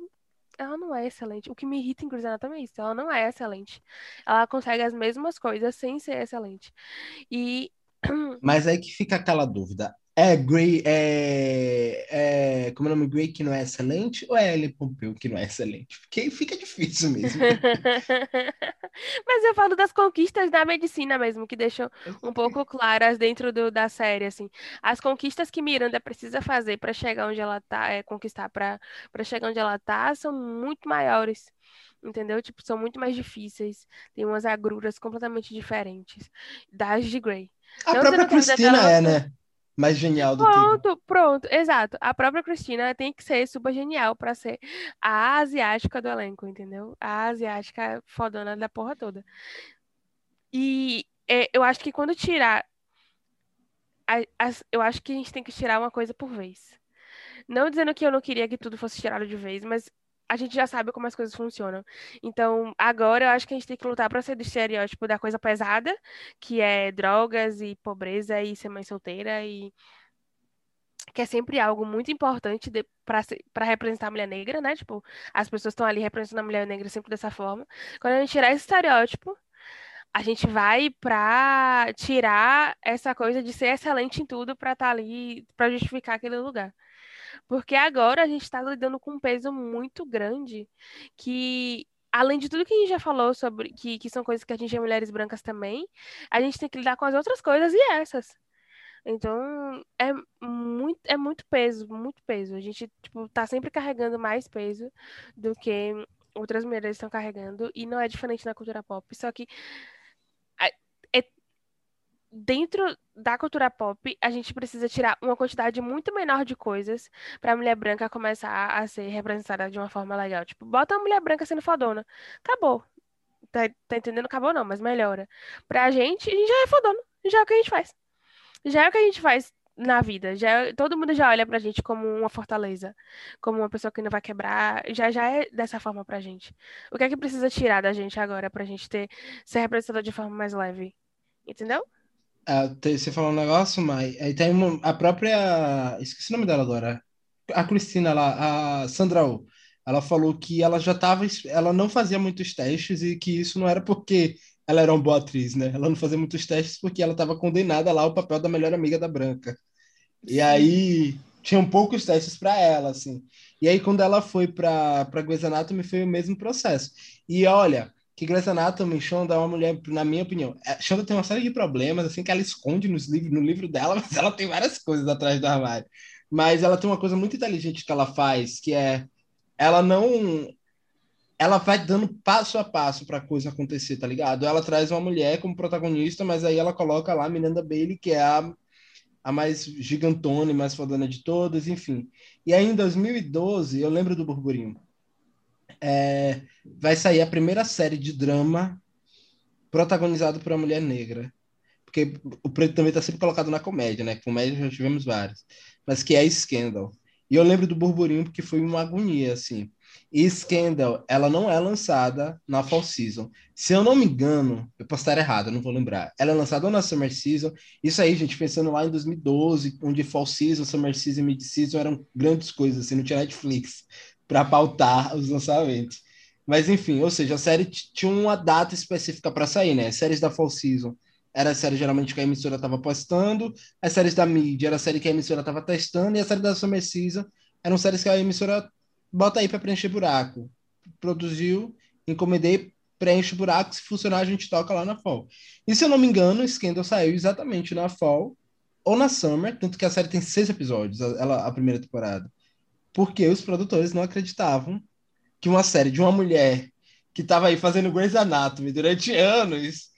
ela não é excelente. O que me irrita Anatomy é isso, ela não é excelente. Ela consegue as mesmas coisas sem ser excelente. E Mas aí que fica aquela dúvida. É Grey, é, é, como é o nome? Grey que não é excelente ou é Ellen Pompeu que não é excelente? Porque fica difícil mesmo. Mas eu falo das conquistas da medicina mesmo, que deixam um pouco claras dentro do- da série, assim. As conquistas que Miranda precisa fazer para chegar onde ela tá, é, conquistar para chegar onde ela tá, são muito maiores, entendeu? Tipo, são muito mais difíceis. Tem umas agruras completamente diferentes das de Grey. A Não própria Cristina é, né? Mais genial do que. Pronto, pronto, exato. A própria Cristina tem que ser super genial para ser a asiática do elenco, entendeu? A asiática fodona da porra toda. E é, eu acho que quando tirar. a- as- eu acho que a gente tem que tirar uma coisa por vez. Não dizendo que eu não queria que tudo fosse tirado de vez, mas a gente já sabe como as coisas funcionam. Então, agora eu acho que a gente tem que lutar para sair do estereótipo da coisa pesada, que é drogas e pobreza e ser mãe solteira e que é sempre algo muito importante para para representar a mulher negra, né? Tipo, as pessoas estão ali representando a mulher negra sempre dessa forma. Quando a gente tirar esse estereótipo, a gente vai pra tirar essa coisa de ser excelente em tudo pra estar ali, pra justificar aquele lugar. Porque agora a gente está lidando com um peso muito grande que, além de tudo que a gente já falou sobre, que, que são coisas que atingem mulheres brancas também, a gente tem que lidar com as outras coisas e essas. Então, é muito, é muito peso, muito peso. A gente, tipo, tá sempre carregando mais peso do que outras mulheres estão carregando, e não é diferente na cultura pop. Só que a- é- dentro da cultura pop, a gente precisa tirar uma quantidade muito menor de coisas para a mulher branca começar a ser representada de uma forma legal. Tipo, bota a mulher branca sendo fodona. Acabou. Tá, tá entendendo? Acabou não, mas melhora. Pra gente, a gente já é fodona. Já é o que a gente faz. Já é o que a gente faz na vida. Já é- todo mundo já olha pra gente como uma fortaleza, como uma pessoa que não vai quebrar. Já já é dessa forma pra gente. O que é que precisa tirar da gente agora pra gente ter ser representada de forma mais leve? Entendeu? Ah, você falou um negócio, mas aí tem uma- a própria. Esqueci o nome dela agora. A Cristina lá, a Sandra Oh. Ela falou que ela já estava. Ela não fazia muitos testes e que isso não era porque ela era uma boa atriz, né? Ela não fazia muitos testes porque ela estava condenada lá ao papel da melhor amiga da Branca. E aí tinham poucos testes para ela, assim. E aí quando ela foi para para Grey's Anatomy foi o mesmo processo. E olha, que Grey's Anatomy, Shonda é uma mulher, na minha opinião, é- Shonda tem uma série de problemas, assim, que ela esconde nos livros, no livro dela, mas ela tem várias coisas atrás do armário. Mas ela tem uma coisa muito inteligente que ela faz, que é ela não ela vai dando passo a passo para a coisa acontecer, tá ligado? Ela traz uma mulher como protagonista, mas aí ela coloca lá Miranda Bailey, que é a, a mais gigantona e mais fodona de todas, enfim. E aí em 2012, eu lembro do burburinho. É, vai sair a primeira série de drama protagonizado por uma mulher negra. Porque o preto também está sempre colocado na comédia, né? Comédia já tivemos várias. Mas que é Scandal. E eu lembro do burburinho porque foi uma agonia, assim. E Scandal, ela não é lançada na Fall Season. Se eu não me engano, eu posso estar errado, não vou lembrar. Ela é lançada na Summer Season. Isso aí, gente, pensando lá em 2012, onde Fall Season, Summer Season e Mid Season eram grandes coisas, assim, não tinha Netflix para pautar os lançamentos. Mas enfim, ou seja, a série tinha uma data específica para sair, né? Séries da Fall Season era a série geralmente que a emissora estava postando, as séries da mídia era a série que a emissora estava testando, e a série da Summer Season eram séries que a emissora bota aí para preencher buraco. Produziu, encomendei, preenche buraco, se funcionar a gente toca lá na Fall. E se eu não me engano, Scandal saiu exatamente na Fall ou na Summer, tanto que a série tem seis episódios, ela, a primeira temporada. Porque os produtores não acreditavam que uma série de uma mulher que estava aí fazendo Grey's Anatomy durante anos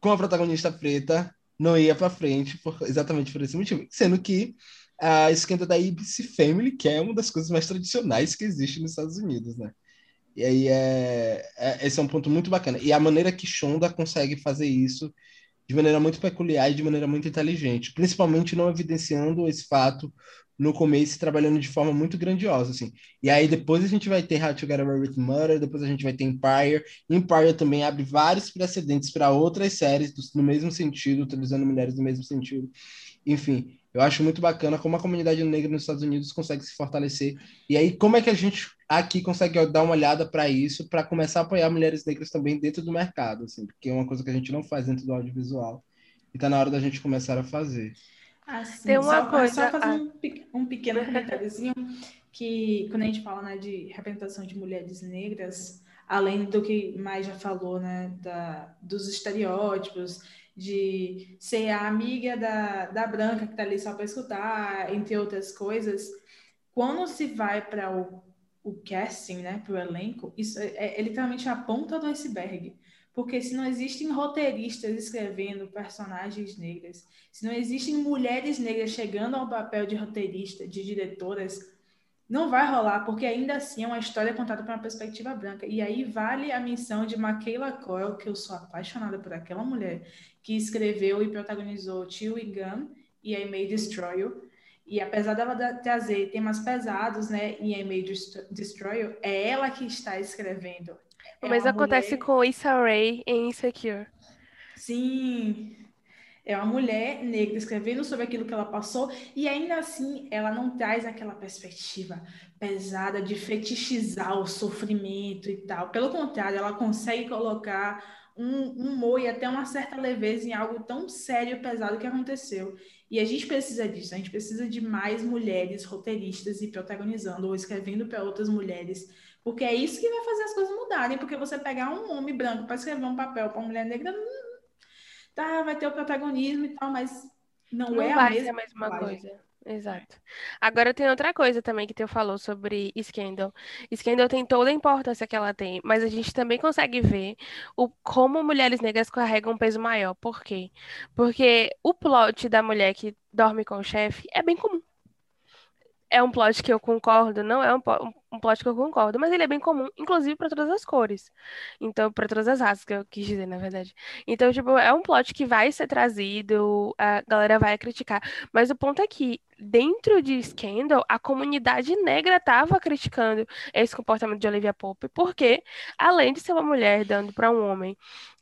com a protagonista preta não ia para frente por, exatamente por esse motivo. Sendo que a esquenta da ABC Family, que é uma das coisas mais tradicionais que existe nos Estados Unidos, né? E aí é, é, esse é um ponto muito bacana. E a maneira que Shonda consegue fazer isso de maneira muito peculiar e de maneira muito inteligente, principalmente não evidenciando esse fato no começo trabalhando de forma muito grandiosa, assim. E aí depois a gente vai ter How to Get Away with Murder, depois a gente vai ter Empire. Empire também abre vários precedentes para outras séries do, no mesmo sentido, utilizando mulheres no mesmo sentido. Enfim, eu acho muito bacana como a comunidade negra nos Estados Unidos consegue se fortalecer. E aí, como é que a gente aqui consegue dar uma olhada para isso, para começar a apoiar mulheres negras também dentro do mercado, assim, porque é uma coisa que a gente não faz dentro do audiovisual. E está na hora da gente começar a fazer. Assim, Tem uma só, coisa. Só fazer um, um pequeno comentáriozinho que quando a gente fala né, de representação de mulheres negras, além do que mais já falou, né, da, dos estereótipos, de ser a amiga da, da branca que está ali só para escutar, entre outras coisas, quando se vai para o, o casting, né, para o elenco, isso é, é literalmente a ponta do iceberg. Porque se não existem roteiristas escrevendo personagens negras, se não existem mulheres negras chegando ao papel de roteirista, de diretoras, não vai rolar, porque ainda assim é uma história contada por uma perspectiva branca. E aí vale a menção de Michaela Coyle, que eu sou apaixonada por aquela mulher, que escreveu e protagonizou Till e Gun e I May Destroy You. E apesar dela trazer temas pesados, né, em I May Destroy You, é ela que está escrevendo o mesmo acontece mulher... com Issa Rae em Insecure. Sim. É uma mulher negra escrevendo sobre aquilo que ela passou e ainda assim ela não traz aquela perspectiva pesada de fetichizar o sofrimento e tal. Pelo contrário, ela consegue colocar um humor e até uma certa leveza em algo tão sério e pesado que aconteceu. E a gente precisa disso, a gente precisa de mais mulheres roteiristas e protagonizando ou escrevendo para outras mulheres porque é isso que vai fazer as coisas mudarem. Porque você pegar um homem branco para escrever um papel para uma mulher negra, hum, tá, vai ter o protagonismo e tal, mas não, não é a mesma, a mesma coisa. Exato. Agora tem outra coisa também que tu falou sobre Scandal. Scandal tem toda a importância que ela tem, mas a gente também consegue ver o como mulheres negras carregam um peso maior. Por quê? Porque o plot da mulher que dorme com o chefe é bem comum é um plot que eu concordo, não é um, um plot que eu concordo, mas ele é bem comum, inclusive para todas as cores. Então, para todas as raças, que eu quis dizer, na verdade. Então, tipo, é um plot que vai ser trazido, a galera vai criticar. Mas o ponto é que, dentro de Scandal, a comunidade negra estava criticando esse comportamento de Olivia Pope, porque, além de ser uma mulher dando para um homem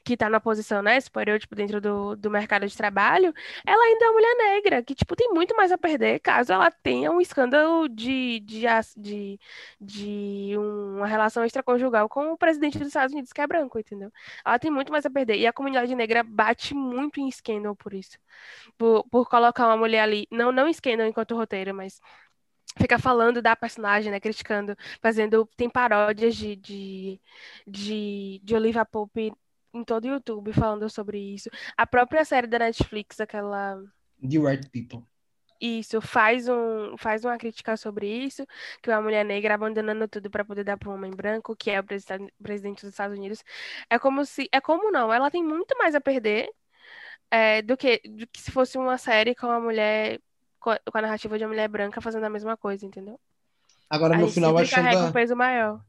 que está na posição, né, superior, tipo, dentro do, do mercado de trabalho, ela ainda é uma mulher negra, que, tipo, tem muito mais a perder caso ela tenha um escândalo de, de, de, de uma relação extraconjugal com o presidente dos Estados Unidos, que é branco, entendeu? Ela tem muito mais a perder. E a comunidade negra bate muito em escândalo por isso. Por, por colocar uma mulher ali, não, não enquanto roteiro, mas fica falando da personagem, né? Criticando, fazendo. Tem paródias de, de, de, de Olivia Pope em todo o YouTube falando sobre isso. A própria série da Netflix, aquela. The Right People. Isso, faz, um, faz uma crítica sobre isso, que uma mulher negra abandonando tudo para poder dar para um homem branco, que é o presidente dos Estados Unidos. É como se. É como não, ela tem muito mais a perder é, do, que, do que se fosse uma série com a mulher. Com a narrativa de uma mulher branca fazendo a mesma coisa, entendeu? Agora, no final, achando. carrega um peso maior.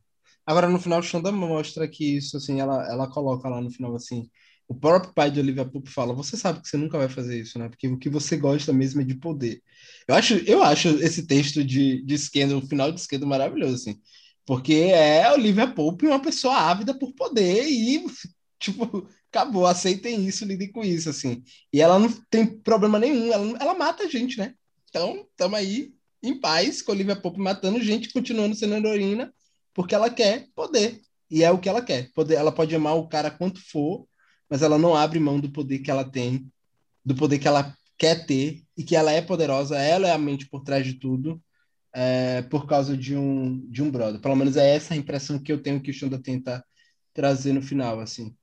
Agora, no final, Shonda mostra que isso, assim, ela, ela coloca lá no final, assim, o próprio pai de Olivia Pope fala, você sabe que você nunca vai fazer isso, né? Porque o que você gosta mesmo é de poder. Eu acho, eu acho esse texto de, de Scandal, o final de Scandal maravilhoso, assim. Porque é Olivia Pope uma pessoa ávida por poder e, tipo, acabou, aceitem isso, lidem com isso, assim. E ela não tem problema nenhum, ela, ela mata a gente, né? Então, estamos aí em paz com Olivia Pope matando gente, continuando sendo heroína porque ela quer poder. E é o que ela quer. Poder, ela pode amar o cara quanto for, mas ela não abre mão do poder que ela tem, do poder que ela quer ter e que ela é poderosa, ela é a mente por trás de tudo, é, por causa de um, de um brother. Pelo menos é essa a impressão que eu tenho que o Shonda tenta trazer no final, assim.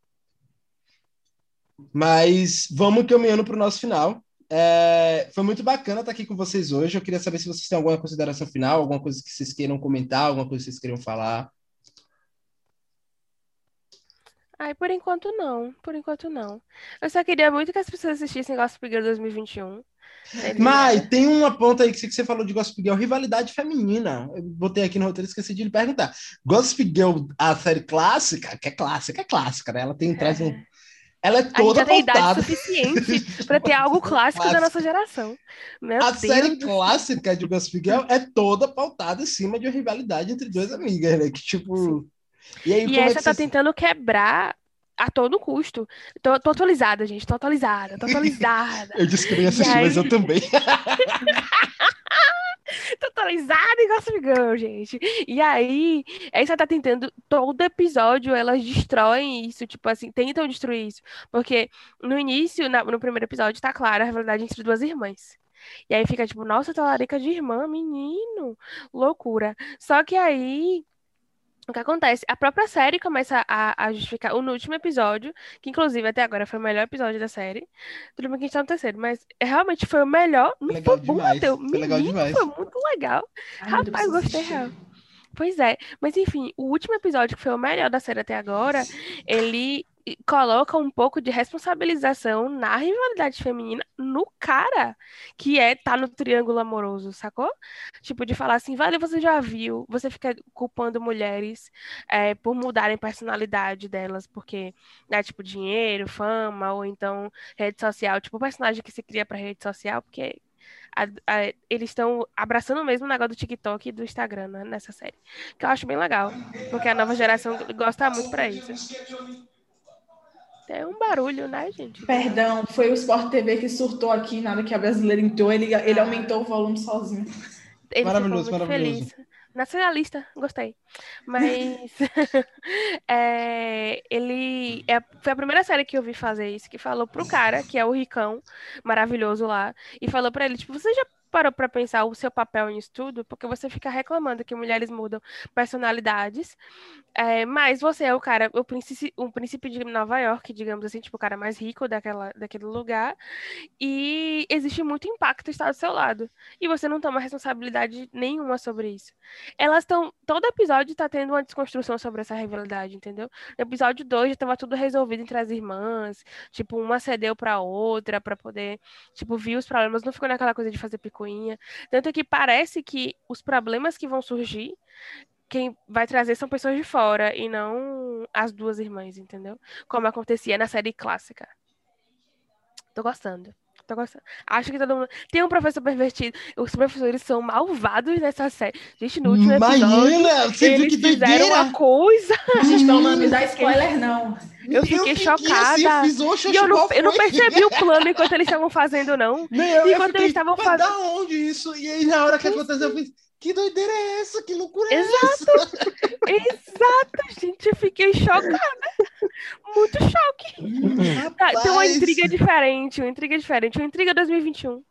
Mas vamos caminhando para o nosso final. É, foi muito bacana estar aqui com vocês hoje. Eu queria saber se vocês têm alguma consideração final, alguma coisa que vocês queiram comentar, alguma coisa que vocês queiram falar. Ai, por enquanto não. Por enquanto não. Eu só queria muito que as pessoas assistissem Gossip Girl 2021. Mas tem uma ponta aí que você falou de Gossip Girl, rivalidade feminina. Eu botei aqui no roteiro, esqueci de lhe perguntar. Gossip Girl, a série clássica, que é clássica, é clássica, né? Ela tem, traz um, ela é toda a gente já tem idade suficiente para ter algo clássico da nossa geração. Meu A Deus série clássica de Gossip Girl é toda pautada em cima de uma rivalidade entre duas amigas, né? Que tipo. E aí, E é essa que tá vocês- tentando quebrar a todo custo. Tô, tô atualizada, gente. Tô atualizada, tô atualizada. Eu disse que assistir, E aí? mas eu também. tô atualizada em Gossip Girl, gente. E aí, essa tá tentando, todo episódio, elas destroem isso, tipo assim, tentam destruir isso. Porque no início, na- no primeiro episódio, tá clara a rivalidade entre duas irmãs. E aí fica tipo, nossa, talarica de irmã, menino, loucura. Só que aí. O que acontece? A própria série começa a, a justificar. No último episódio, que inclusive até agora foi o melhor episódio da série. Tudo bem que a gente tá no terceiro, mas realmente foi o melhor. Não Legal foi bom, Matheus. foi legal Menino, demais. foi muito legal. Ai, Rapaz, gostei assistir. real. Pois é, mas enfim, o último episódio, que foi o melhor da série até agora, ele coloca um pouco de responsabilização na rivalidade feminina no cara, que é tá no triângulo amoroso, sacou? Tipo, de falar assim, vale, você já viu, você fica culpando mulheres é, por mudarem personalidade delas, porque, né, tipo, dinheiro, fama, ou então rede social, tipo, o personagem que se cria pra rede social, porque a- a- eles estão abraçando mesmo o negócio do TikTok e do Instagram né, nessa série. Que eu acho bem legal. Porque a nova geração gosta muito pra isso. Tem um barulho, né, gente? Perdão, foi o Sport TV que surtou aqui, nada que a brasileira entrou, ele, ele aumentou o volume sozinho. Ele Maravilhoso, maravilhoso. feliz. Nacionalista, gostei. Mas é, ele é, foi a primeira série que eu vi fazer isso, que falou pro cara, que é o Ricão, maravilhoso lá, e falou pra ele, tipo, você já parou pra pensar o seu papel nisso tudo? Porque você fica reclamando que mulheres mudam personalidades, é, mas você é o cara, o príncipe, o príncipe de Nova York, digamos assim, tipo, o cara mais rico daquela, daquele lugar, e existe muito impacto estar do seu lado. E você não toma responsabilidade nenhuma sobre isso. Elas estão. Todo episódio tá tendo uma desconstrução sobre essa rivalidade, entendeu? No episódio 2 já tava tudo resolvido entre as irmãs. Tipo, uma cedeu pra outra pra poder, tipo, vir os problemas. Não ficou naquela coisa de fazer picuinha. Tanto que parece que os problemas que vão surgir. Quem vai trazer são pessoas de fora e não as duas irmãs, entendeu? Como acontecia na série clássica. Tô gostando. Tô gostando. Acho que todo mundo. Tem um professor pervertido. Os professores são malvados nessa série. Gente, no último episódio. Imagina, você viu Eles que fizeram uma coisa. Gente, pelo menos não me dá spoiler, não. Eu fiquei assim, chocada. eu fiz, "Oxe, E eu não, eu não foi?" percebi o plano enquanto eles estavam fazendo, não. Não, eu, eu Enquanto fiquei, eles estavam "Mas fazendo- da onde isso? E aí, na hora que aconteceu, eu fiz, que doideira é essa? Que loucura é Exato. essa? Exato, gente. Eu fiquei chocada. Muito choque. Tá, Tem uma Rapaz. intriga diferente, uma intriga diferente, uma intriga 2021.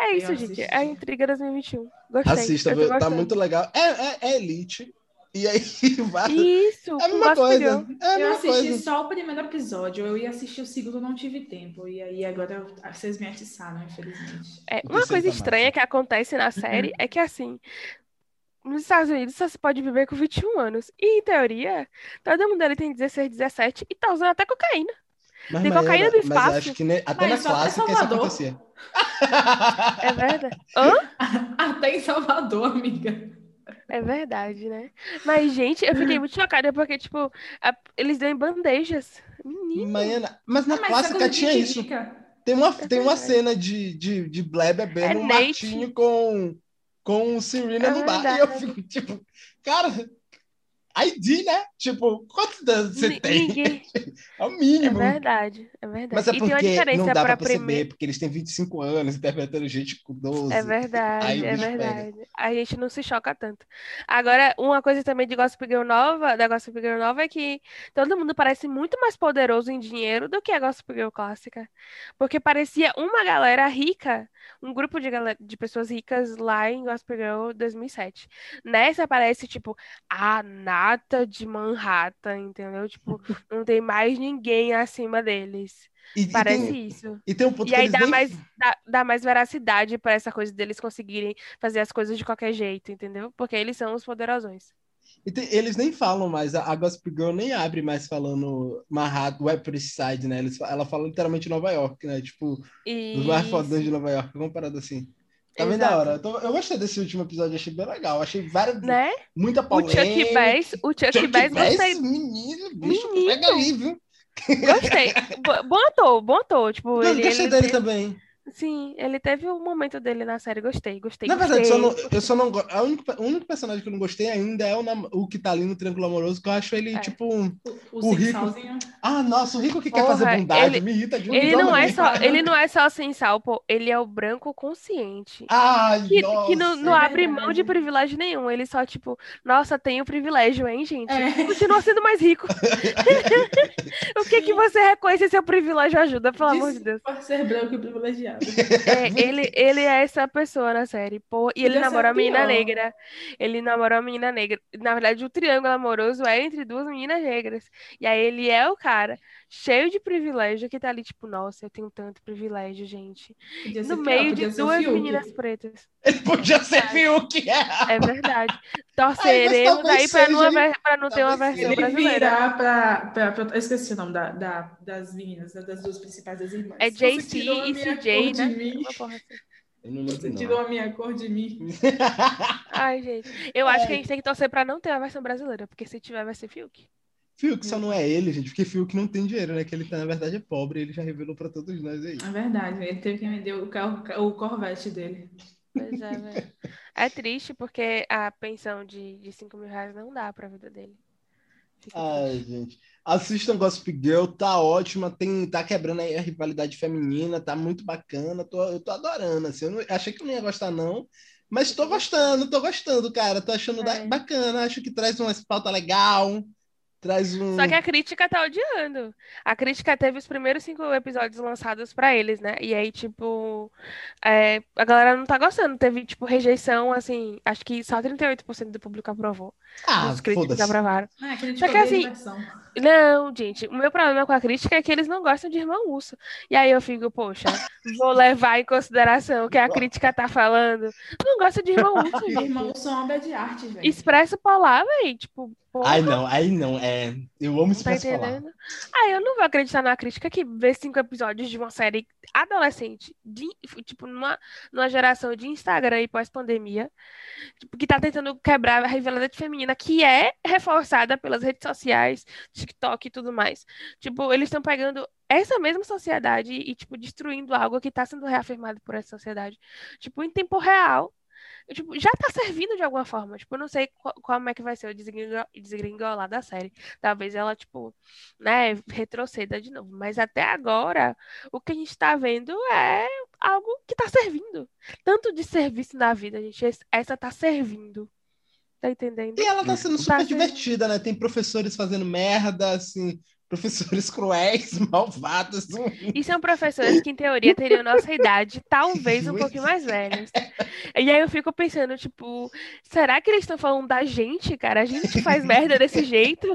É isso, gente. É a intriga 2021. Gostei. Assista, tá muito legal. É, é, é Elite. E aí, vai. Isso, É a mesma coisa. É a Eu mesma assisti coisa. só o primeiro episódio, eu ia assistir o segundo, não tive tempo. E aí agora eu- vocês me atiçaram, infelizmente. É, uma coisa tá estranha que acontece na série é que, assim, nos Estados Unidos só se pode viver com 21 anos. E, em teoria, todo mundo ali tem 16, 17 e tá usando até cocaína. Mas, Tem cocaína do mas espaço. acho que ne- até Mas na clássica isso Salvador. acontecia. É verdade. Hã? Até em Salvador, amiga. É verdade, né? Mas, gente, eu fiquei muito chocada porque, tipo, a- eles dão em bandejas. Menino. Maiana, mas na Ah, mas clássica tinha isso. Tem uma, tem uma verdade. cena de, de, de Blair bebendo É um Nate. martinho com, com Serena É no bar. E eu fico tipo, cara, ID, né? Tipo, quantos anos você tem? Ninguém. É o É mínimo. verdade, é verdade. Mas é e tem uma porque não dá pra perceber, primeira. porque eles têm 25 anos interpretando gente com 12. É verdade, Aí é bicho pega. verdade. A gente não se choca tanto. Agora, uma coisa também de Gossip Girl nova, da Gossip Girl nova é que todo mundo parece muito mais poderoso em dinheiro do que a Gossip Girl clássica. Porque parecia uma galera rica, um grupo de, galera, de pessoas ricas lá em Gossip Girl 2007. Nessa parece, tipo, a nata de Manhattan, entendeu? Tipo, não tem mais ninguém acima deles. E, e Parece tem, isso. e tem um ponto E que aí dá nem... mais, dá, dá mais veracidade pra essa coisa deles conseguirem fazer as coisas de qualquer jeito, entendeu? Porque eles são os poderosões. e tem- eles nem falam mais, a, a Gossip Girl nem abre mais falando Manhattan, East Side, né? Eles, ela fala literalmente Nova York, né? Tipo, os mais fodões de Isso, Nova York, comparado assim. Tá bem da hora. Eu, tô- eu gostei desse último episódio, achei bem legal. Achei várias, Né? muita O polêmica. Chuck Bass, o Chuck, Chuck Bass, gostei, menino, bicho, Menino. pega aí, viu? gostei. Bo- Bom ator, bom ator. Tipo, Não, ele, gostei ele dele também. Sim, ele teve um momento dele na série, gostei, gostei, Na verdade, só gostei. não- eu só não gosto. O único personagem que eu não gostei ainda é o, o que tá ali no Triângulo Amoroso, que eu acho ele, É. tipo. um- O, O o rico- sensualzinho. Ah, nossa, o rico que quer Porra, fazer bondade, ele- me irrita de um Ele não é só, ele não é só sem sal, pô, ele é o branco consciente. Ai, Que, nossa. que não, não é abre mão de privilégio nenhum. Ele só, tipo, nossa, tenho privilégio, hein, gente? É. Continua sendo mais rico. o que que você reconhece seu privilégio ajuda, pelo amor de Deus? Por ser branco e privilegiado. É, ele, ele é essa pessoa na série, pô. E ele Podia ser namora a menina negra. Ele namora a menina negra. Na verdade, o triângulo amoroso é entre duas meninas negras. E aí ele é o cara cheio de privilégio que tá ali, tipo, nossa, eu tenho tanto privilégio, gente. Podia No meio de duas Fiuk. meninas pretas. Ele podia ser Fiuk, é. É verdade. Torceremos talvez aí pra não, haver- pra não ter uma versão Ele brasileira. virar pra, pra, pra- Eu esqueci o nome da, da- das meninas, né, das duas principais das irmãs. É JC e minha CJ, cor de né? mim. Uma porra assim. Eu não Você tirou a minha cor de mim. Ai, gente. Eu acho que a gente tem que torcer pra não ter a versão brasileira, porque se tiver, vai ser Fiuk. Fiuk só não é ele, gente, porque Fiuk não tem dinheiro, né? Que ele, tá, na verdade, é pobre, ele já revelou pra todos nós aí. É verdade, ele teve que vender o, carro, o Corvette dele. Pois é, velho. É triste porque a pensão de, de 5 mil reais não dá pra vida dele. Fica Ai, triste. gente. Assistam Gossip Girl, tá ótima, tem, tá quebrando aí a rivalidade feminina, tá muito bacana, tô, eu tô adorando, assim, eu não- achei que eu não ia gostar não, mas tô gostando, tô gostando, cara, tô achando da- É. bacana, acho que traz uma pauta legal, traz um... Só que a crítica tá odiando. A crítica teve os primeiros cinco episódios lançados pra eles, né? E aí, tipo, é, a galera não tá gostando. Teve, tipo, rejeição, assim, acho que só 38% do público aprovou. Ah, Os críticos aprovaram. Ah, Só que assim, Não, gente, o meu problema com a crítica é que eles não gostam de Irmão Urso. E aí eu fico, poxa, vou levar em consideração o que a crítica tá falando. Não gosta de Irmão Urso, gente. Irmão, são obra de arte, velho. Expresso Polar, velho, tipo, porra, Ai, não, aí não, é, eu amo não tá entendendo? Ah, eu não vou acreditar na crítica que vê cinco episódios de uma série adolescente, de- tipo, numa, numa geração de Instagram e pós-pandemia, tipo, que tá tentando quebrar a rivalidade feminina, que é reforçada pelas redes sociais, TikTok e tudo mais. Tipo, eles estão pegando essa mesma sociedade e, tipo, destruindo algo que tá sendo reafirmado por essa sociedade. Tipo, em tempo real. Tipo, já tá servindo de alguma forma. Tipo, eu não sei qual- como é que vai ser o desgringo- desgringolar da série. Talvez ela, tipo, né, retroceda de novo. Mas até agora, o que a gente tá vendo é algo que tá servindo. Tanto de serviço na vida, gente. es- Essa tá servindo. Tá entendendo? E ela tá sendo Tá super sendo. divertida, né? Tem professores fazendo merda, assim, professores cruéis, malvados. E são professores que, em teoria, teriam nossa idade, talvez um pouquinho mais velhos. E aí eu fico pensando, tipo, será que eles estão falando da gente, cara? A gente faz merda desse jeito?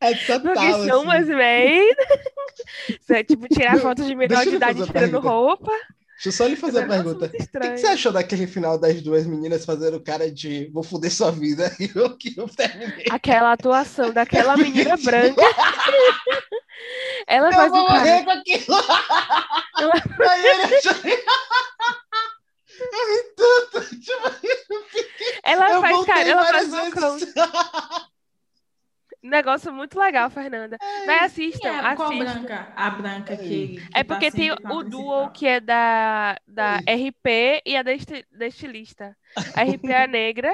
É total, Porque são assim. umas merda. tipo, tirar fotos de menor de idade tirando roupa. Deixa eu só lhe fazer É uma negócio pergunta. O que, você achou daquele final das duas meninas fazendo cara de vou foder sua vida? E eu que eu terminei. Aquela atuação daquela menina branca. Ela Eu faz vou um cara. morrer com aquilo. Ela- Aí ele achou... Eu ri tanto. Tipo, Ela eu faz cara, ela faz um. Negócio muito legal, Fernanda. Vai, assistam, é? Qual assistam. branca? A branca que. que É tá porque tem com a o duo que é da, da RP e a da, esti- da estilista. A RP é a negra.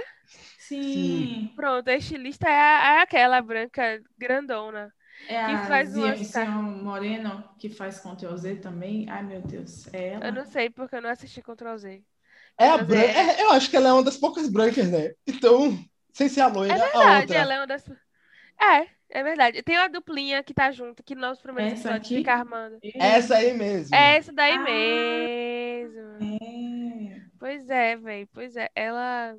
Sim. Pronto, a estilista é, a- é aquela branca grandona. É Que a faz Zia- Zia Moreno, que faz Ctrl Z também. Ai, meu Deus. É ela? Eu não sei porque eu não assisti Ctrl Z. É a branca. é- é- eu acho que ela é uma das poucas brancas, né? Então, sem ser a loira, É a verdade, outra. ela é uma das. É, é verdade. Tem uma duplinha que tá junto, que nos primeiros Essa episódios aqui? fica armando. Essa aí mesmo. É essa daí Ah. mesmo. É. Pois é, velho. Pois é. Ela.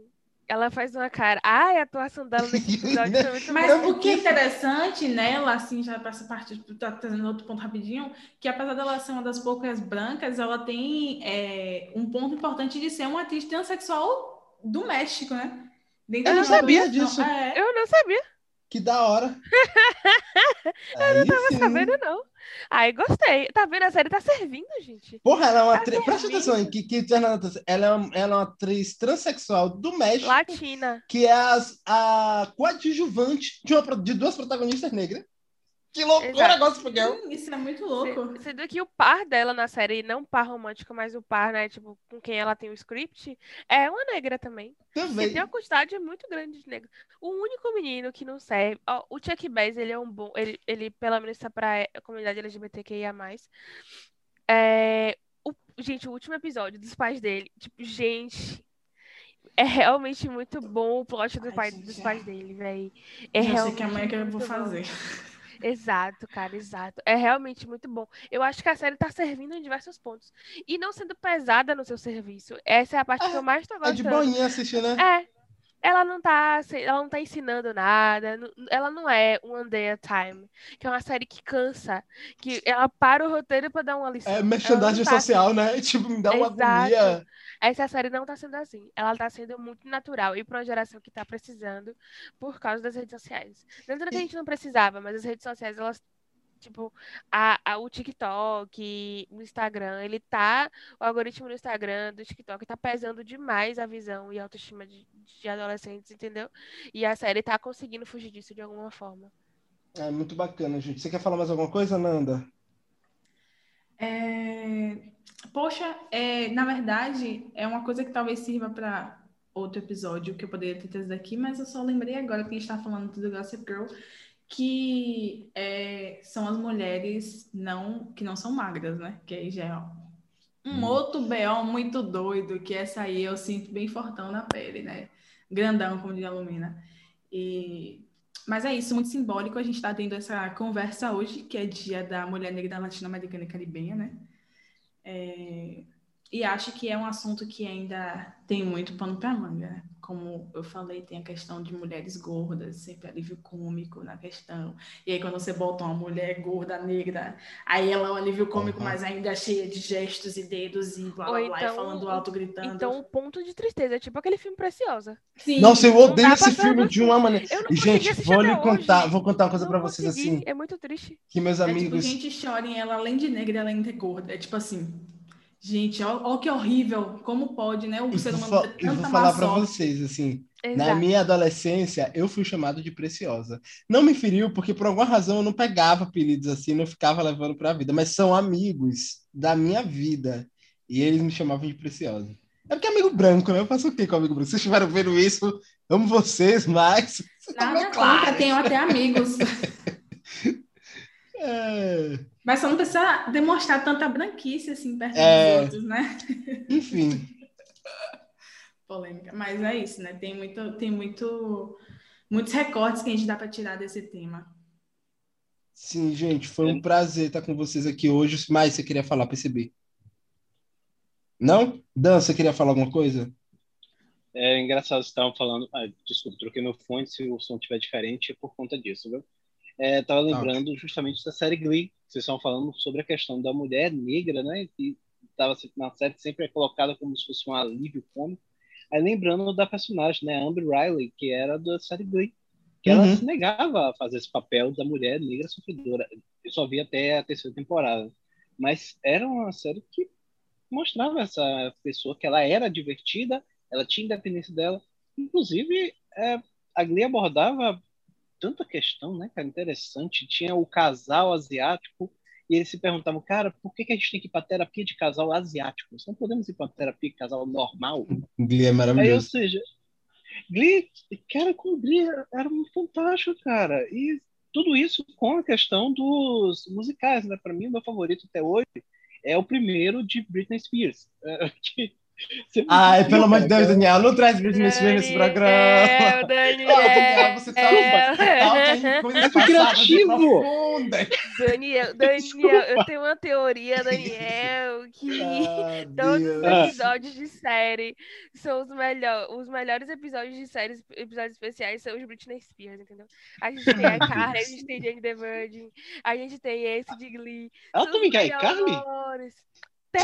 Ela faz uma cara. Ai, a atuação dela nesse episódio foi muito Mas boa. o que é interessante nela, assim, já para essa parte, tá trazendo outro ponto rapidinho, que apesar dela ser uma das poucas brancas, ela tem é, um ponto importante de ser uma atriz transexual do México, né? Dentro Eu não sabia produção. disso. É. Eu não sabia, Que da hora. eu não tava sabendo, não. Ai, gostei. Tá vendo? A série tá servindo, gente. Porra, ela é uma Tá atriz. Presta atenção aí, que, que ela é, uma, ela é uma atriz transexual do México, Latina. que é as- a coadjuvante de, uma de duas protagonistas negras. Que loucura. Gossip Girl. Hum, Isso é muito louco. Se- Sendo que o par dela na série, não o par romântico, mas o par, né, tipo, com quem ela tem o script, é uma negra também. Também. tem uma quantidade muito grande de negros. O único menino que não serve. ó, o Chuck Bass, ele é um bom. Ele, ele pelo menos tá pra a comunidade LGBTQIA. É, o, gente, o último episódio dos pais dele. Tipo, gente. É realmente muito bom o plot do Ai, pai, gente, dos é. pais dele, velho. É sei realmente que amanhã que eu vou muito bom. Exato, cara, exato. É realmente muito bom. Eu acho que a série tá servindo em diversos pontos. E não sendo pesada no seu serviço. Essa é a parte que eu mais tô É de gostando. boinha assistir, né? É. Ela não tá, ela não tá ensinando nada. Ela não é One Day at Time, que é uma série que cansa, que ela para o roteiro pra dar uma lição. É merchandising tá social, né? Tipo, me dá uma Exato. agonia. essa série não tá sendo assim. Ela tá sendo muito natural e pra uma geração que tá precisando por causa das redes sociais. Não dizendo que a gente não precisava, mas as redes sociais, elas, tipo, a, a- o TikTok, o Instagram, ele tá, o algoritmo do Instagram, do TikTok, tá pesando demais a visão e a autoestima de, de adolescentes, entendeu? E a série tá conseguindo fugir disso de alguma forma. É muito bacana, gente. Você quer falar mais alguma coisa, Nanda? É, Poxa, é, na verdade, é uma coisa que talvez sirva para outro episódio que eu poderia ter trazido aqui, mas eu só lembrei agora que a gente está falando do Gossip Girl, que é, são as mulheres não, que não são magras, né? Que aí já é um Hum. outro BO muito doido, que essa aí eu sinto bem fortão na pele, né? Grandão, como diz a Lumina. E... Mas é isso, muito simbólico. A gente está tendo essa conversa hoje, que é dia da mulher negra latino-americana e caribenha, né? É, E acho que é um assunto que ainda tem muito pano para manga, né? Como eu falei, tem a questão de mulheres gordas, sempre alívio cômico na questão. E aí, quando você bota uma mulher gorda, negra, aí ela é um alívio cômico, Uhum. mas ainda cheia de gestos e dedos e blá blá blá, e então- falando alto, gritando. Então, o ponto de tristeza é tipo aquele filme Preciosa. Sim, Nossa, eu odeio dá esse filme de uma maneira. Eu não E, consegui gente, vou lhe contar, hoje. vou contar uma coisa Não pra vocês assim, É muito triste. que meus É tipo, amigos. gente chora em ela, além de negra, ela ainda é gorda. É tipo assim, gente, ó, ó que horrível, como pode, né? O Eu ser vou, humano ter eu vou falar pra sorte. vocês, assim, na Exato. minha adolescência, eu fui chamado de Preciosa. Não me feriu, porque por alguma razão eu não pegava apelidos assim, não ficava levando pra vida, mas são amigos da minha vida, e eles me chamavam de Preciosa. É porque é amigo branco, né? Eu faço o quê com amigo branco? Vocês estiveram vendo isso, amo vocês, mas... Nada contra, tenho até amigos. É, Mas só não precisa demonstrar tanta branquice assim perto É. dos outros, né? Enfim, Polêmica. Mas é isso, né? Tem muito, tem muito, muitos recortes que a gente dá para tirar desse tema. sim, gente, foi um prazer estar com vocês aqui hoje. Mais você queria falar, percebi? Não? Dan, você queria falar alguma coisa? É engraçado, vocês estavam falando. Ah, desculpa, troquei meu fone. Se o som estiver diferente, é por conta disso, viu? É, tava lembrando justamente da série Glee. Vocês estavam falando sobre a questão da mulher negra, né? Que tava se- na série sempre é colocada como se fosse um alívio cômico. Aí lembrando da personagem, né? Amber Riley, que era da série Glee. Que ela Uhum. se negava a fazer esse papel da mulher negra sofredora. Eu só vi até a terceira temporada. Mas era uma série que mostrava essa pessoa que ela era divertida, ela tinha independência dela. Inclusive, é, a Glee abordava tanta questão, né, cara, interessante. Tinha o casal asiático e eles se perguntavam, cara, por que, que a gente tem que ir para terapia de casal asiático? Nós não podemos ir para terapia de casal normal? Glee é Aí, ou maravilhoso. seja, Glee, cara, com Glee era muito fantástico, cara. E tudo isso com a questão dos musicais, né? Para mim, o meu favorito até hoje é o primeiro de Britney Spears. É, que Ai, pelo amor de Deus, Daniel, não traz Britney Spears nesse programa. Daniel, Daniel, Daniel, você tá, é. você tá É e criativo. Daniel, Daniel, eu tenho uma teoria, Daniel, que Ah, todos os episódios de série são os, melhor, os melhores episódios de séries, episódios especiais são os Britney Spears, entendeu? A gente tem a Carly, a gente tem Jane the Virgin, a gente tem esse de Glee. Ela também quer Carly? Tem!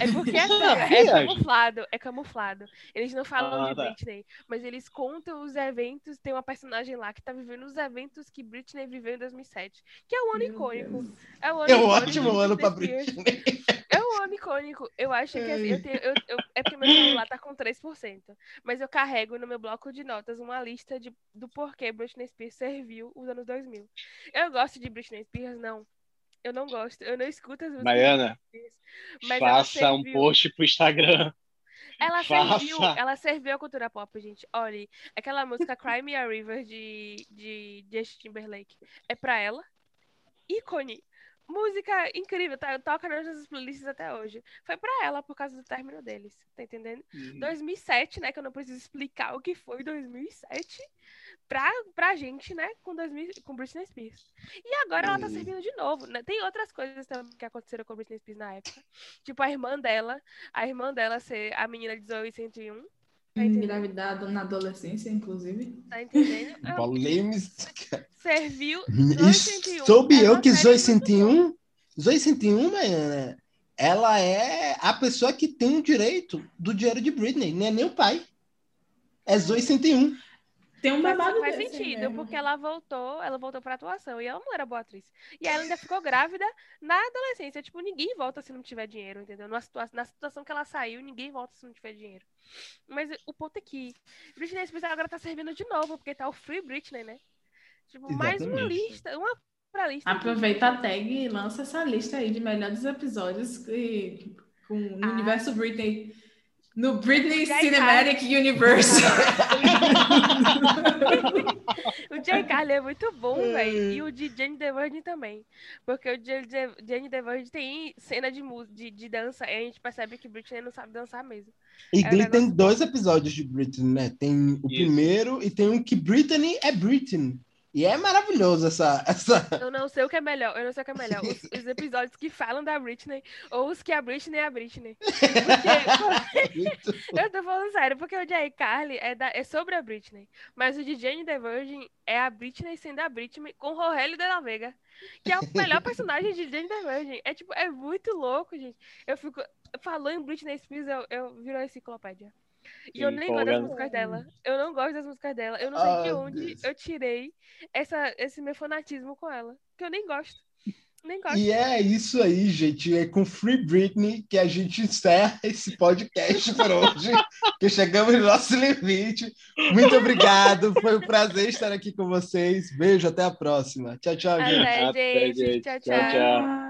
É, é porque assim, é Viagem. camuflado, é camuflado. Eles não falam Ah, de tá. Britney, mas eles contam os eventos. Tem uma personagem lá que tá vivendo os eventos que Britney viveu em 2007, que é um ano Meu icônico. Deus. É um ano É um icônico ótimo ano pra. Britney. É um ano icônico. Eu acho que assim, eu tenho, eu, eu- é porque meu celular tá com 3%. Mas eu carrego no meu bloco de notas uma lista de, do porquê Britney Spears serviu os anos 2000. Eu gosto de Britney Spears? Não. Eu não gosto. Eu não escuto as músicas Spears. Mas faça um post pro Instagram. Ela Faça. serviu, ela serviu a cultura pop, gente. Olha, aquela música Cry Me a River de, de Justin Timberlake é pra ela. Ícone. Música incrível, tá? toca nas nossas playlists até hoje. Foi pra ela por causa do término deles, tá entendendo? 2007, né? Que eu não preciso explicar o que foi 2007 pra, pra gente, né? Com, 2000, com Britney Spears. E agora ela tá servindo de novo, né? Tem outras coisas também que aconteceram com Britney Spears na época. Tipo, a irmã dela, a irmã dela ser a menina de Zoe 101. Tá entendendo? Engravidado na adolescência, inclusive. Tá entendendo? É, Polêmica. Serviu. 101 soube é eu que Zoe muito 101, Zoe 101, Maiana, ela é a pessoa que tem o direito do dinheiro de Britney, não é nem o pai. É Zoe 101. Tem um Faz, babado faz desse sentido, mesmo. porque ela voltou, ela voltou pra atuação e ela não era boa atriz. E ela ainda ficou grávida na adolescência. Tipo, ninguém volta se não tiver dinheiro, entendeu? Na situação, na situação que ela saiu, ninguém volta se não tiver dinheiro. Mas o ponto é que Britney Spears agora tá servindo de novo, porque tá o Free Britney, né? Tipo, mais uma lista, uma pra lista. Aproveita a tag e lança essa lista aí de melhores episódios que, com, no Ah. universo Britney. No Britney Cinematic Universe. O Jay Carly é muito bom, velho. E o de Jane the Virgin também. Porque o Jane the, Jane the Virgin tem cena de, de, de dança e a gente percebe que Britney não sabe dançar mesmo. E É Glee tem dois episódios de Britney, né? Tem o Isso. primeiro e tem um que Britney é Britney. E é maravilhoso essa. essa... Eu não sei o que é melhor. Eu não sei o que é melhor. Os, os episódios que falam da Britney ou os que a Britney é a Britney. Porque, eu tô falando sério, porque o Jay Carly é, da- é sobre a Britney. Mas o de Jane the Virgin é a Britney sendo a Britney com Rogelio de la Vega. Que é o melhor personagem de Jane the Virgin. É tipo, é muito louco, gente. Eu fico. Falou em Britney Spears, eu, eu viro a enciclopédia. E eu nem gosto das músicas dela. Eu não gosto das músicas dela. Eu não sei de Ah, onde Deus. eu tirei essa, esse meu fanatismo com ela. Que eu nem gosto. Nem gosto. E é isso aí, gente. É com Free Britney que a gente encerra esse podcast por hoje, que chegamos no nosso limite. Muito obrigado. Foi um prazer estar aqui com vocês. Beijo, até a próxima. Tchau, tchau, gente. Até, Até, gente. gente. Tchau, Tchau, tchau. tchau.